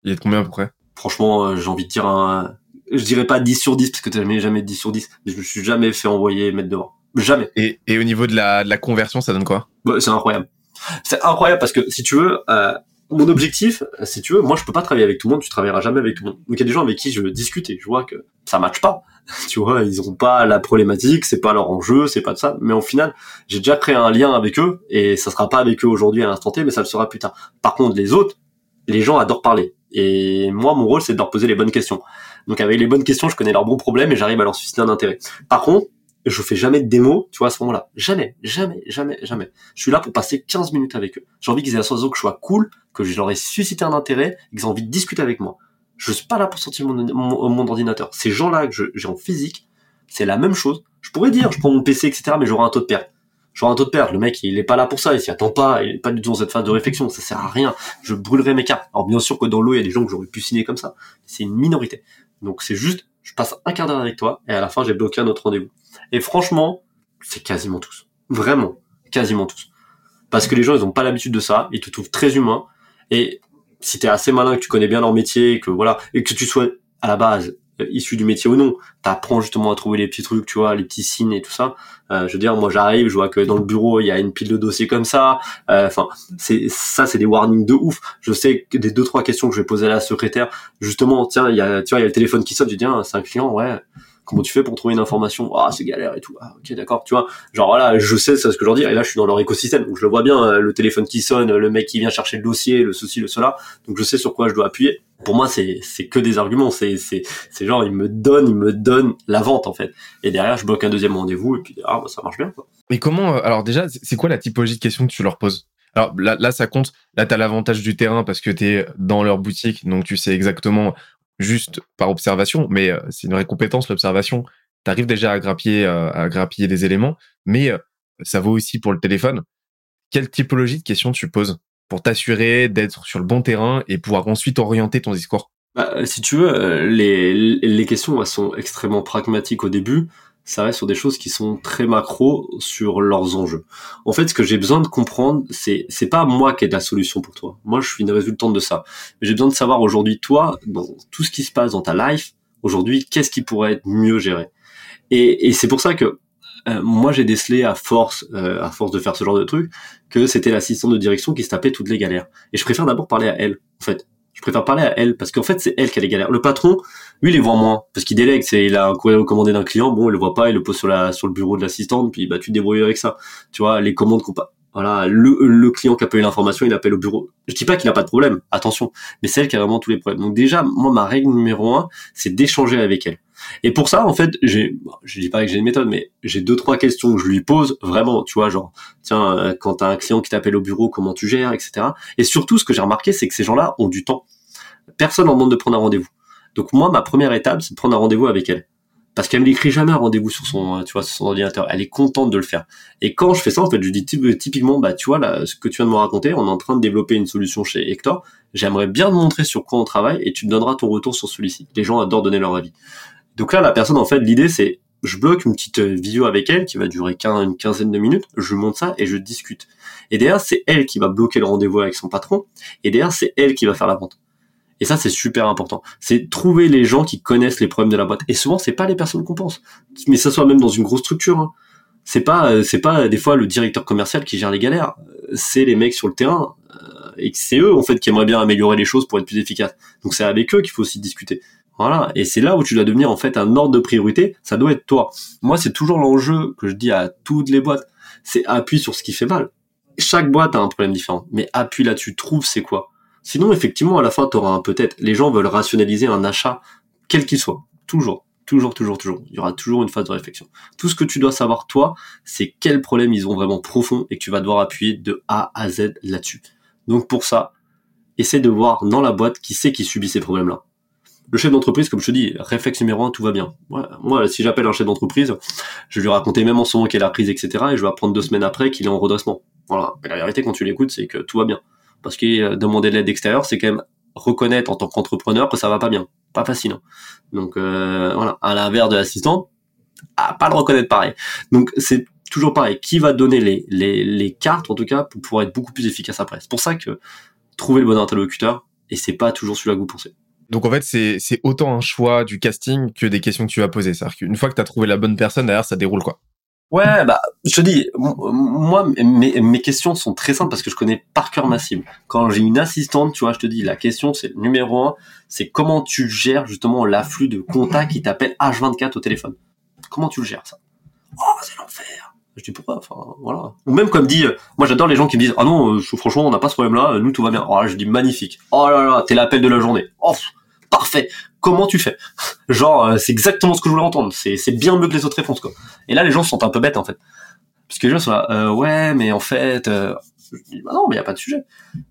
Il est de combien à peu près? Franchement, euh, j'ai envie de dire un... Je dirais pas 10 sur 10, parce que t'as jamais, jamais 10 sur 10, mais je me suis jamais fait envoyer mettre devant. Jamais. Et, et au niveau de la, de la conversion, ça donne quoi? C'est incroyable. C'est incroyable parce que si tu veux, euh, mon objectif, si tu veux, moi je peux pas travailler avec tout le monde, tu travailleras jamais avec tout le monde. Donc il y a des gens avec qui je discute et je vois que ça matche pas. tu vois, ils ont pas la problématique, c'est pas leur enjeu, c'est pas de ça. Mais au final, j'ai déjà créé un lien avec eux et ça sera pas avec eux aujourd'hui à l'instant T, mais ça le sera plus tard. Par contre, les autres, les gens adorent parler. Et moi, mon rôle, c'est de leur poser les bonnes questions. Donc avec les bonnes questions, je connais leurs bons problèmes et j'arrive à leur susciter un intérêt. Par contre, je fais jamais de démo, tu vois, à ce moment-là. Jamais, jamais, jamais, jamais. Je suis là pour passer 15 minutes avec eux. J'ai envie qu'ils aient la sensation que je sois cool, que je leur ai suscité un intérêt, qu'ils aient envie de discuter avec moi. Je suis pas là pour sortir mon, mon, ordinateur. Ces gens-là que j'ai en physique, c'est la même chose. Je pourrais dire, je prends mon PC, etc., mais j'aurai un taux de perte. J'aurai un taux de perte. Le mec, il est pas là pour ça, il s'y attend pas, il est pas du tout dans cette phase de réflexion, ça sert à rien. Je brûlerai mes cartes. Alors bien sûr que dans l'eau, il y a des gens que j'aurais pu signer comme ça. C'est une minorité. Donc c'est juste, je passe un quart d'heure avec toi, et à la fin, j'ai bloqué un autre rendez-vous. Et franchement, c'est quasiment tous. Vraiment, quasiment tous. Parce que les gens, ils ont pas l'habitude de ça, ils te trouvent très humain, et si t'es assez malin, que tu connais bien leur métier, que voilà, et que tu sois à la base issu du métier ou non, t'apprends justement à trouver les petits trucs, tu vois, les petits signes et tout ça. Euh, je veux dire, moi j'arrive, je vois que dans le bureau il y a une pile de dossiers comme ça. Euh, enfin, c'est ça, c'est des warnings de ouf. Je sais que des deux trois questions que je vais poser à la secrétaire, justement, tiens, il y a, tu vois, il y a le téléphone qui sonne, je dis, tiens, c'est un client, ouais comment tu fais pour trouver une information? Ah c'est galère et tout. Ah, ok d'accord tu vois. Genre voilà je sais ce que je leur dis. Et là je suis dans leur écosystème. Donc je le vois bien euh, le téléphone qui sonne le mec qui vient chercher le dossier le ceci le cela. Donc je sais sur quoi je dois appuyer. Pour moi c'est c'est que des arguments. C'est c'est c'est genre ils me donnent ils me donnent la vente en fait. Et derrière je bloque un deuxième rendez-vous et puis ah bah, ça marche bien quoi. mais comment euh, alors déjà c'est quoi la typologie de questions que tu leur poses? Alors là, là, ça compte. Là, tu l'avantage du terrain parce que tu es dans leur boutique, donc tu sais exactement juste par observation, mais euh, c'est une vraie compétence l'observation. Tu arrives déjà à grappiller, euh, à grappiller des éléments, mais euh, ça vaut aussi pour le téléphone. Quelle typologie de questions tu poses pour t'assurer d'être sur le bon terrain et pouvoir ensuite orienter ton discours? Bah, Si tu veux, les, les questions elles sont extrêmement pragmatiques au début ça reste sur des choses qui sont très macro sur leurs enjeux. En fait, ce que j'ai besoin de comprendre, c'est c'est pas moi qui ai de la solution pour toi. Moi, je suis une résultante de ça. Mais j'ai besoin de savoir aujourd'hui, toi, dans tout ce qui se passe dans ta life, aujourd'hui, qu'est-ce qui pourrait être mieux géré? Et, et c'est pour ça que euh, moi, j'ai décelé à force, euh, à force de faire ce genre de truc, que c'était l'assistante de direction qui se tapait toutes les galères. Et je préfère d'abord parler à elle, en fait je préfère parler à elle parce qu'en fait c'est elle qui a les galères. Le patron, lui, il les voit moins parce qu'il délègue. C'est il a un courrier recommandé d'un client, bon, il le voit pas, il le pose sur la sur le bureau de l'assistante, puis bah tu te débrouilles avec ça. Tu vois, les commandes qu'on pas. Voilà, le, le client qui a eu l'information, il appelle au bureau. Je dis pas qu'il a pas de problème, attention, mais c'est elle qui a vraiment tous les problèmes. Donc déjà, moi, ma règle numéro un, c'est d'échanger avec elle. Et pour ça, en fait, j'ai, je dis pas que j'ai une méthode, mais j'ai deux trois questions que je lui pose vraiment, tu vois, genre, tiens, euh, quand t'as un client qui t'appelle au bureau, comment tu gères, etc. Et surtout, ce que j'ai remarqué, c'est que ces gens-là ont du temps. Personne en demande de prendre un rendez-vous. Donc moi, ma première étape, c'est de prendre un rendez-vous avec elle parce qu'elle me l'écrit jamais un rendez-vous sur son, tu vois, sur son ordinateur. Elle est contente de le faire. Et quand je fais ça, en fait, je dis typiquement, bah, tu vois, là, ce que tu viens de me raconter, on est en train de développer une solution chez Hector. J'aimerais bien te montrer sur quoi on travaille et tu me donneras ton retour sur celui-ci. Les gens adorent donner leur avis. Donc là, la personne, en fait, l'idée, c'est, je bloque une petite euh, vidéo avec elle qui va durer une quinzaine de minutes. Je monte ça et je discute. Et derrière, c'est elle qui va bloquer le rendez-vous avec son patron. Et derrière, c'est elle qui va faire la vente. Et ça, c'est super important. C'est trouver les gens qui connaissent les problèmes de la boîte. Et souvent, c'est pas les personnes qu'on pense. Mais ça soit même dans une grosse structure. Hein. C'est pas, euh, c'est pas des fois le directeur commercial qui gère les galères. C'est les mecs sur le terrain. Euh, et c'est eux, en fait, qui aimeraient bien améliorer les choses pour être plus efficaces. Donc c'est avec eux qu'il faut aussi discuter. Voilà. Et c'est là où tu dois devenir, en fait, un ordre de priorité. Ça doit être toi. Moi, c'est toujours l'enjeu que je dis à toutes les boîtes. C'est appuie sur ce qui fait mal. Chaque boîte a un problème différent. Mais appuie là-dessus. Trouve c'est quoi Sinon, effectivement, à la fin, tu auras un peut-être. Les gens veulent rationaliser un achat, quel qu'il soit. Toujours. Toujours, toujours, toujours. Il y aura toujours une phase de réflexion. Tout ce que tu dois savoir, toi, c'est quels problèmes ils ont vraiment profond et que tu vas devoir appuyer de A à Z là-dessus. Donc pour ça, essaie de voir dans la boîte qui c'est qui subit ces problèmes-là. Le chef d'entreprise, comme je te dis, réflexe numéro un, tout va bien. Moi, si j'appelle un chef d'entreprise, je lui raconter même en ce moment qu'elle a prise, etc. Et je vais apprendre deux semaines après qu'il est en redressement. Voilà. Mais la vérité, quand tu l'écoutes, c'est que tout va bien parce que euh, demander de l'aide extérieure, c'est quand même reconnaître en tant qu'entrepreneur que ça va pas bien. Pas facile. Hein. Donc euh, voilà, à l'inverse de l'assistant, à pas le reconnaître pareil. Donc c'est toujours pareil. Qui va donner les, les, les cartes, en tout cas, pour être beaucoup plus efficace après? C'est pour ça que trouver le bon interlocuteur, et c'est pas toujours celui-là que vous pensez. Donc en fait, c'est, autant un choix du casting que des questions que tu vas poser. C'est-à-dire qu'une fois que tu as trouvé la bonne personne, derrière, ça déroule quoi. Ouais, bah, je te dis, moi, mes, mes questions sont très simples parce que je connais par cœur ma cible. Quand j'ai une assistante, tu vois, je te dis, la question, c'est numéro un, c'est comment tu gères justement l'afflux de contacts qui t'appellent H24 au téléphone. Comment tu le gères, ça? Oh, c'est l'enfer. Je dis pourquoi, enfin, voilà. Ou même comme dit, moi j'adore les gens qui me disent, ah non, euh, franchement, on n'a pas ce problème-là, nous tout va bien. Oh, je dis magnifique. Oh là là, t'es l'appel de la journée. Oh, parfait. Comment tu fais? Genre, euh, c'est exactement ce que je voulais entendre. C'est, c'est bien mieux que les autres réponses, quoi. Et là, les gens sont un peu bêtes, en fait. Parce que les gens sont là, euh, ouais, mais en fait, euh, bah non, mais y a pas de sujet.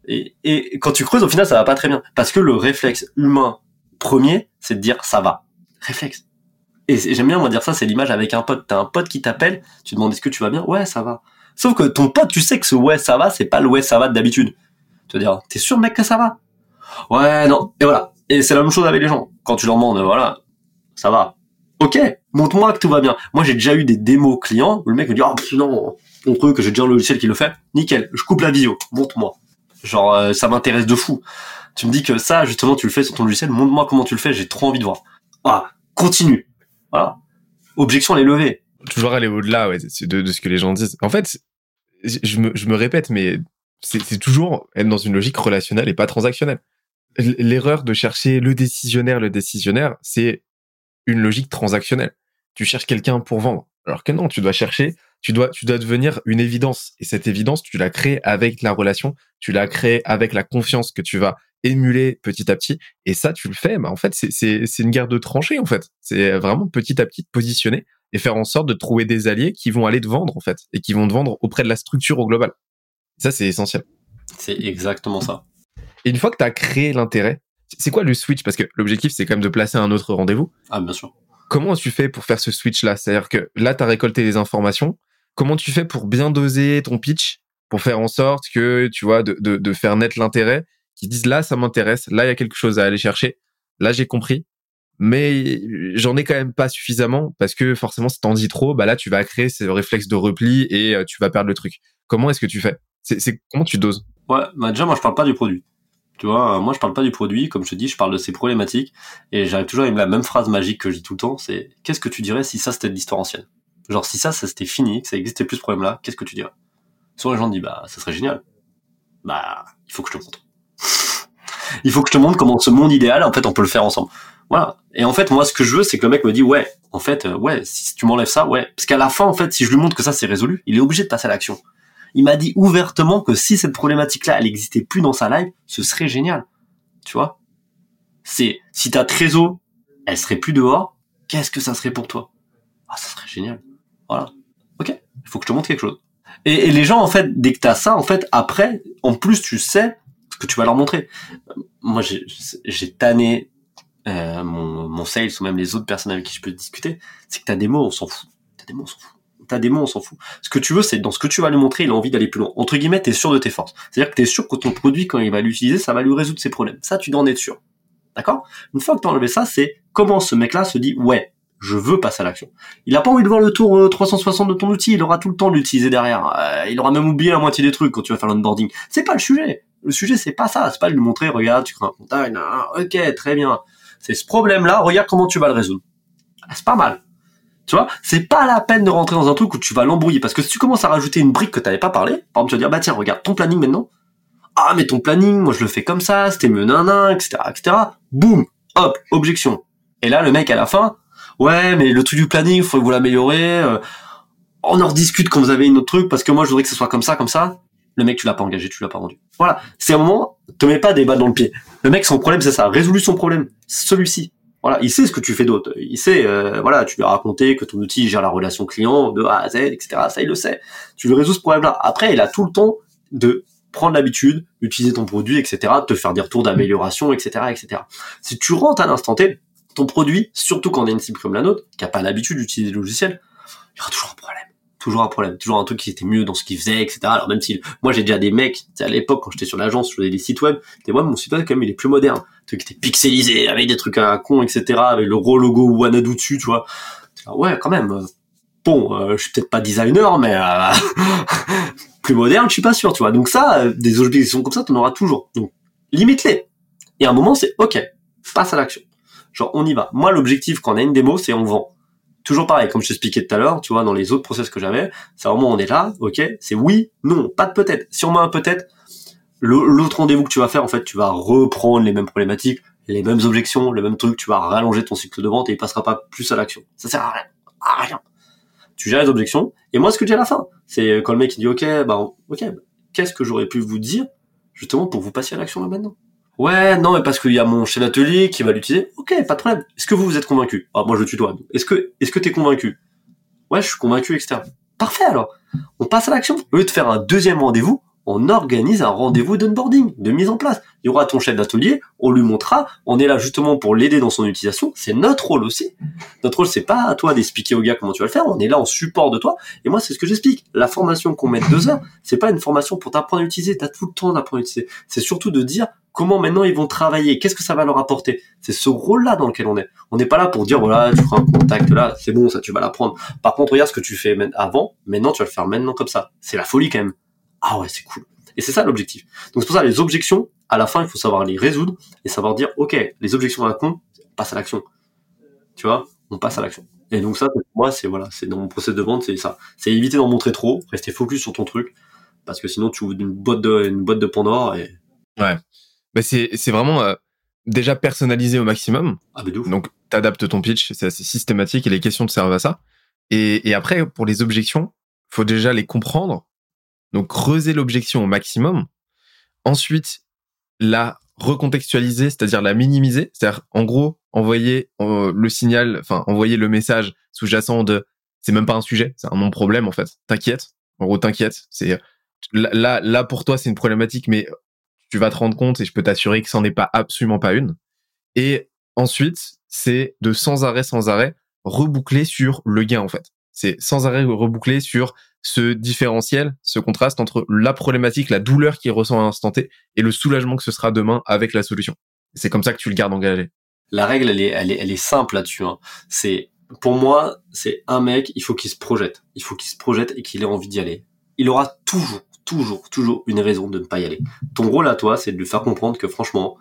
Et, et quand tu creuses, au final, ça va pas très bien. Parce que le réflexe humain premier, c'est de dire, ça va. Réflexe. Et j'aime bien, moi, dire ça, c'est l'image avec un pote. T'as un pote qui t'appelle, tu demandes, est-ce que tu vas bien? Ouais, ça va. Sauf que ton pote, tu sais que ce ouais, ça va, c'est pas le ouais, ça va d'habitude. Tu vas dire, t'es sûr, mec, que ça va? Ouais, non. Et voilà. Et c'est la même chose avec les gens. Quand tu leur demandes, voilà, ça va. Ok, montre-moi que tout va bien. Moi, j'ai déjà eu des démos clients où le mec me dit, oh non, on truc que j'ai déjà un logiciel qui le fait. Nickel, je coupe la visio, montre-moi. Genre, euh, ça m'intéresse de fou. Tu me dis que ça, justement, tu le fais sur ton logiciel, montre-moi comment tu le fais, j'ai trop envie de voir. Ah, continue. Voilà. Objection, elle est levée. Toujours aller au-delà ouais, de, de, ce que les gens disent. En fait, je me, je me répète, mais c'est toujours être dans une logique relationnelle et pas transactionnelle l'erreur de chercher le décisionnaire, le décisionnaire, c'est une logique transactionnelle. Tu cherches quelqu'un pour vendre. Alors que non, tu dois chercher, tu dois, tu dois devenir une évidence. Et cette évidence, tu la crées avec la relation, tu la crées avec la confiance que tu vas émuler petit à petit. Et ça, tu le fais. Bah, en fait, c'est, une guerre de tranchées, en fait. C'est vraiment petit à petit te positionner et faire en sorte de trouver des alliés qui vont aller te vendre, en fait, et qui vont te vendre auprès de la structure au global. Ça, c'est essentiel. C'est exactement ça. Et une fois que tu as créé l'intérêt, c'est quoi le switch? Parce que l'objectif, c'est quand même de placer un autre rendez-vous. Ah, bien sûr. Comment tu fais pour faire ce switch-là? C'est-à-dire que là, tu as récolté les informations. Comment tu fais pour bien doser ton pitch pour faire en sorte que, tu vois, de, de, de faire naître l'intérêt, qui disent là, ça m'intéresse, là, il y a quelque chose à aller chercher, là, j'ai compris, mais j'en ai quand même pas suffisamment parce que forcément, si t'en dis trop, bah là, tu vas créer ces réflexes de repli et euh, tu vas perdre le truc. Comment est-ce que tu fais? C'est, Comment tu doses? Ouais, bah déjà, moi, je parle pas du produit. Tu vois, moi je parle pas du produit, comme je te dis, je parle de ses problématiques, et j'arrive toujours avec la même phrase magique que je dis tout le temps, c'est qu'est-ce que tu dirais si ça c'était de l'histoire ancienne? Genre si ça, ça c'était fini, que ça existait plus ce problème-là, qu'est-ce que tu dirais? Souvent les gens disent bah ça serait génial. Bah il faut que je te montre. il faut que je te montre comment ce monde idéal, en fait, on peut le faire ensemble. Voilà. Et en fait, moi, ce que je veux, c'est que le mec me dit, ouais, en fait, euh, ouais, si tu m'enlèves ça, ouais. Parce qu'à la fin, en fait, si je lui montre que ça, c'est résolu, il est obligé de passer à l'action Il m'a dit ouvertement que si cette problématique-là, elle existait plus dans sa live, ce serait génial. Tu vois? C'est si ta trésor, elle serait plus dehors, qu'est-ce que ça serait pour toi? Ah, ça serait génial. Voilà. Ok, il faut que je te montre quelque chose. Et, les gens, en fait, dès que t'as ça, en fait, après, en plus, tu sais ce que tu vas leur montrer. Moi, j'ai tanné euh, mon, mon sales ou même les autres personnes avec qui je peux discuter, c'est que t'as des mots, on s'en fout. T'as des mots, on s'en fout. T'as des mots, on s'en fout. Ce que tu veux, c'est dans ce que tu vas lui montrer, il a envie d'aller plus loin. Entre guillemets, t'es sûr de tes forces. C'est-à-dire que t'es sûr que ton produit, quand il va l'utiliser, ça va lui résoudre ses problèmes. Ça, tu dois en être sûr. D'accord? Une fois que t'as enlevé ça, c'est comment ce mec-là se dit, ouais, je veux passer à l'action. Il a pas envie de voir le tour 360 euh, de ton outil, il aura tout le temps de l'utiliser derrière. Euh, il aura même oublié la moitié des trucs quand tu vas faire l'onboarding. C'est pas le sujet. Le sujet, c'est pas ça. C'est pas de lui montrer, regarde, tu crées un contact, ok, très bien. C'est ce problème-là, regarde comment tu vas le résoudre. Ah, c'est pas mal. Tu vois, c'est pas la peine de rentrer dans un truc où tu vas l'embrouiller. Parce que si tu commences à rajouter une brique que t'avais pas parlé, par exemple, tu vas dire, bah tiens, regarde ton planning maintenant. Ah, mais ton planning, moi je le fais comme ça, c'était mieux nanan, etc., etc. Boum, hop, objection. Et là, le mec à la fin, ouais, mais le truc du planning, faut que vous l'améliorer. Euh, on en rediscute quand vous avez une autre truc, parce que moi je voudrais que ce soit comme ça, comme ça. Le mec, tu l'as pas engagé, tu l'as pas vendu. Voilà. C'est un moment, te mets pas des balles dans le pied. Le mec, son problème, c'est ça. Résolu son problème. Celui-ci. Voilà. Il sait ce que tu fais d'autre. Il sait, euh, voilà, tu lui as raconté que ton outil gère la relation client de A à Z, etc. Ça, il le sait. Tu lui résous ce problème-là. Après, il a tout le temps de prendre l'habitude d'utiliser ton produit, etc., de te faire des retours d'amélioration, etc., etc. Si tu rentres à l'instant T, ton produit, surtout quand on a une cible comme la nôtre, qui a pas l'habitude d'utiliser le logiciel, il y aura toujours un problème toujours un problème, toujours un truc qui était mieux dans ce qu'il faisait, etc. Alors même si moi j'ai déjà des mecs, à l'époque quand j'étais sur l'agence, je faisais des sites web, des moi mon site web quand même il est plus moderne, un truc qui était pixelisé avec des trucs à con, etc. Avec le gros logo Wanadu dessus, tu vois. Ouais, quand même. Euh, bon, euh, je suis peut-être pas designer, mais euh, plus moderne, je suis pas sûr, tu vois. Donc ça, des objections comme ça, t'en auras toujours. Donc limite-les. Et à un moment, c'est ok, passe à l'action. Genre on y va. Moi, l'objectif quand on a une démo, c'est on vend toujours pareil, comme je t'expliquais tout à l'heure, tu vois, dans les autres process que j'avais, c'est vraiment on est là, ok, c'est oui, non, pas de peut-être. Si on met un peut-être, l'autre rendez-vous que tu vas faire, en fait, tu vas reprendre les mêmes problématiques, les mêmes objections, le même truc, tu vas rallonger ton cycle de vente et il passera pas plus à l'action. Ça sert à rien. À rien. Tu gères les objections. Et moi, ce que j'ai à la fin, c'est quand le mec il dit, ok, bah, ok, qu'est-ce que j'aurais pu vous dire, justement, pour vous passer à l'action là maintenant? Ouais, non, mais parce qu'il y a mon chef d'atelier qui va l'utiliser. Ok, pas de problème. Est-ce que vous vous êtes convaincu? Ah, moi je tutoie. Est-ce que, est-ce que t'es convaincu? Ouais, je suis convaincu, etc. Parfait alors. On passe à l'action. Au lieu de faire un deuxième rendez-vous, on organise un rendez-vous d'onboarding, de mise en place. Il y aura ton chef d'atelier, on lui montrera, on est là justement pour l'aider dans son utilisation, c'est notre rôle aussi. Notre rôle, c'est pas à toi d'expliquer au gars comment tu vas le faire, on est là en support de toi, et moi, c'est ce que j'explique. La formation qu'on met deux heures, c'est pas une formation pour t'apprendre à utiliser, t'as tout le temps d'apprendre à utiliser. C'est surtout de dire comment maintenant ils vont travailler, qu'est-ce que ça va leur apporter? C'est ce rôle-là dans lequel on est. On n'est pas là pour dire, voilà, tu feras un contact là, c'est bon, ça, tu vas l'apprendre. Par contre, regarde ce que tu fais avant, maintenant, tu vas le faire maintenant comme ça. C'est la folie quand même. Ah ouais, c'est cool. Et c'est ça l'objectif. Donc c'est pour ça les objections, à la fin, il faut savoir les résoudre et savoir dire, ok, les objections à con, on passe à l'action. Tu vois, on passe à l'action. Et donc ça, pour moi, c'est voilà, c'est dans mon process de vente, c'est ça. C'est éviter d'en montrer trop, rester focus sur ton truc, parce que sinon tu ouvres une boîte de une boîte de Pandore et. Ouais. Bah c'est c'est vraiment euh, déjà personnalisé au maximum. Ah mais. Donc t'adaptes ton pitch, c'est assez systématique et les questions te servent à ça. Et, et après pour les objections, faut déjà les comprendre donc creuser l'objection au maximum. Ensuite, la recontextualiser, c'est-à-dire la minimiser, c'est-à-dire en gros envoyer euh, le signal, enfin envoyer le message sous-jacent de c'est même pas un sujet, c'est un non problème en fait. T'inquiète, en gros t'inquiète. C'est là là pour toi c'est une problématique, mais tu vas te rendre compte et je peux t'assurer que c'en est pas absolument pas une. Et ensuite c'est de sans arrêt sans arrêt reboucler sur le gain en fait. C'est sans arrêt reboucler sur ce différentiel, ce contraste entre la problématique, la douleur qu'il ressent à l'instant T et le soulagement que ce sera demain avec la solution. C'est comme ça que tu le gardes engagé. La règle, elle est, elle est, elle est simple là-dessus. Hein. C'est, pour moi, c'est un mec, il faut qu'il se projette. Il faut qu'il se projette et qu'il ait envie d'y aller. Il aura toujours, toujours, toujours une raison de ne pas y aller. Ton rôle à toi, c'est de lui faire comprendre que franchement,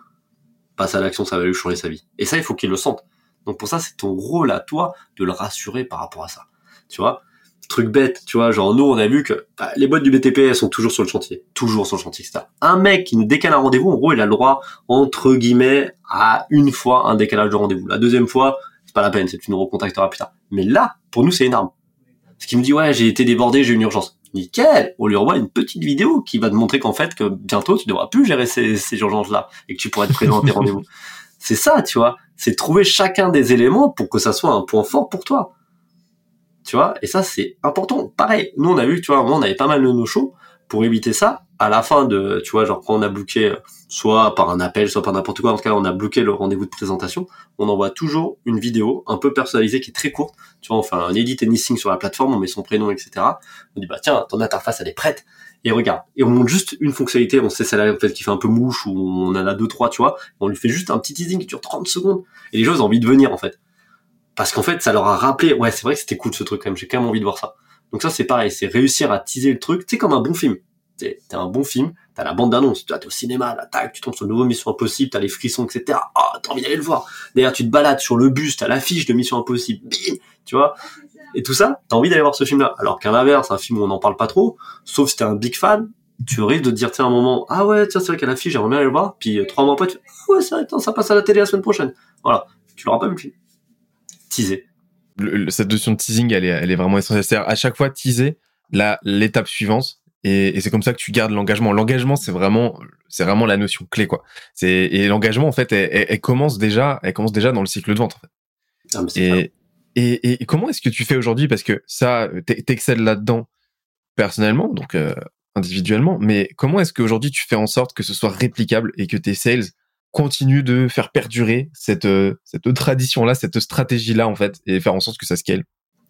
passer à l'action, ça va lui changer sa vie. Et ça, il faut qu'il le sente. Donc pour ça, c'est ton rôle à toi de le rassurer par rapport à ça. Tu vois? Truc bête, tu vois, genre nous on a vu que bah, les boîtes du BTP elles sont toujours sur le chantier, toujours sur le chantier, etc. Un mec qui nous décale un rendez-vous, en gros il a le droit entre guillemets à une fois un décalage de rendez-vous. La deuxième fois, c'est pas la peine, c'est tu nous recontacteras plus tard. Mais là, pour nous c'est énorme. Ce qui me dit ouais j'ai été débordé, j'ai une urgence. nickel, on lui envoie une petite vidéo qui va te montrer qu'en fait, que bientôt, tu devras plus gérer ces, ces urgences-là et que tu pourras être présent à tes rendez-vous. C'est ça, tu vois. C'est trouver chacun des éléments pour que ça soit un point fort pour toi. Tu vois, et ça, c'est important. Pareil, nous, on a vu, tu vois, on avait pas mal de nos shows. Pour éviter ça, à la fin de, tu vois, genre quand on a booké, soit par un appel, soit par n'importe quoi, en tout cas, on a bloqué le rendez-vous de présentation, on envoie toujours une vidéo un peu personnalisée qui est très courte. Tu vois, on fait un edit anything sur la plateforme, on met son prénom, etc. On dit, bah tiens, ton interface, elle est prête. Et regarde. Et on montre juste une fonctionnalité, on sait celle-là, en fait, qui fait un peu mouche, ou on en a deux, trois, tu vois. On lui fait juste un petit teasing qui dure 30 secondes. Et les gens, ont envie de venir, en fait. Parce qu'en fait, ça leur a rappelé, ouais, c'est vrai que c'était cool ce truc quand même, j'ai quand même envie de voir ça. Donc ça, c'est pareil, c'est réussir à teaser le truc, c'est comme un bon film. T'es un bon film, t'as la bande d'annonce, t'es au cinéma, là, tac, tu tombes sur le nouveau Mission Impossible, t'as les frissons, etc. Oh, t'as envie d'aller le voir. D'ailleurs, tu te balades sur le bus, t'as l'affiche de Mission Impossible, bim, tu vois. Et tout ça, t'as envie d'aller voir ce film-là. Alors qu'à l'inverse, un film où on n'en parle pas trop, sauf si t'es un big fan, tu risques de dire, tiens, un moment, ah ouais, tiens, c'est vrai qu'à l'affiche, j'aimerais bien aller le voir, puis euh, trois mois après, tu ah ouais, c'est vrai, ça passe à la télé la semaine prochaine. Voilà. Tu l'auras pas vu. Teaser cette notion de teasing, elle est, elle est vraiment essentielle. C'est-à-dire à chaque fois teaser l'étape suivante. Et, et c'est comme ça que tu gardes l'engagement. L'engagement, c'est vraiment, c'est vraiment la notion clé, quoi. C'est et l'engagement, en fait, elle, elle, commence déjà, elle commence déjà dans le cycle de vente, en fait. Ah, et, et, et, comment est-ce que tu fais aujourd'hui? Parce que ça, t'excelles là-dedans personnellement, donc euh, individuellement. Mais comment est-ce qu'aujourd'hui tu fais en sorte que ce soit réplicable et que tes sales continue de faire perdurer cette, euh, cette tradition-là, cette stratégie-là, en fait, et faire en sorte que ça scale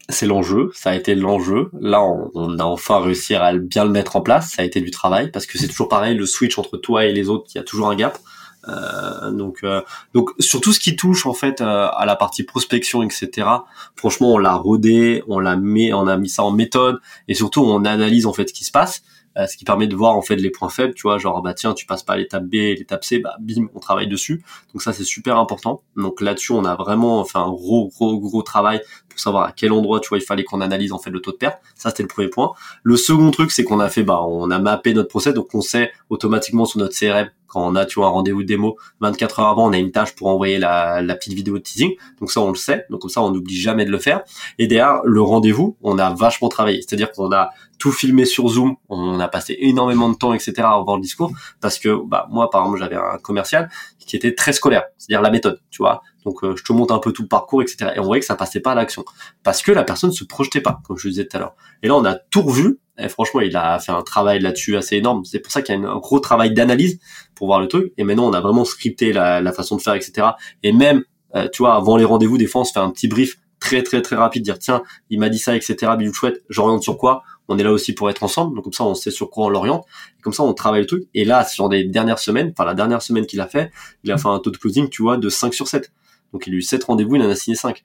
c'est l'enjeu, ça a été l'enjeu. Là, on, a enfin réussi à bien le mettre en place. Ça a été du travail parce que c'est toujours pareil, le switch entre toi et les autres, il y a toujours un gap. Euh, donc, euh, donc sur tout ce qui touche en fait à la partie prospection, etc. Franchement, on l'a rodé, on l'a mis, on a mis ça en méthode et surtout on analyse en fait ce qui se passe. Euh, ce qui permet de voir en fait les points faibles, tu vois, genre bah tiens, tu passes pas à l'étape B, l'étape C, bah bim, on travaille dessus. Donc ça c'est super important. Donc là-dessus, on a vraiment fait un gros gros gros travail pour savoir à quel endroit, tu vois, il fallait qu'on analyse en fait le taux de perte. Ça c'était le premier point. Le second truc, c'est qu'on a fait bah on a mappé notre process, donc on sait automatiquement sur notre CRM quand on a tu vois un rendez-vous démo 24 heures avant on a une tâche pour envoyer la, la petite vidéo de teasing. Donc ça on le sait. Donc comme ça on n'oublie jamais de le faire. Et derrière le rendez-vous on a vachement travaillé. C'est-à-dire qu'on a tout filmé sur Zoom. On a passé énormément de temps etc voir le discours. Parce que bah moi par exemple j'avais un commercial qui était très scolaire. C'est-à-dire la méthode tu vois. Donc euh, je te montre un peu tout le parcours etc et on voyait que ça passait pas à l'action. Parce que la personne se projetait pas comme je disais tout à l'heure. Et là on a tout revu et franchement, il a fait un travail là-dessus assez énorme. C'est pour ça qu'il y a un gros travail d'analyse pour voir le truc. Et maintenant, on a vraiment scripté la, la façon de faire, etc. Et même, euh, tu vois, avant les rendez-vous, des fois, on se fait un petit brief très très très rapide, dire tiens, il m'a dit ça, etc. Bilou chouette, j'oriente sur quoi? On est là aussi pour être ensemble. Donc comme ça, on sait sur quoi on l'oriente. Comme ça, on travaille le truc. Et là, sur des dernières semaines, enfin la dernière semaine qu'il a fait, il a fait un taux de closing, tu vois, de 5 sur 7. Donc il a eu 7 rendez-vous, il en a signé 5.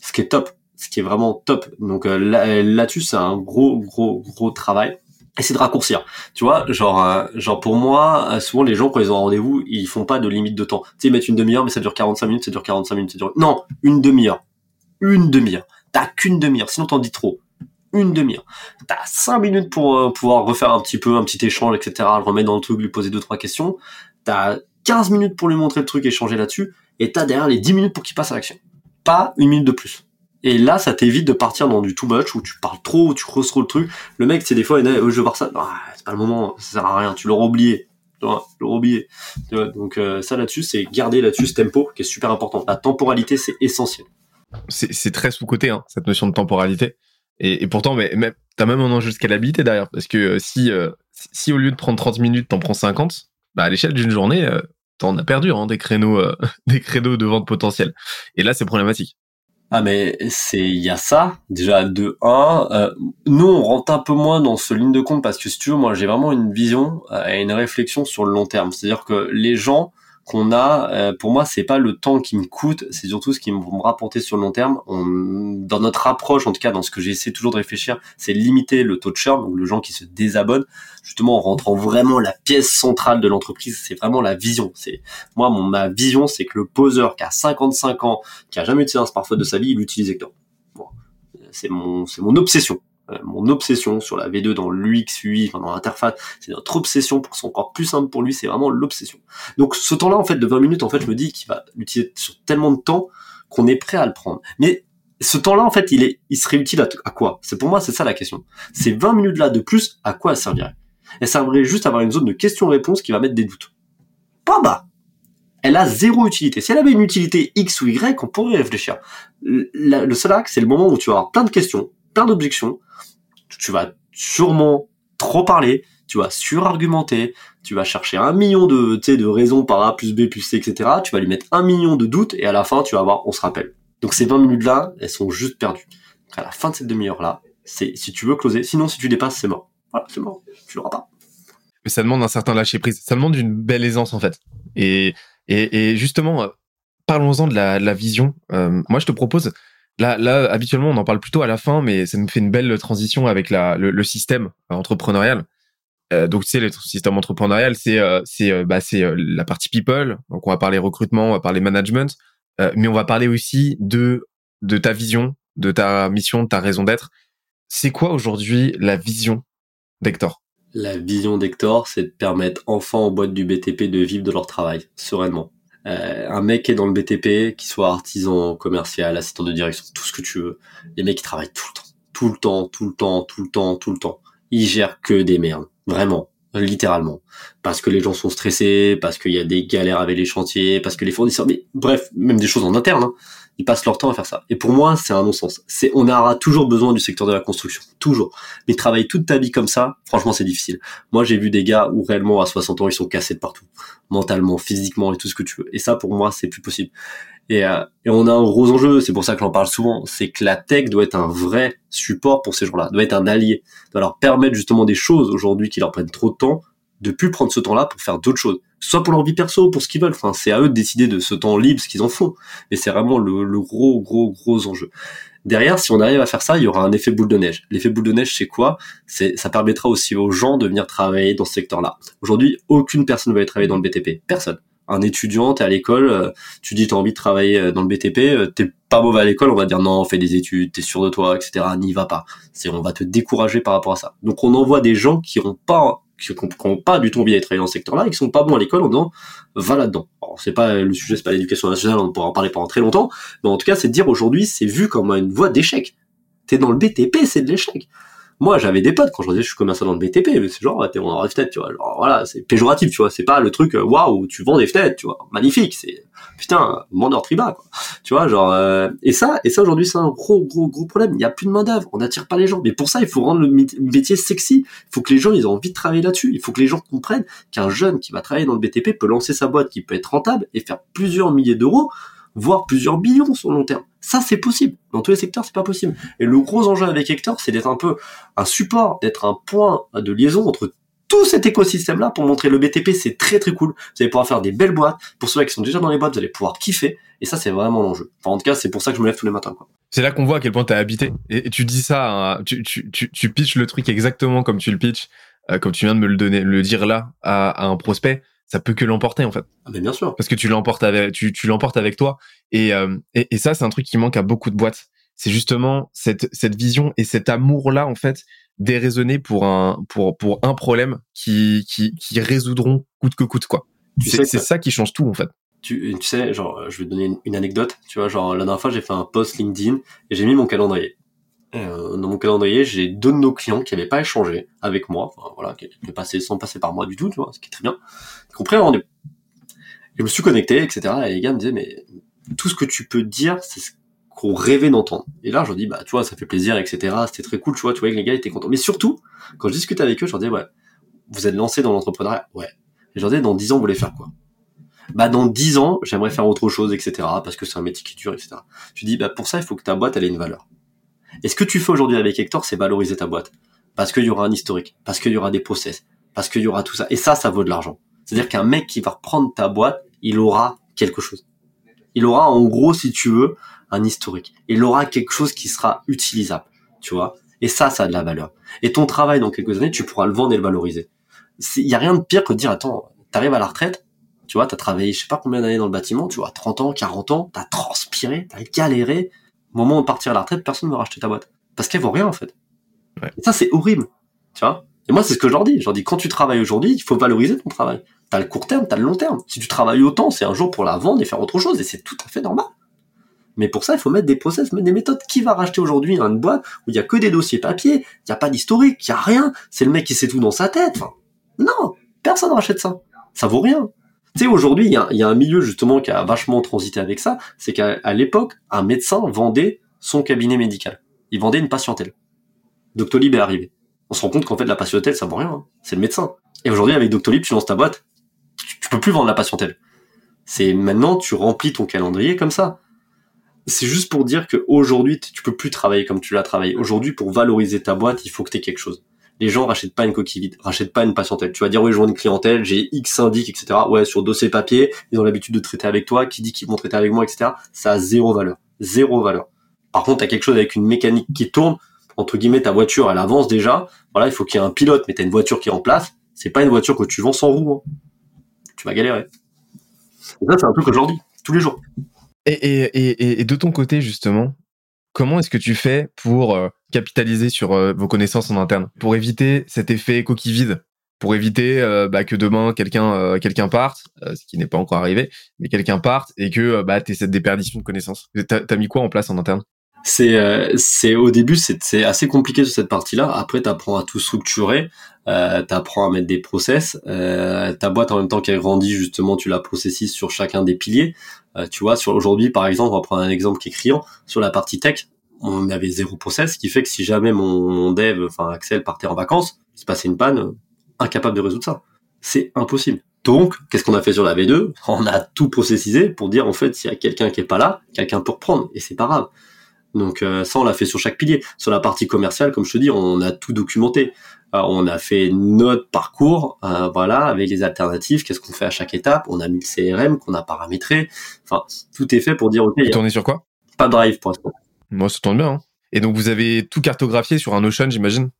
Ce qui est top ce qui est vraiment top. Donc euh, là-dessus, c'est un gros, gros, gros travail. Et c'est de raccourcir. Tu vois, genre, euh, genre pour moi, euh, souvent les gens quand ils ont un rendez-vous, ils font pas de limite de temps. Tu sais, ils mettent une demi-heure, mais ça dure 45 minutes, ça dure 45 minutes, ça dure. Non, une demi-heure, une demi-heure. T'as qu'une demi-heure, sinon t'en dis trop. Une demi-heure. T'as 5 minutes pour pouvoir refaire un petit peu, un petit échange, etc. Le remettre dans le truc, lui poser deux trois questions. T'as 15 minutes pour lui montrer le truc, échanger là-dessus, et t'as derrière les 10 minutes pour qu'il passe à l'action. Pas une minute de plus. Et là, ça t'évite de partir dans du too much où tu parles trop, où tu creuses trop le truc. Le mec, c'est des fois, il dit, oh, je veux voir ça. Ah, c'est pas le moment, ça sert à rien. Tu l'auras oublié. Tu l'auras oublié. Donc euh, ça là-dessus, c'est garder là-dessus ce tempo qui est super important. La temporalité, c'est essentiel. C'est très sous-côté, hein, cette notion de temporalité. Et, pourtant, mais, mais t'as même un enjeu de scalabilité derrière. Parce que euh, si, euh, si au lieu de prendre 30 minutes, t'en prends 50, bah, à l'échelle d'une journée, t'en as perdu hein, des créneaux, des créneaux de vente potentiels. Et là, c'est problématique. Ah mais c'est il y a ça déjà de 1 euh, nous on rentre un peu moins dans ce ligne de compte parce que si tu veux moi j'ai vraiment une vision euh, et une réflexion sur le long terme. C'est-à-dire que les gens qu'on a, euh, pour moi, c'est pas le temps qui me coûte, c'est surtout ce qui me rapporter sur le long terme. On, dans notre approche, en tout cas, dans ce que j'essaie toujours de réfléchir, c'est limiter le taux de churn, donc le gens qui se désabonnent, justement en rentrant vraiment la pièce centrale de l'entreprise. C'est vraiment la vision. C'est moi, mon, ma vision, c'est que le poseur qui a 55 ans, qui a jamais utilisé un smartphone de sa vie, il utilise Hector. Bon, c'est mon, c'est mon obsession. Euh, mon obsession sur la V2 dans l'UX, UI, dans l'interface, c'est notre obsession pour que ce encore plus simple pour lui, c'est vraiment l'obsession. Donc ce temps-là, en fait, de 20 minutes, en fait, je me dis qu'il va l'utiliser sur tellement de temps qu'on est prêt à le prendre. Mais ce temps-là, en fait, il est, il serait utile à, à quoi? C'est pour moi, c'est ça la question. Ces 20 minutes là de plus, à quoi servirait Elle servirait juste à avoir une zone de questions-réponses qui va mettre des doutes. Pas bas. Elle a zéro utilité. Si elle avait une utilité X ou Y, on pourrait réfléchir. Le, le seul axe, c'est le moment où tu vas avoir plein de questions, plein d'objections. Tu vas sûrement trop parler, tu vas surargumenter, tu vas chercher un million de, de raisons par A plus B plus C, etc. Tu vas lui mettre un million de doutes et à la fin, tu vas voir, on se rappelle. Donc ces 20 minutes-là, elles sont juste perdues. À la fin de cette demi-heure-là, c'est si tu veux closer. Sinon, si tu dépasses, c'est mort. Voilà, c'est mort. Tu l'auras pas. Mais ça demande un certain lâcher prise. Ça demande une belle aisance en fait. Et et, justement, euh, parlons-en de la, la vision. Euh, moi, je te propose. Là, là, habituellement, on en parle plutôt à la fin, mais ça nous fait une belle transition avec la, le, le système entrepreneurial. Euh, donc, tu sais, le système entrepreneurial, c'est euh, c'est euh, bah, c'est la partie people. Donc, on va parler recrutement, on va parler management, mais on va parler aussi de de ta vision, de ta mission, de ta raison d'être. C'est quoi aujourd'hui la vision d'Hector? La vision d'Hector, c'est de permettre enfin aux boîtes du BTP de vivre de leur travail sereinement. Euh, un mec qui est dans le BTP, qui soit artisan, commercial, assistant de direction, tout ce que tu veux, les mecs qui travaillent tout le temps, tout le temps, tout le temps, tout le temps, tout le temps. Ils gèrent que des merdes, vraiment, littéralement, parce que les gens sont stressés, parce qu'il y a des galères avec les chantiers, parce que les fournisseurs, mais bref, même des choses en interne. Hein ils passent leur temps à faire ça. Et pour moi, c'est un non-sens. C'est, on aura toujours besoin du secteur de la construction, toujours. Mais travailler toute ta vie comme ça, franchement, c'est difficile. Moi, j'ai vu des gars où réellement à 60 ans, ils sont cassés de partout, mentalement, physiquement et tout ce que tu veux. Et ça, pour moi, c'est plus possible. Et, euh, et on a un gros enjeu, c'est pour ça que j'en parle souvent, c'est que la tech doit être un vrai support pour ces gens-là, doit être un allié, doit leur permettre justement des choses aujourd'hui qui leur prennent trop de temps, de plus prendre ce temps-là pour faire d'autres choses soit pour leur vie perso, pour ce qu'ils veulent. Enfin, c'est à eux de décider de ce temps libre, ce qu'ils en font. Mais c'est vraiment le, le, gros, gros, gros enjeu. Derrière, si on arrive à faire ça, il y aura un effet boule de neige. L'effet boule de neige, c'est quoi? C'est, ça permettra aussi aux gens de venir travailler dans ce secteur-là. Aujourd'hui, aucune personne ne va aller travailler dans le BTP. Personne. Un étudiant, t'es à l'école, euh, tu dis t'as envie de travailler euh, dans le BTP, euh, t'es pas mauvais à l'école, on va dire non, fais des études, t'es sûr de toi, etc. N'y va pas. C'est, on va te décourager par rapport à ça. Donc on envoie des gens qui n'ont pas qui n'ont pas du tout envie d'être travailler dans ce secteur-là et qui sont pas bons à l'école en disant va là-dedans. Alors c'est pas le sujet, c'est pas l'éducation nationale, on pourra en parler pendant très longtemps, mais en tout cas c'est de dire aujourd'hui c'est vu comme une voie d'échec. T'es dans le BTP, c'est de l'échec moi j'avais des potes quand je disais je suis commerçant dans le BTP mais c'est genre t'es vendeur des fenêtres tu vois. Genre voilà c'est péjoratif tu vois. C'est pas le truc euh, waouh tu vends des fenêtres tu vois. Magnifique c'est putain vendeur tribal quoi. Tu vois genre euh, et ça et ça aujourd'hui c'est un gros gros gros problème. Il y a plus de main d'œuvre on n'attire pas les gens. Mais pour ça il faut rendre le métier sexy. Il faut que les gens ils aient envie de travailler là-dessus. Il faut que les gens comprennent qu'un jeune qui va travailler dans le BTP peut lancer sa boîte qui peut être rentable et faire plusieurs milliers d'euros voire plusieurs millions sur le long terme. Ça, c'est possible. Dans tous les secteurs, c'est pas possible. Et le gros enjeu avec Hector, c'est d'être un peu un support, d'être un point de liaison entre tout cet écosystème-là pour montrer le BTP, c'est très très cool. Vous allez pouvoir faire des belles boîtes. Pour ceux qui sont déjà dans les boîtes, vous allez pouvoir kiffer. Et ça, c'est vraiment l'enjeu. Enfin, en tout cas, c'est pour ça que je me lève tous les matins. Quoi. C'est là qu'on voit à quel point tu as habité. Et, tu dis ça, hein, tu, pitches le truc exactement comme tu le pitches, euh, comme tu viens de me le donner, le dire là à un prospect ça peut que l'emporter en fait. Ah mais bien sûr. Parce que tu l'emportes avec tu, tu l'emportes avec toi et, euh, et, et ça c'est un truc qui manque à beaucoup de boîtes. C'est justement cette cette vision et cet amour là en fait déraisonné pour un pour pour un problème qui qui qui résoudront coûte que coûte quoi. C'est c'est ça qui change tout en fait. Tu, tu sais genre je vais te donner une, une anecdote, tu vois genre la dernière fois j'ai fait un post LinkedIn et j'ai mis mon calendrier. Euh, dans mon calendrier, j'ai deux de nos clients qui n'avaient pas échangé avec moi, enfin, voilà, qui étaient passés sans passer par moi du tout, tu vois, ce qui est très bien, qui ont pris un rendez-vous. Je me suis connecté, etc. Et les gars me disaient, mais tout ce que tu peux dire, c'est ce qu'on rêvait d'entendre. Et là, je leur dis, bah, tu vois, ça fait plaisir, etc. C'était très cool, tu vois, tu vois que les gars étaient contents. Mais surtout, quand je discutais avec eux, je leur disais, ouais, vous êtes lancé dans l'entrepreneuriat, ouais. Et je leur disais, dans dix ans, vous voulez faire quoi? Bah dans dix ans, j'aimerais faire autre chose, etc. Parce que c'est un métier qui dure, etc. Je dis, bah pour ça, il faut que ta boîte elle ait une valeur. Et ce que tu fais aujourd'hui avec Hector, c'est valoriser ta boîte. Parce qu'il y aura un historique, parce qu'il y aura des process, parce qu'il y aura tout ça. Et ça, ça vaut de l'argent. C'est-à-dire qu'un mec qui va reprendre ta boîte, il aura quelque chose. Il aura, en gros, si tu veux, un historique. Il aura quelque chose qui sera utilisable. Tu vois? Et ça, ça a de la valeur. Et ton travail, dans quelques années, tu pourras le vendre et le valoriser. Il y a rien de pire que de dire, attends, t'arrives à la retraite, tu vois, t'as travaillé je sais pas combien d'années dans le bâtiment, tu vois, 30 ans, 40 ans, t'as transpiré, t'as galéré, au moment de partir à la retraite, personne ne va racheter ta boîte. Parce qu'elle vaut rien, en fait. Et ça, c'est horrible. Tu vois? Et moi, c'est ce que je leur dis. Je leur dis, quand tu travailles aujourd'hui, il faut valoriser ton travail. T'as le court terme, t'as le long terme. Si tu travailles autant, c'est un jour pour la vendre et faire autre chose, et c'est tout à fait normal. Mais pour ça, il faut mettre des process, mettre des méthodes. Qui va racheter aujourd'hui une boîte où il y a que des dossiers papier, il n'y a pas d'historique, il n'y a rien. C'est le mec qui sait tout dans sa tête. Enfin, non, personne rachète ça. Ça vaut rien. Tu sais, aujourd'hui, il y a, un milieu justement qui a vachement transité avec ça. C'est qu'à l'époque, un médecin vendait son cabinet médical. Il vendait une patientèle. Doctolib est arrivé. On se rend compte qu'en fait, la patientèle, ça vaut rien. Hein. C'est le médecin. Et aujourd'hui, avec Doctolib, tu lances ta boîte. Tu, peux plus vendre la patientèle. C'est maintenant, tu remplis ton calendrier comme ça c'est juste pour dire qu'aujourd'hui, tu peux plus travailler comme tu l'as travaillé. Aujourd'hui, pour valoriser ta boîte, il faut que tu aies quelque chose. Les gens rachètent pas une coquille vide, rachètent pas une patientèle. Tu vas dire, oui, je vois une clientèle, j'ai X syndic, etc. Ouais, sur dossier papier, ils ont l'habitude de traiter avec toi, qui dit qu'ils vont traiter avec moi, etc. Ça a zéro valeur. Zéro valeur. Par contre, tu as quelque chose avec une mécanique qui tourne, entre guillemets, ta voiture, elle avance déjà. Voilà, il faut qu'il y ait un pilote, mais tu as une voiture qui est en place. C'est pas une voiture que tu vends sans roue. Hein. Tu vas galérer. Et ça, c'est un truc aujourd'hui, tous les jours. Et, de ton côté, justement, comment est-ce que tu fais pour euh, capitaliser sur euh, vos connaissances en interne, pour éviter cet effet coquille vide, pour éviter euh, bah, que demain quelqu'un quelqu'un parte, ce qui n'est pas encore arrivé, mais quelqu'un parte et que bah, tu aies cette déperdition de connaissances. T'as as mis quoi en place en interne? C'est c'est au début c'est assez compliqué sur cette partie-là. Après, tu apprends à tout structurer, euh, tu apprends à mettre des process. ta boîte en même temps qu'elle grandit justement, tu la processes sur chacun des piliers. Euh, tu vois, sur aujourd'hui, par exemple, on va prendre un exemple qui est criant. Sur la partie tech, on avait zéro process, ce qui fait que si jamais mon, dev, enfin Axel, partait en vacances, il se passait une panne, incapable de résoudre ça. C'est impossible. Donc, qu'est-ce qu'on a fait sur la V2 On a tout processisé pour dire en fait s'il y a quelqu'un qui est pas là, quelqu'un peut reprendre et c'est pas grave. Donc euh, ça, on l'a fait sur chaque pilier. Sur la partie commerciale, comme je te dis, on a tout documenté. Euh, on a fait notre parcours, euh, voilà, avec les alternatives. Qu'est-ce qu'on fait à chaque étape On a mis le CRM qu'on a paramétré. Enfin, tout est fait pour dire ok. Vous tournez sur quoi? Pas Drive pour l'instant. Moi, ça tourne bien. Hein. Et donc vous avez tout cartographié sur un Notion, j'imagine?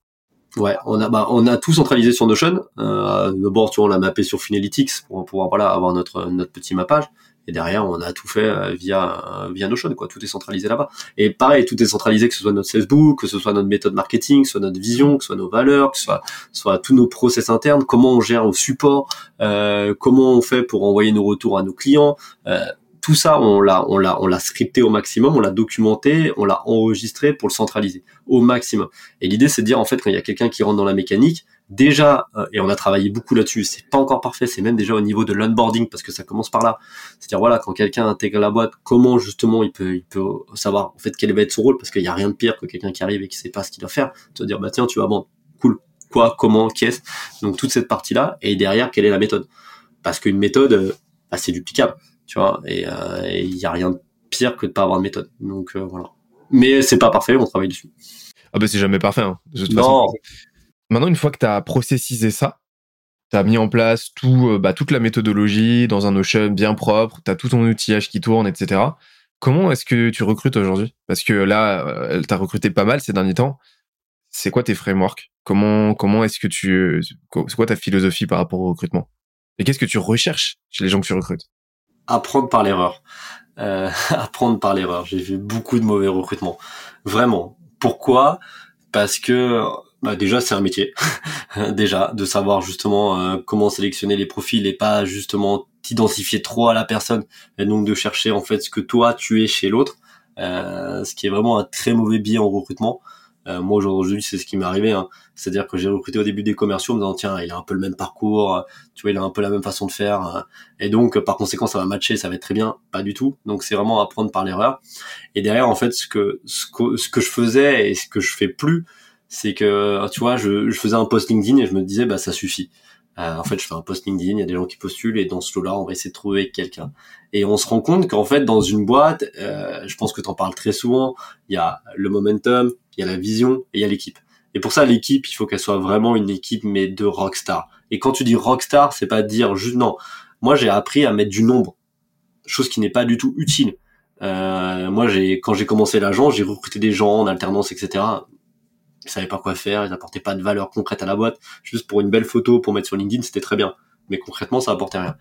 Ouais, on a bah, on a tout centralisé sur Notion. Euh, D'abord, tu vois, on l'a mappé sur Finalytics pour pouvoir voilà avoir notre notre petit mappage. Et derrière, on a tout fait euh, via euh, via Notion, quoi. Tout est centralisé là-bas. Et pareil, tout est centralisé, que ce soit notre Facebook, que ce soit notre méthode marketing, que ce soit notre vision, que ce soit nos valeurs, que ce soit, soit tous nos process internes, comment on gère au support, euh, comment on fait pour envoyer nos retours à nos clients. Euh, tout ça, on l'a, on l'a, on l'a scripté au maximum, on l'a documenté, on l'a enregistré pour le centraliser au maximum. Et l'idée, c'est de dire en fait quand il y a quelqu'un qui rentre dans la mécanique, déjà, euh, et on a travaillé beaucoup là-dessus, c'est pas encore parfait, c'est même déjà au niveau de l'onboarding, parce que ça commence par là. C'est-à-dire, voilà, quand quelqu'un intègre la boîte, comment justement il peut, il peut savoir, en fait, quel va être son rôle, parce qu'il y a rien de pire que quelqu'un qui arrive et qui sait pas ce qu'il doit faire. Tu vas dire, bah tiens, tu vas, bon, cool, quoi, comment, qu'est-ce. Donc, toute cette partie-là, et derrière, quelle est la méthode? Parce qu'une méthode, euh, bah, c'est duplicable, tu vois, et euh, il y a rien de pire que de pas avoir de méthode. Donc, voilà. Mais c'est pas parfait, on travaille dessus. Ah bah c'est jamais parfait, hein, de toute non. façon. Maintenant, une fois que tu as processisé ça, tu as mis en place tout, euh, bah, toute la méthodologie dans un Notion bien propre, tu as tout ton outillage qui tourne, etc. Comment est-ce que tu recrutes aujourd'hui? Parce que là, euh, tu as recruté pas mal ces derniers temps. C'est quoi tes frameworks? Comment, comment est-ce que tu... C'est quoi ta philosophie par rapport au recrutement? Et qu'est-ce que tu recherches chez les gens que tu recrutes? Apprendre par l'erreur. Euh, apprendre par l'erreur. J'ai vu beaucoup de mauvais recrutements. Vraiment. Pourquoi? Parce que bah déjà c'est un métier. Déjà de savoir justement euh, comment sélectionner les profils et pas justement t'identifier trop à la personne et donc de chercher en fait ce que toi tu es chez l'autre euh, ce qui est vraiment un très mauvais biais en recrutement. Euh, moi aujourd'hui c'est ce qui m'est arrivé hein. c'est à dire que j'ai recruté au début des commerciaux en me disant tiens il a un peu le même parcours tu vois il a un peu la même façon de faire et donc par conséquent ça va matcher ça va être très bien. Pas du tout. Donc c'est vraiment apprendre par l'erreur. Et derrière en fait ce que ce que, ce que je faisais et ce que je fais plus c'est que tu vois, je, je, faisais un post LinkedIn et je me disais bah ça suffit. Euh, en fait, je fais un post LinkedIn, il y a des gens qui postulent et dans ce lot-là, on va essayer de trouver quelqu'un. Et on se rend compte qu'en fait, dans une boîte, euh, je pense que tu en parles très souvent, il y a le momentum, il y a la vision et il y a l'équipe. Et pour ça, l'équipe, il faut qu'elle soit vraiment une équipe mais de rockstar. Et quand tu dis rockstar, c'est pas dire juste non. Moi, j'ai appris à mettre du nombre, chose qui n'est pas du tout utile. Euh, moi, j'ai quand j'ai commencé l'agence, j'ai recruté des gens en alternance, etc ils savaient pas quoi faire, ils apportaient pas de valeur concrète à la boîte, juste pour une belle photo pour mettre sur LinkedIn, c'était très bien. Mais concrètement, ça apportait rien.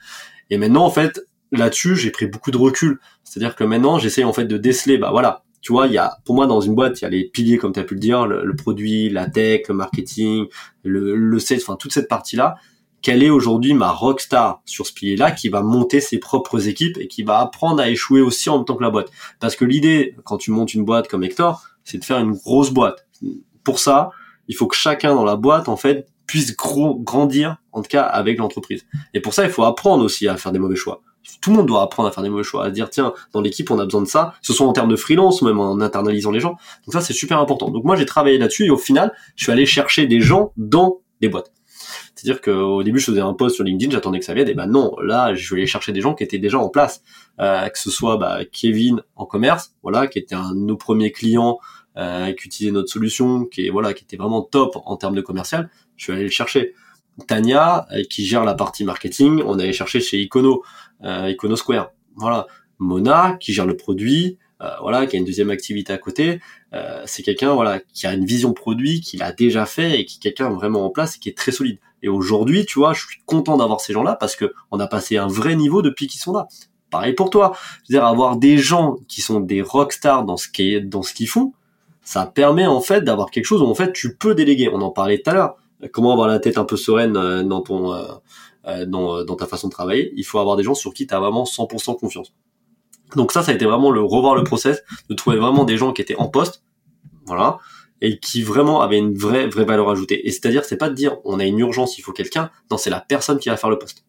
Et maintenant, en fait, là-dessus, j'ai pris beaucoup de recul. C'est-à-dire que maintenant, j'essaye en fait de déceler, bah voilà, tu vois, il y a, pour moi, dans une boîte, il y a les piliers, comme tu as pu le dire, le, produit, la tech, le marketing, le, le sales, enfin, toute cette partie-là. quelle est aujourd'hui ma rockstar sur ce pilier-là qui va monter ses propres équipes et qui va apprendre à échouer aussi en même temps que la boîte? Parce que l'idée, quand tu montes une boîte comme Hector, c'est de faire une grosse boîte. Pour ça, il faut que chacun dans la boîte, en fait, puisse grandir, en tout cas avec l'entreprise. Et pour ça, il faut apprendre aussi à faire des mauvais choix. Tout le monde doit apprendre à faire des mauvais choix, à dire tiens, dans l'équipe on a besoin de ça, ce soit en termes de freelance ou même en internalisant les gens. Donc ça c'est super important. Donc moi j'ai travaillé là-dessus et au final, je suis allé chercher des gens dans des boîtes. C'est-à-dire qu'au début, je faisais un post sur LinkedIn, j'attendais que ça vienne, et ben non, là, je aller chercher des gens qui étaient déjà en place, euh, que ce soit bah, Kevin en commerce, voilà, qui était un de nos premiers clients, euh, qui utilisait notre solution, qui est voilà, qui était vraiment top en termes de commercial. Je vais aller le chercher. Tania, euh, qui gère la partie marketing, on allait chercher chez Icono, euh, Icono Square. Voilà. Mona, qui gère le produit, euh, voilà, qui a une deuxième activité à côté. Euh, c'est quelqu'un voilà qui a une vision produit, qui l'a déjà fait et qui est quelqu'un vraiment en place et qui est très solide. Et aujourd'hui, tu vois, je suis content d'avoir ces gens-là parce que on a passé un vrai niveau depuis qu'ils sont là. Pareil pour toi. Je veux dire, avoir des gens qui sont des rockstars dans ce qui dans ce qu'ils font, ça permet en fait d'avoir quelque chose où en fait tu peux déléguer. On en parlait tout à l'heure. Comment avoir la tête un peu sereine euh, dans ton dans, dans ta façon de travailler Il faut avoir des gens sur qui tu as vraiment 100% confiance. Donc ça, ça a été vraiment le revoir le process, de trouver vraiment des gens qui étaient en poste, voilà, et qui vraiment avaient une vraie vraie valeur ajoutée. Et c'est-à-dire, c'est pas de dire on a une urgence, il faut quelqu'un. Non, c'est la personne qui va faire le poste.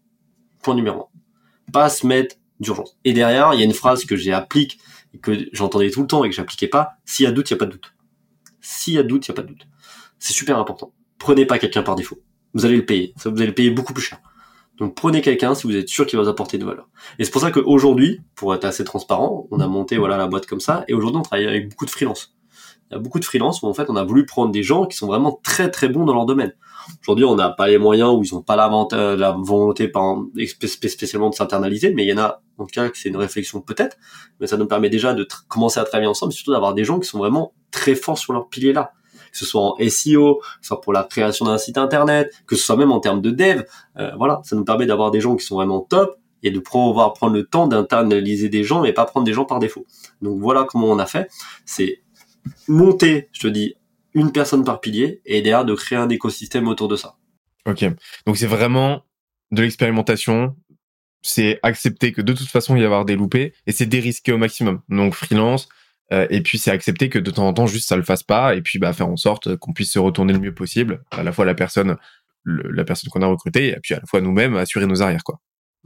Point numéro un. Pas se mettre d'urgence. Et derrière, il y a une phrase que j'ai applique que j'entendais tout le temps et que j'appliquais pas. S'il y a doute, il y a pas de doute. S'il y a doute, il y a pas de doute. C'est super important. Prenez pas quelqu'un par défaut. Vous allez le payer. Vous allez le payer beaucoup plus cher. Donc prenez quelqu'un si vous êtes sûr qu'il va vous apporter de valeur. Et c'est pour ça qu'aujourd'hui, pour être assez transparent, on a monté voilà la boîte comme ça, et aujourd'hui on travaille avec beaucoup de freelance. Il y a beaucoup de freelance où en fait on a voulu prendre des gens qui sont vraiment très très bons dans leur domaine. Aujourd'hui on n'a pas les moyens ou ils n'ont pas la, la volonté spécialement de s'internaliser, mais il y en a en tout cas c'est une réflexion peut-être, mais ça nous permet déjà de commencer à travailler ensemble, surtout d'avoir des gens qui sont vraiment très forts sur leur pilier là que ce soit en SEO, que ce soit pour la création d'un site internet, que ce soit même en termes de dev. Euh, voilà, ça nous permet d'avoir des gens qui sont vraiment top et de pouvoir prendre le temps d'internaliser des gens et pas prendre des gens par défaut. Donc voilà comment on a fait. C'est monter, je te dis, une personne par pilier et derrière de créer un écosystème autour de ça. Ok. Donc c'est vraiment de l'expérimentation. C'est accepter que de toute façon il y avoir des loupés et c'est dérisquer au maximum. Donc freelance, euh, et puis c'est accepter que de temps en temps juste ça le fasse pas et puis bah faire en sorte qu'on puisse se retourner le mieux possible à la fois la personne la personne qu'on a recrutée et puis à la fois nous-mêmes assurer nos arrières quoi.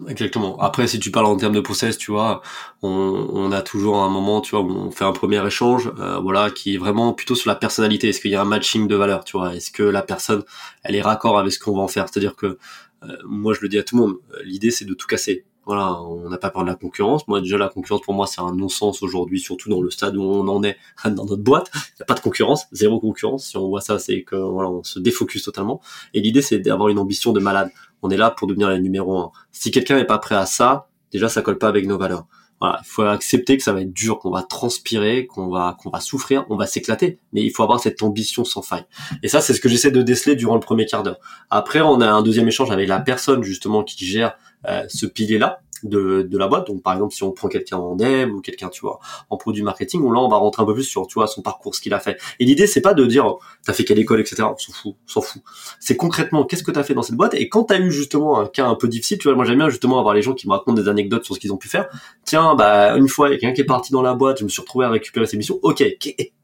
Exactement. Après, si tu parles en termes de process, tu vois, on, on a toujours un moment, tu vois, où on fait un premier échange, euh, voilà, qui est vraiment plutôt sur la personnalité. Est-ce qu'il y a un matching de valeur, tu vois? Est-ce que la personne, elle est raccord avec ce qu'on va en faire? C'est-à-dire que euh, moi, je le dis à tout le monde, l'idée, c'est de tout casser. Voilà, on n'a pas peur de la concurrence. Moi, déjà, la concurrence, pour moi, c'est un non-sens aujourd'hui, surtout dans le stade où on en est dans notre boîte. Il n'y a pas de concurrence, zéro concurrence. Si on voit ça, c'est que voilà, on se défocus totalement. Et l'idée, c'est d'avoir une ambition de malade. On est là pour devenir le numéro un. Si quelqu'un n'est pas prêt à ça, déjà, ça colle pas avec nos valeurs. Voilà, il faut accepter que ça va être dur, qu'on va transpirer, qu'on va qu'on va souffrir, on va s'éclater, mais il faut avoir cette ambition sans faille. Et ça, c'est ce que j'essaie de déceler durant le premier quart d'heure. Après, on a un deuxième échange avec la personne justement qui gère euh, ce pilier-là de, la boîte. Donc par exemple, si on prend quelqu'un en dev ou quelqu'un, tu vois, en produit marketing, là on va rentrer un peu plus sur, tu vois, son parcours, ce qu'il a fait. Et l'idée, c'est pas de dire, t'as fait quelle école, etc. On s'en fout, s'en fout. C'est concrètement, qu'est-ce que t'as fait dans cette boîte? Et quand t'as eu justement un cas un peu difficile, tu vois, moi j'aime bien justement avoir les gens qui me racontent des anecdotes sur ce qu'ils ont pu faire. Tiens, bah une fois, il y a quelqu'un qui est parti dans la boîte, je me suis retrouvé à récupérer ses missions. Ok,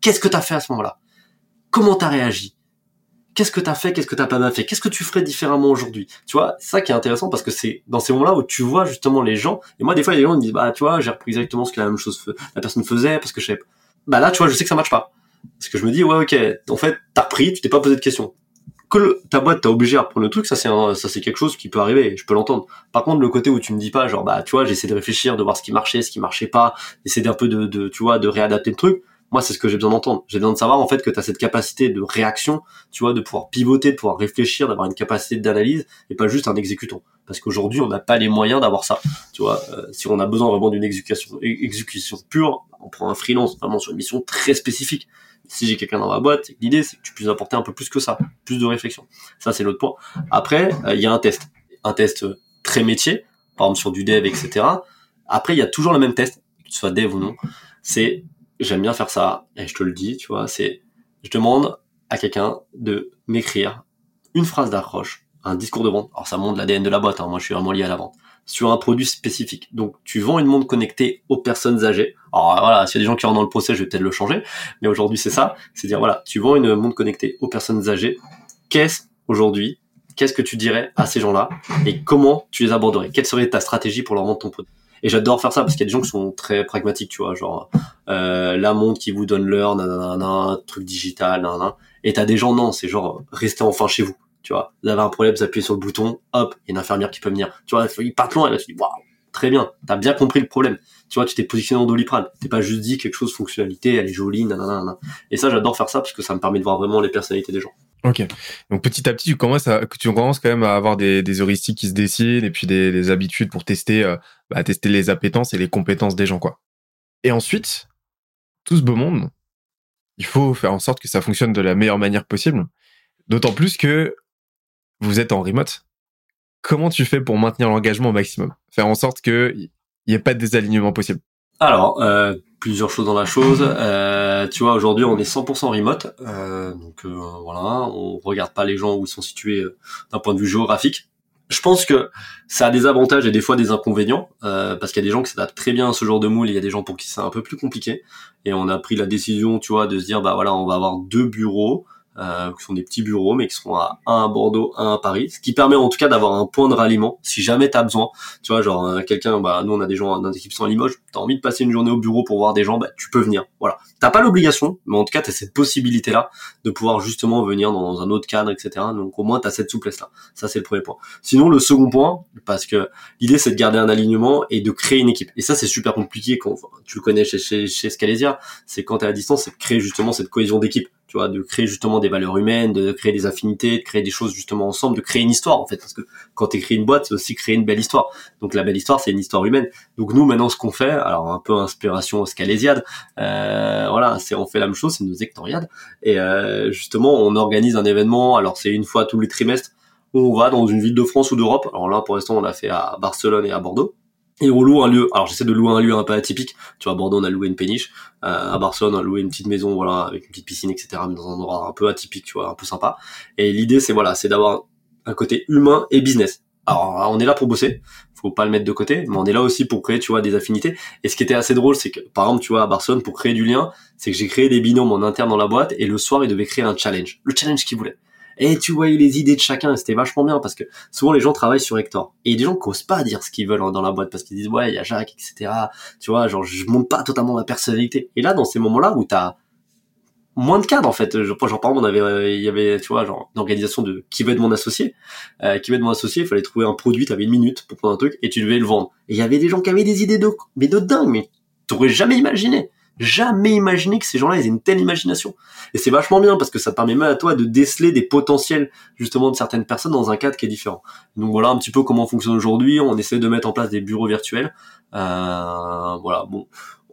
qu'est-ce que t'as fait à ce moment-là? Comment t'as réagi? Qu'est-ce que t'as fait, qu'est-ce que t'as pas fait, qu'est-ce que tu ferais différemment aujourd'hui? Tu vois, ça qui est intéressant parce que c'est dans ces moments-là où tu vois justement les gens. Et moi, des fois, des gens me disent, bah, tu vois, j'ai repris exactement ce que la même chose la personne faisait parce que je sais. Bah là, tu vois, je sais que ça marche pas. Parce que je me dis, ouais, ok, en fait, t'as repris, tu t'es pas posé de questions. Que ta boîte t'a obligé à reprendre le truc, ça c'est ça c'est quelque chose qui peut arriver, je peux l'entendre. Par contre, le côté où tu me dis pas, genre, bah, tu vois, j'essaie de réfléchir, de voir ce qui marchait, ce qui marchait pas, essayer d'un peu de, de, tu vois, de réadapter le truc moi, c'est ce que j'ai besoin d'entendre. J'ai besoin de savoir en fait que tu as cette capacité de réaction, tu vois, de pouvoir pivoter, de pouvoir réfléchir, d'avoir une capacité d'analyse et pas juste un exécutant. Parce qu'aujourd'hui, on n'a pas les moyens d'avoir ça. Tu vois, euh, si on a besoin vraiment d'une exécution, exécution pure, on prend un freelance vraiment sur une mission très spécifique. Si j'ai quelqu'un dans ma boîte, l'idée c'est que tu puisses apporter un peu plus que ça, plus de réflexion. Ça, c'est l'autre point. Après, euh, il y a un test, un test très métier, par exemple sur du dev, etc. Après, il y a toujours le même test, que tu sois dev ou non. C'est j'aime bien faire ça, et je te le dis, tu vois, c'est, je demande à quelqu'un de m'écrire une phrase d'accroche, un discours de vente. Alors ça montre l'ADN de la boîte, hein. moi je suis vraiment lié à la vente. Sur un produit spécifique. Donc tu vends une montre connectée aux personnes âgées. Alors voilà, s'il y a des gens qui rentrent dans le procès, je vais peut-être le changer. Mais aujourd'hui c'est ça. C'est dire voilà, tu vends une montre connectée aux personnes âgées. Qu'est-ce aujourd'hui Qu'est-ce que tu dirais à ces gens-là Et comment tu les aborderais? Quelle serait ta stratégie pour leur vendre ton produit? Et j'adore faire ça parce qu'il y a des gens qui sont très pragmatiques, tu vois, genre euh, la montre qui vous donne l'heure, nanana, truc digital, nanana. Et t'as des gens non, c'est genre restez enfin chez vous tu vois. Vous avez un problème, vous appuyez sur le bouton, hop, il y a une infirmière qui peut venir. Tu vois, il part loin, et là tu dis, waouh, très bien, t'as bien compris le problème. Tu vois, tu t'es positionné en doliprane. T'es pas juste dit quelque chose, fonctionnalité, elle est jolie, nanana. Et ça, j'adore faire ça parce que ça me permet de voir vraiment les personnalités des gens. Ok. Donc petit à petit, tu commences à, tu commences quand même à avoir des, heuristiques qui se dessinent et puis des, des habitudes pour tester, euh, bah, tester les appétences et les compétences des gens, quoi. Et ensuite, tout ce beau monde, il faut faire en sorte que ça fonctionne de la meilleure manière possible. D'autant plus que vous êtes en remote. Comment tu fais pour maintenir l'engagement au maximum? Faire en sorte qu'il n'y ait pas de désalignement possible Alors, euh, plusieurs choses dans la chose. Euh, tu vois, aujourd'hui, on est 100% remote. Euh, donc euh, voilà, on regarde pas les gens où ils sont situés d'un point de vue géographique. Je pense que ça a des avantages et des fois des inconvénients, parce qu'il y a des gens qui s'adaptent très bien à ce genre de moule, et il y a des gens pour qui c'est un peu plus compliqué. Et on a pris la décision, tu vois, de se dire, bah voilà, on va avoir deux bureaux, euh, qui sont des petits bureaux, mais qui seront à un à Bordeaux, un à Paris, ce qui permet en tout cas d'avoir un point de ralliement si jamais t'as besoin. Tu vois, genre euh, quelqu'un, bah nous on a des gens dans équipe à Limoges, t'as envie de passer une journée au bureau pour voir des gens, bah tu peux venir. Voilà, t'as pas l'obligation, mais en tout cas t'as cette possibilité là de pouvoir justement venir dans un autre cadre, etc. Donc au moins t'as cette souplesse là. Ça c'est le premier point. Sinon le second point, parce que l'idée c'est de garder un alignement et de créer une équipe. Et ça c'est super compliqué quand tu le connais chez chez, chez Scalesia, c'est quand t'es à distance, c'est de créer justement cette cohésion d'équipe tu vois, de créer justement des valeurs humaines, de créer des affinités, de créer des choses justement ensemble, de créer une histoire en fait, parce que quand tu crées une boîte, c'est aussi créer une belle histoire. Donc la belle histoire, c'est une histoire humaine. Donc nous maintenant, ce qu'on fait, alors un peu inspiration scalésiade, euh, voilà, c'est on fait la même chose, c'est nos hectoriades, et euh, justement on organise un événement. Alors c'est une fois tous les trimestres où on va dans une ville de France ou d'Europe. Alors là, pour l'instant, on l'a fait à Barcelone et à Bordeaux et on loue un lieu. Alors j'essaie de louer un lieu un peu atypique. Tu vois, à Bordeaux on a loué une péniche, euh, à Barcelone on a loué une petite maison, voilà, avec une petite piscine, etc. Mais dans un endroit un peu atypique, tu vois, un peu sympa. Et l'idée c'est voilà, c'est d'avoir un côté humain et business. Alors on est là pour bosser, faut pas le mettre de côté, mais on est là aussi pour créer, tu vois, des affinités. Et ce qui était assez drôle, c'est que par exemple, tu vois, à Barcelone, pour créer du lien, c'est que j'ai créé des binômes en interne dans la boîte, et le soir ils devaient créer un challenge, le challenge qu'ils voulaient et tu voyais les idées de chacun et c'était vachement bien parce que souvent les gens travaillent sur Hector. Et des gens qui osent pas dire ce qu'ils veulent dans la boîte parce qu'ils disent ouais il y a Jacques etc tu vois genre je monte pas totalement ma personnalité. Et là dans ces moments là où t'as moins de cadres en fait genre par exemple on avait il y avait tu vois genre une organisation de qui veut être mon associé euh, qui veut être mon associé il fallait trouver un produit t'avais une minute pour prendre un truc et tu devais le vendre. Et il y avait des gens qui avaient des idées de mais de dingue mais t'aurais jamais imaginé jamais imaginé que ces gens-là aient une telle imagination. Et c'est vachement bien parce que ça permet même à toi de déceler des potentiels justement de certaines personnes dans un cadre qui est différent. Donc voilà un petit peu comment on fonctionne aujourd'hui. On essaie de mettre en place des bureaux virtuels. Euh, voilà, bon,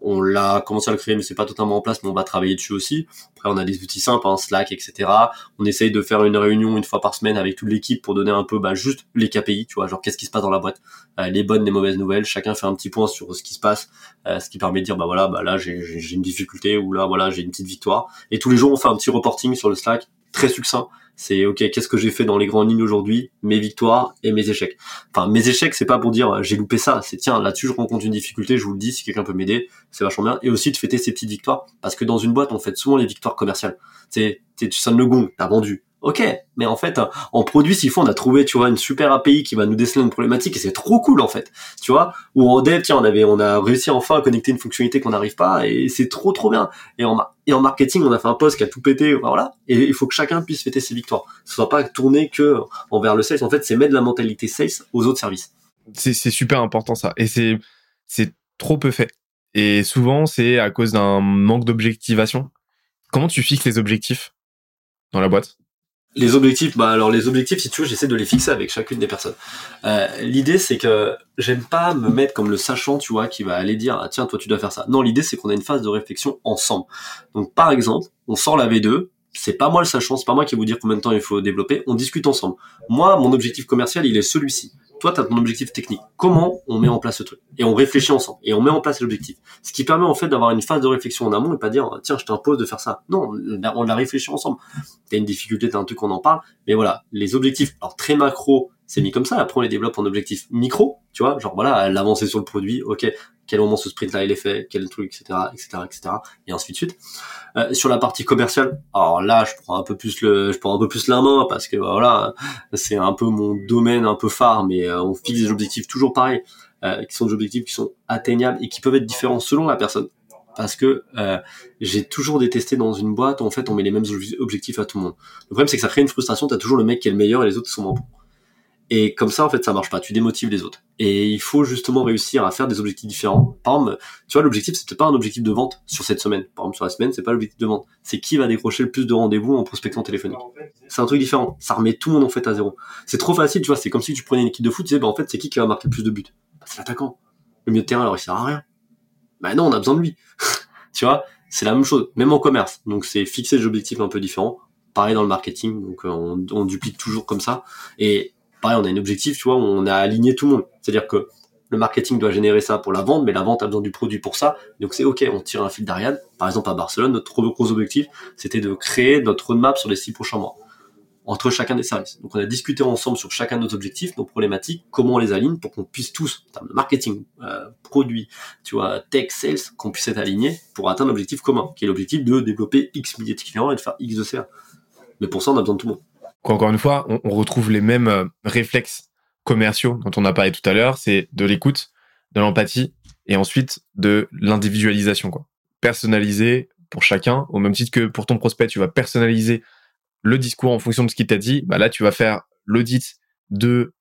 on l'a commencé à le créer, mais c'est pas totalement en place, mais on va travailler dessus aussi. Après, on a des outils simples, hein, Slack, etc. On essaye de faire une réunion une fois par semaine avec toute l'équipe pour donner un peu, bah, juste les KPI, tu vois, genre qu'est-ce qui se passe dans la boîte, euh, les bonnes, les mauvaises nouvelles. Chacun fait un petit point sur ce qui se passe, euh, ce qui permet de dire, bah voilà, bah là j'ai une difficulté ou là voilà j'ai une petite victoire. Et tous les jours on fait un petit reporting sur le Slack, très succinct c'est ok, qu'est-ce que j'ai fait dans les grandes lignes aujourd'hui, mes victoires et mes échecs. Enfin, mes échecs, c'est pas pour dire j'ai loupé ça, c'est tiens là-dessus je rencontre une difficulté, je vous le dis, si quelqu'un peut m'aider, c'est vachement bien. Et aussi de fêter ces petites victoires, parce que dans une boîte on fête souvent les victoires commerciales. Tu tu sonnes le gong, t'as vendu, Ok, mais en fait, en produit, s'il faut, on a trouvé, tu vois, une super API qui va nous déceler une problématique et c'est trop cool en fait, tu vois. Ou en dev, tiens, on avait, on a réussi enfin à connecter une fonctionnalité qu'on n'arrive pas et c'est trop trop bien. Et en et en marketing, on a fait un post qui a tout pété, voilà. Et il faut que chacun puisse fêter ses victoires. Ce soit pas tourné que envers le sales. En fait, c'est mettre la mentalité sales aux autres services. C'est super important ça, et c'est c'est trop peu fait. Et souvent, c'est à cause d'un manque d'objectivation. Comment tu fixes les objectifs dans la boîte? Les objectifs, bah alors les objectifs, si tu veux, j'essaie de les fixer avec chacune des personnes. Euh, l'idée, c'est que j'aime pas me mettre comme le sachant, tu vois, qui va aller dire ah, tiens, toi, tu dois faire ça. Non, l'idée, c'est qu'on a une phase de réflexion ensemble. Donc, par exemple, on sort la V2. C'est pas moi le sachant, c'est pas moi qui vais vous dire combien de temps il faut développer. On discute ensemble. Moi, mon objectif commercial, il est celui-ci toi, tu as ton objectif technique. Comment on met en place ce truc? Et on réfléchit ensemble. Et on met en place l'objectif. Ce qui permet en fait d'avoir une phase de réflexion en amont et pas dire, tiens, je t'impose de faire ça. Non, on l'a réfléchi ensemble. T'as une difficulté, t'as un truc, on en parle. Mais voilà, les objectifs, alors très macro, c'est mis comme ça. Après, on les développe en objectifs micro, tu vois, genre voilà, l'avancée sur le produit, ok, quel moment ce sprint-là il est fait, quel truc, etc., etc., etc., et ainsi de suite. Euh, sur la partie commerciale, alors là, je prends un peu plus le, je prends un peu plus la main parce que voilà, c'est un peu mon domaine un peu phare, mais euh, on fixe des objectifs toujours pareils, euh, qui sont des objectifs qui sont atteignables et qui peuvent être différents selon la personne. Parce que euh, j'ai toujours détesté dans une boîte en fait on met les mêmes objectifs à tout le monde. Le problème c'est que ça crée une frustration, t'as toujours le mec qui est le meilleur et les autres sont moins bons. Et comme ça, en fait, ça marche pas. Tu démotives les autres. Et il faut justement réussir à faire des objectifs différents. Par exemple, tu vois, l'objectif, c'est pas un objectif de vente sur cette semaine. Par exemple, sur la semaine, c'est pas l'objectif de vente. C'est qui va décrocher le plus de rendez-vous en prospectant téléphonique. C'est un truc différent. Ça remet tout le monde, en fait, à zéro. C'est trop facile, tu vois. C'est comme si tu prenais une équipe de foot, tu sais, bah, en fait, c'est qui qui va marquer le plus de buts? Bah, c'est l'attaquant. Le milieu de terrain, alors, il sert à rien. Bah, non, on a besoin de lui. tu vois. C'est la même chose. Même en commerce. Donc, c'est fixer des objectifs un peu différents. Pareil dans le marketing. Donc, on, on duplique toujours comme ça. Et pareil, on a un objectif, tu vois, on a aligné tout le monde. C'est-à-dire que le marketing doit générer ça pour la vente, mais la vente a besoin du produit pour ça. Donc c'est ok, on tire un fil d'Ariane. Par exemple, à Barcelone, notre gros objectif, c'était de créer notre roadmap sur les six prochains mois entre chacun des services. Donc on a discuté ensemble sur chacun de nos objectifs, nos problématiques, comment on les aligne pour qu'on puisse tous, en termes de marketing, euh, produit, tu vois, tech, sales, qu'on puisse être alignés pour atteindre l'objectif commun, qui est l'objectif de développer X milliers de clients et de faire X de CA. Mais pour ça, on a besoin de tout le monde encore une fois, on, retrouve les mêmes euh, réflexes commerciaux dont on a parlé tout à l'heure, c'est de l'écoute, de l'empathie et ensuite de l'individualisation, quoi. Personnaliser pour chacun, au même titre que pour ton prospect, tu vas personnaliser le discours en fonction de ce qu'il t'a dit. Bah là, tu vas faire l'audit de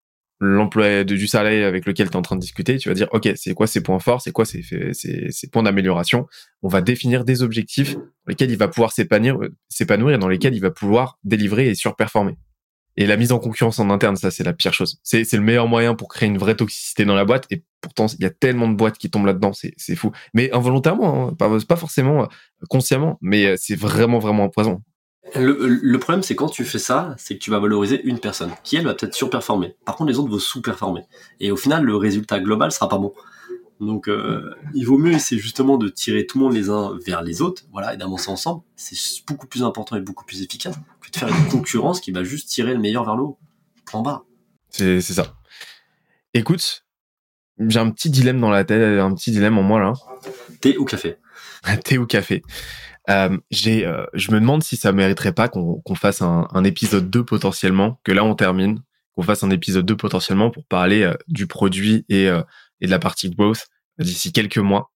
l'emploi du salarié avec lequel tu es en train de discuter, tu vas dire, OK, c'est quoi ses points forts, c'est quoi ses, ses, points d'amélioration? On va définir des objectifs dans lesquels il va pouvoir s'épanouir, s'épanouir et dans lesquels il va pouvoir délivrer et surperformer. Et la mise en concurrence en interne, ça, c'est la pire chose. C'est, le meilleur moyen pour créer une vraie toxicité dans la boîte. Et pourtant, il y a tellement de boîtes qui tombent là-dedans. C'est, c'est fou. Mais involontairement, hein, pas, forcément euh, consciemment, mais euh, c'est vraiment, vraiment un Le, problème, c'est quand tu fais ça, c'est que tu vas valoriser une personne, qui elle va peut-être surperformer. Par contre, les autres vont sous-performer. Et au final, le résultat global sera pas bon. Donc, euh, il vaut mieux essayer justement de tirer tout le monde les uns vers les autres, voilà, et d'avancer ensemble. C'est beaucoup plus important et beaucoup plus efficace que de faire une concurrence qui va juste tirer le meilleur vers le haut. Point bas. C'est ça. Écoute, j'ai un petit dilemme dans la tête, un petit dilemme en moi là. Thé ou café Thé ou café euh, j'ai, euh, je me demande si ça mériterait pas qu'on fasse un, un, épisode 2 potentiellement, que là on termine, qu'on fasse un épisode 2 potentiellement pour parler euh, du produit et, euh, et de la partie growth d'ici quelques mois,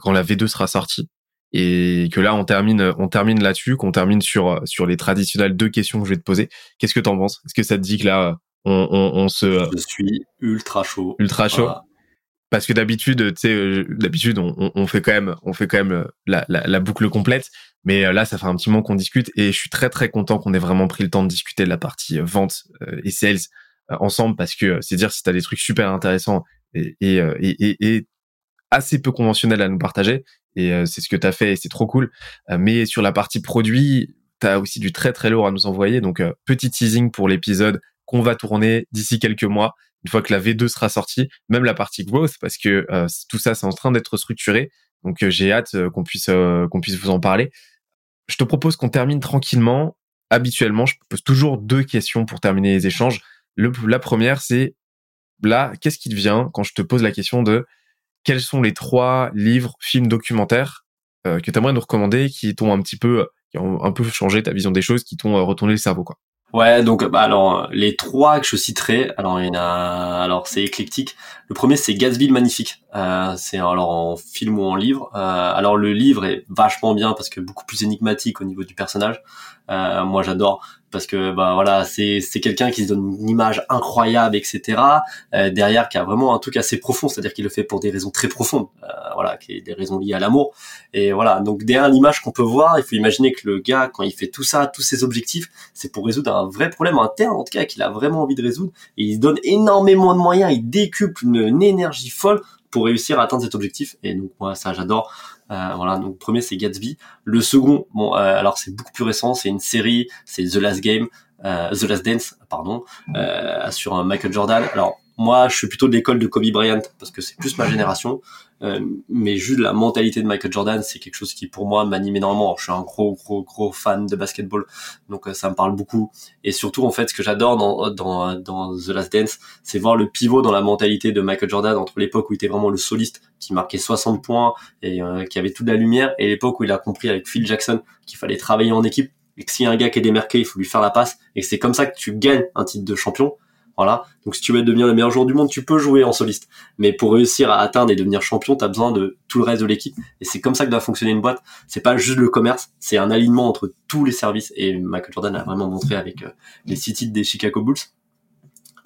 quand la V2 sera sortie. Et que là on termine, on termine là-dessus, qu'on termine sur sur les traditionnelles deux questions que je vais te poser. Qu'est-ce que t'en penses? Est-ce que ça te dit que là on, on, on se Je suis ultra chaud. Ultra chaud? Parce que d'habitude, tu sais, euh, d'habitude, on, fait quand même, on fait quand même euh, la, la, la boucle complète. Mais euh, là, ça fait un petit moment qu'on discute et je suis très très content qu'on ait vraiment pris le temps de discuter de la partie vente et sales ensemble parce que c'est dire si tu as des trucs super intéressants et, et, assez peu conventionnels à nous partager. Et c'est ce que tu as fait et c'est trop cool. mais sur la partie produit, tu as aussi du très très lourd à nous envoyer. Donc, petit teasing pour l'épisode qu'on va tourner d'ici quelques mois une fois que la V2 sera sortie, même la partie growth, parce que euh, tout ça, c'est en train d'être structuré. Donc, euh, j'ai hâte euh, qu'on puisse qu'on puisse vous en parler. Je te propose qu'on termine tranquillement. Habituellement, je pose toujours deux questions pour terminer les échanges. La première, c'est là, qu'est-ce qui te vient quand je te pose la question de quels sont les trois livres, films, documentaires que tu aimerais nous recommander, qui t'ont un petit peu, qui ont un peu changé ta vision des choses, qui t'ont retourné le cerveau, quoi? Ouais, donc bah alors les trois que je citerai, alors il y en a, alors c'est éclectique. Le premier c'est Gatsby le magnifique. Euh, c'est alors en film ou en livre. Euh, alors le livre est vachement bien parce que beaucoup plus énigmatique au niveau du personnage. Euh, moi j'adore parce que bah voilà c'est c'est quelqu'un qui se donne une image incroyable etc. Euh, derrière qui a vraiment un truc assez profond, c'est-à-dire qu'il le fait pour des raisons très profondes. Euh, voilà, qui est des raisons liées à l'amour. Et voilà donc derrière l'image qu'on peut voir, il faut imaginer que le gars quand il fait tout ça, tous ses objectifs, c'est pour résoudre un vrai problème interne en tout cas qu'il a vraiment envie de résoudre. Et il donne énormément de moyens, il décuple une énergie folle pour réussir à atteindre cet objectif. Et donc moi ça j'adore. Euh, voilà, donc premier c'est Gatsby. Le second, bon, euh, alors c'est beaucoup plus récent, c'est une série, c'est The Last Game, euh, The Last Dance, pardon, sur Michael Jordan. Alors moi, je suis plutôt de l'école de Kobe Bryant parce que c'est plus ma génération. Euh, mais juste la mentalité de Michael Jordan, c'est quelque chose qui pour moi m'anime énormément. je suis un gros, gros, gros fan de basketball, donc euh, ça me parle beaucoup. Et surtout, en fait, ce que j'adore dans, dans, dans The Last Dance, c'est voir le pivot dans la mentalité de Michael Jordan entre l'époque où il était vraiment le soliste, qui marquait 60 points et euh, qui avait toute la lumière, et l'époque où il a compris avec Phil Jackson qu'il fallait travailler en équipe et que s'il y a un gars qui est démarqué, il faut lui faire la passe, et c'est comme ça que tu gagnes un titre de champion. Voilà. Donc si tu veux devenir le meilleur joueur du monde, tu peux jouer en soliste. Mais pour réussir à atteindre et devenir champion, tu besoin de tout le reste de l'équipe. Et c'est comme ça que doit fonctionner une boîte. C'est pas juste le commerce, c'est un alignement entre tous les services. Et Michael Jordan a vraiment montré avec euh, les six des Chicago Bulls.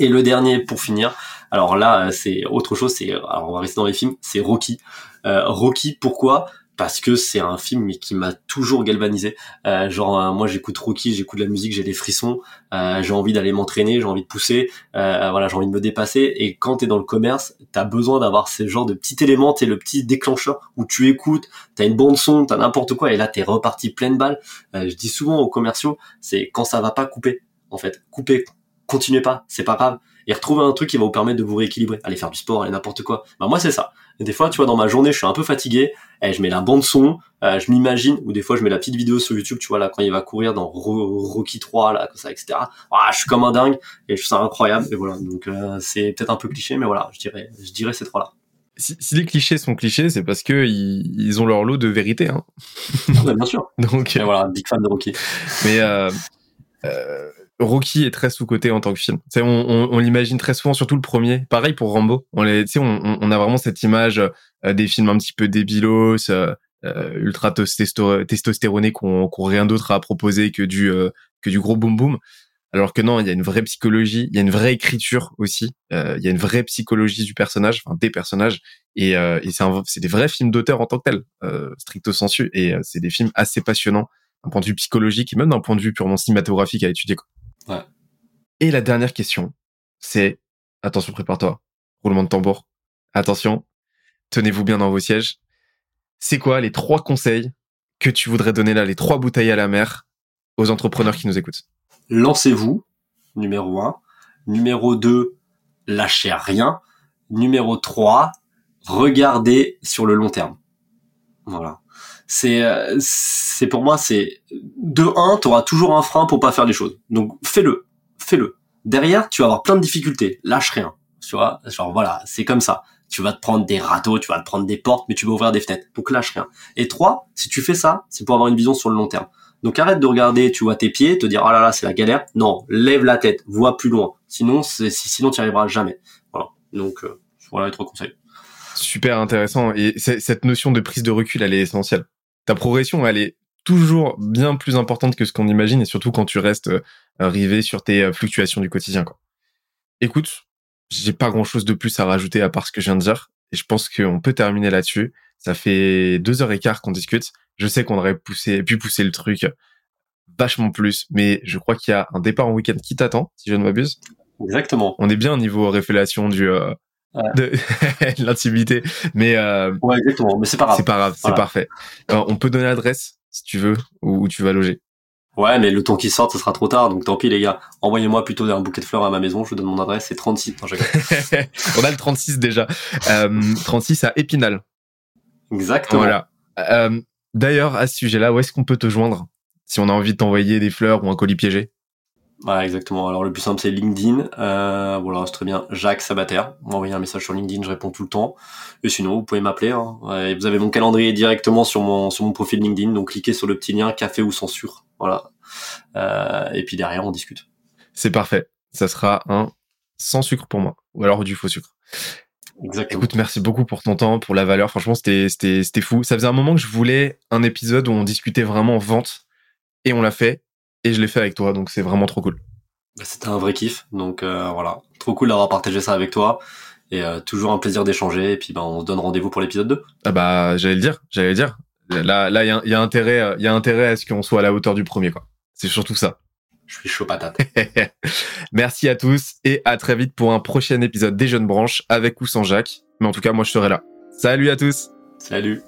Et le dernier pour finir, alors là euh, c'est autre chose, c'est alors on va rester dans les films, c'est Rocky. Euh, Rocky, pourquoi? Parce que c'est un film qui m'a toujours galvanisé. Euh, genre euh, moi j'écoute Rocky, j'écoute la musique, j'ai des frissons, euh, j'ai envie d'aller m'entraîner, j'ai envie de pousser, euh, voilà, j'ai envie de me dépasser. Et quand t'es dans le commerce, t'as besoin d'avoir ces genres de petits éléments, t'es le petit déclencheur où tu écoutes, t'as une bande son, t'as n'importe quoi, et là t'es reparti pleine balle. je dis souvent aux commerciaux, c'est quand ça va pas couper, en fait, couper, continuez pas, c'est pas grave et retrouver un truc qui va vous permettre de vous rééquilibrer, aller faire du sport, aller n'importe quoi. Bah moi c'est ça. Et des fois, tu vois, dans ma journée, je suis un peu fatigué, et je mets la bande son, euh, je m'imagine, ou des fois je mets la petite vidéo sur YouTube, tu vois là quand il va courir dans Rocky 3 là, comme ça, etc. Ah, je suis comme un dingue et je trouve ça incroyable. Et voilà, donc euh, c'est peut-être un peu cliché, mais voilà, je dirais, je dirais ces trois là. Si, si, les clichés sont clichés, c'est parce que ils, ils, ont leur lot de vérité. Hein. ouais, bien sûr. Donc et voilà, big fan de Rocky. Mais euh, euh, Rocky est très sous-côté en tant que film. on, on, on l'imagine très souvent, surtout le premier. Pareil pour Rambo. On, on, on a vraiment cette image euh, des films un petit peu débilos, euh, euh ultra testostéronés qui n'ont rien d'autre à proposer que du euh, que du gros boom boom. Alors que non, il y a une vraie psychologie, il y a une vraie écriture aussi, il y a une vraie psychologie du personnage, enfin des personnages, et, et c'est des vrais films d'auteur en tant que tels, stricto sensu, et c'est des films assez passionnants d'un point de vue psychologique et même d'un point de vue purement cinématographique à étudier. Et la dernière question, c'est, attention, prépare-toi, roulement de tambour, attention, tenez-vous bien dans vos sièges. C'est quoi les trois conseils que tu voudrais donner là, les trois bouteilles à la mer aux entrepreneurs qui nous écoutent? Lancez-vous, numéro un. Numéro deux, lâchez rien. Numéro trois, regardez sur le long terme. Voilà. C'est, euh, c'est pour moi, c'est de un, tu auras toujours un frein pour pas faire les choses. Donc fais-le, fais-le. Derrière, tu vas avoir plein de difficultés. Lâche rien. Tu vois, genre voilà, c'est comme ça. Tu vas te prendre des râteaux, tu vas te prendre des portes, mais tu vas ouvrir des fenêtres. Donc lâche rien. Et trois, si tu fais ça, c'est pour avoir une vision sur le long terme. Donc arrête de regarder, tu vois tes pieds, te dire oh là là c'est la galère. Non, lève la tête, vois plus loin. Sinon, c'est, sinon tu n'y arriveras jamais. Voilà. Donc euh, voilà les trois conseils. Super intéressant. Et cette notion de prise de recul, elle est essentielle. Ta progression, elle est toujours bien plus importante que ce qu'on imagine et surtout quand tu restes euh, rivé sur tes euh, fluctuations du quotidien. Quoi. Écoute, j'ai pas grand chose de plus à rajouter à part ce que je viens de dire et je pense qu'on peut terminer là-dessus. Ça fait deux heures et quart qu'on discute. Je sais qu'on aurait poussé, pu pousser le truc vachement plus, mais je crois qu'il y a un départ en week-end qui t'attend, si je ne m'abuse. Exactement. On est bien au niveau révélation du euh, de l'intimité, mais euh, ouais exactement. Mais c'est pas grave. C'est pas grave, c'est parfait. on peut donner l'adresse si tu veux où tu vas loger. Ouais, mais le temps qui sort, ce sera trop tard, donc tant pis les gars. Envoyez-moi plutôt un bouquet de fleurs à ma maison, je vous donne mon adresse, c'est 36. On a le 36 déjà. Euh, 36 à Épinal. Exactement. Voilà. Euh, D'ailleurs, à ce sujet-là, où est-ce qu'on peut te joindre si on a envie de t'envoyer des fleurs ou un colis piégé? Ouais, exactement. Alors le plus simple c'est LinkedIn. Euh, voilà, c'est très bien. Jacques Sabater. M'envoyez un message sur LinkedIn, je réponds tout le temps. Et sinon, vous pouvez m'appeler. Hein. vous avez mon calendrier directement sur mon sur mon profil LinkedIn. Donc cliquez sur le petit lien café ou censure. Voilà. Euh, et puis derrière, on discute. C'est parfait. Ça sera un sans sucre pour moi, ou alors du faux sucre. Exactement. Écoute, merci beaucoup pour ton temps, pour la valeur. Franchement, c'était c'était c'était fou. Ça faisait un moment que je voulais un épisode où on discutait vraiment vente, et on l'a fait et je l'ai fait avec toi, donc c'est vraiment trop cool. Bah, c'était un vrai kiff, donc euh, voilà, trop cool d'avoir partagé ça avec toi et euh, toujours un plaisir d'échanger. Et puis bah, on se donne rendez-vous pour l'épisode 2. Ah bah j'allais le dire, j'allais le dire. Là, là, il y a, y a, intérêt, il y a intérêt à ce qu'on soit à la hauteur du premier, quoi. C'est surtout ça. Je suis chaud patate. Merci à tous et à très vite pour un prochain épisode des Jeunes Branches avec ou sans Jacques. Mais en tout cas, moi je serai là. Salut à tous. Salut.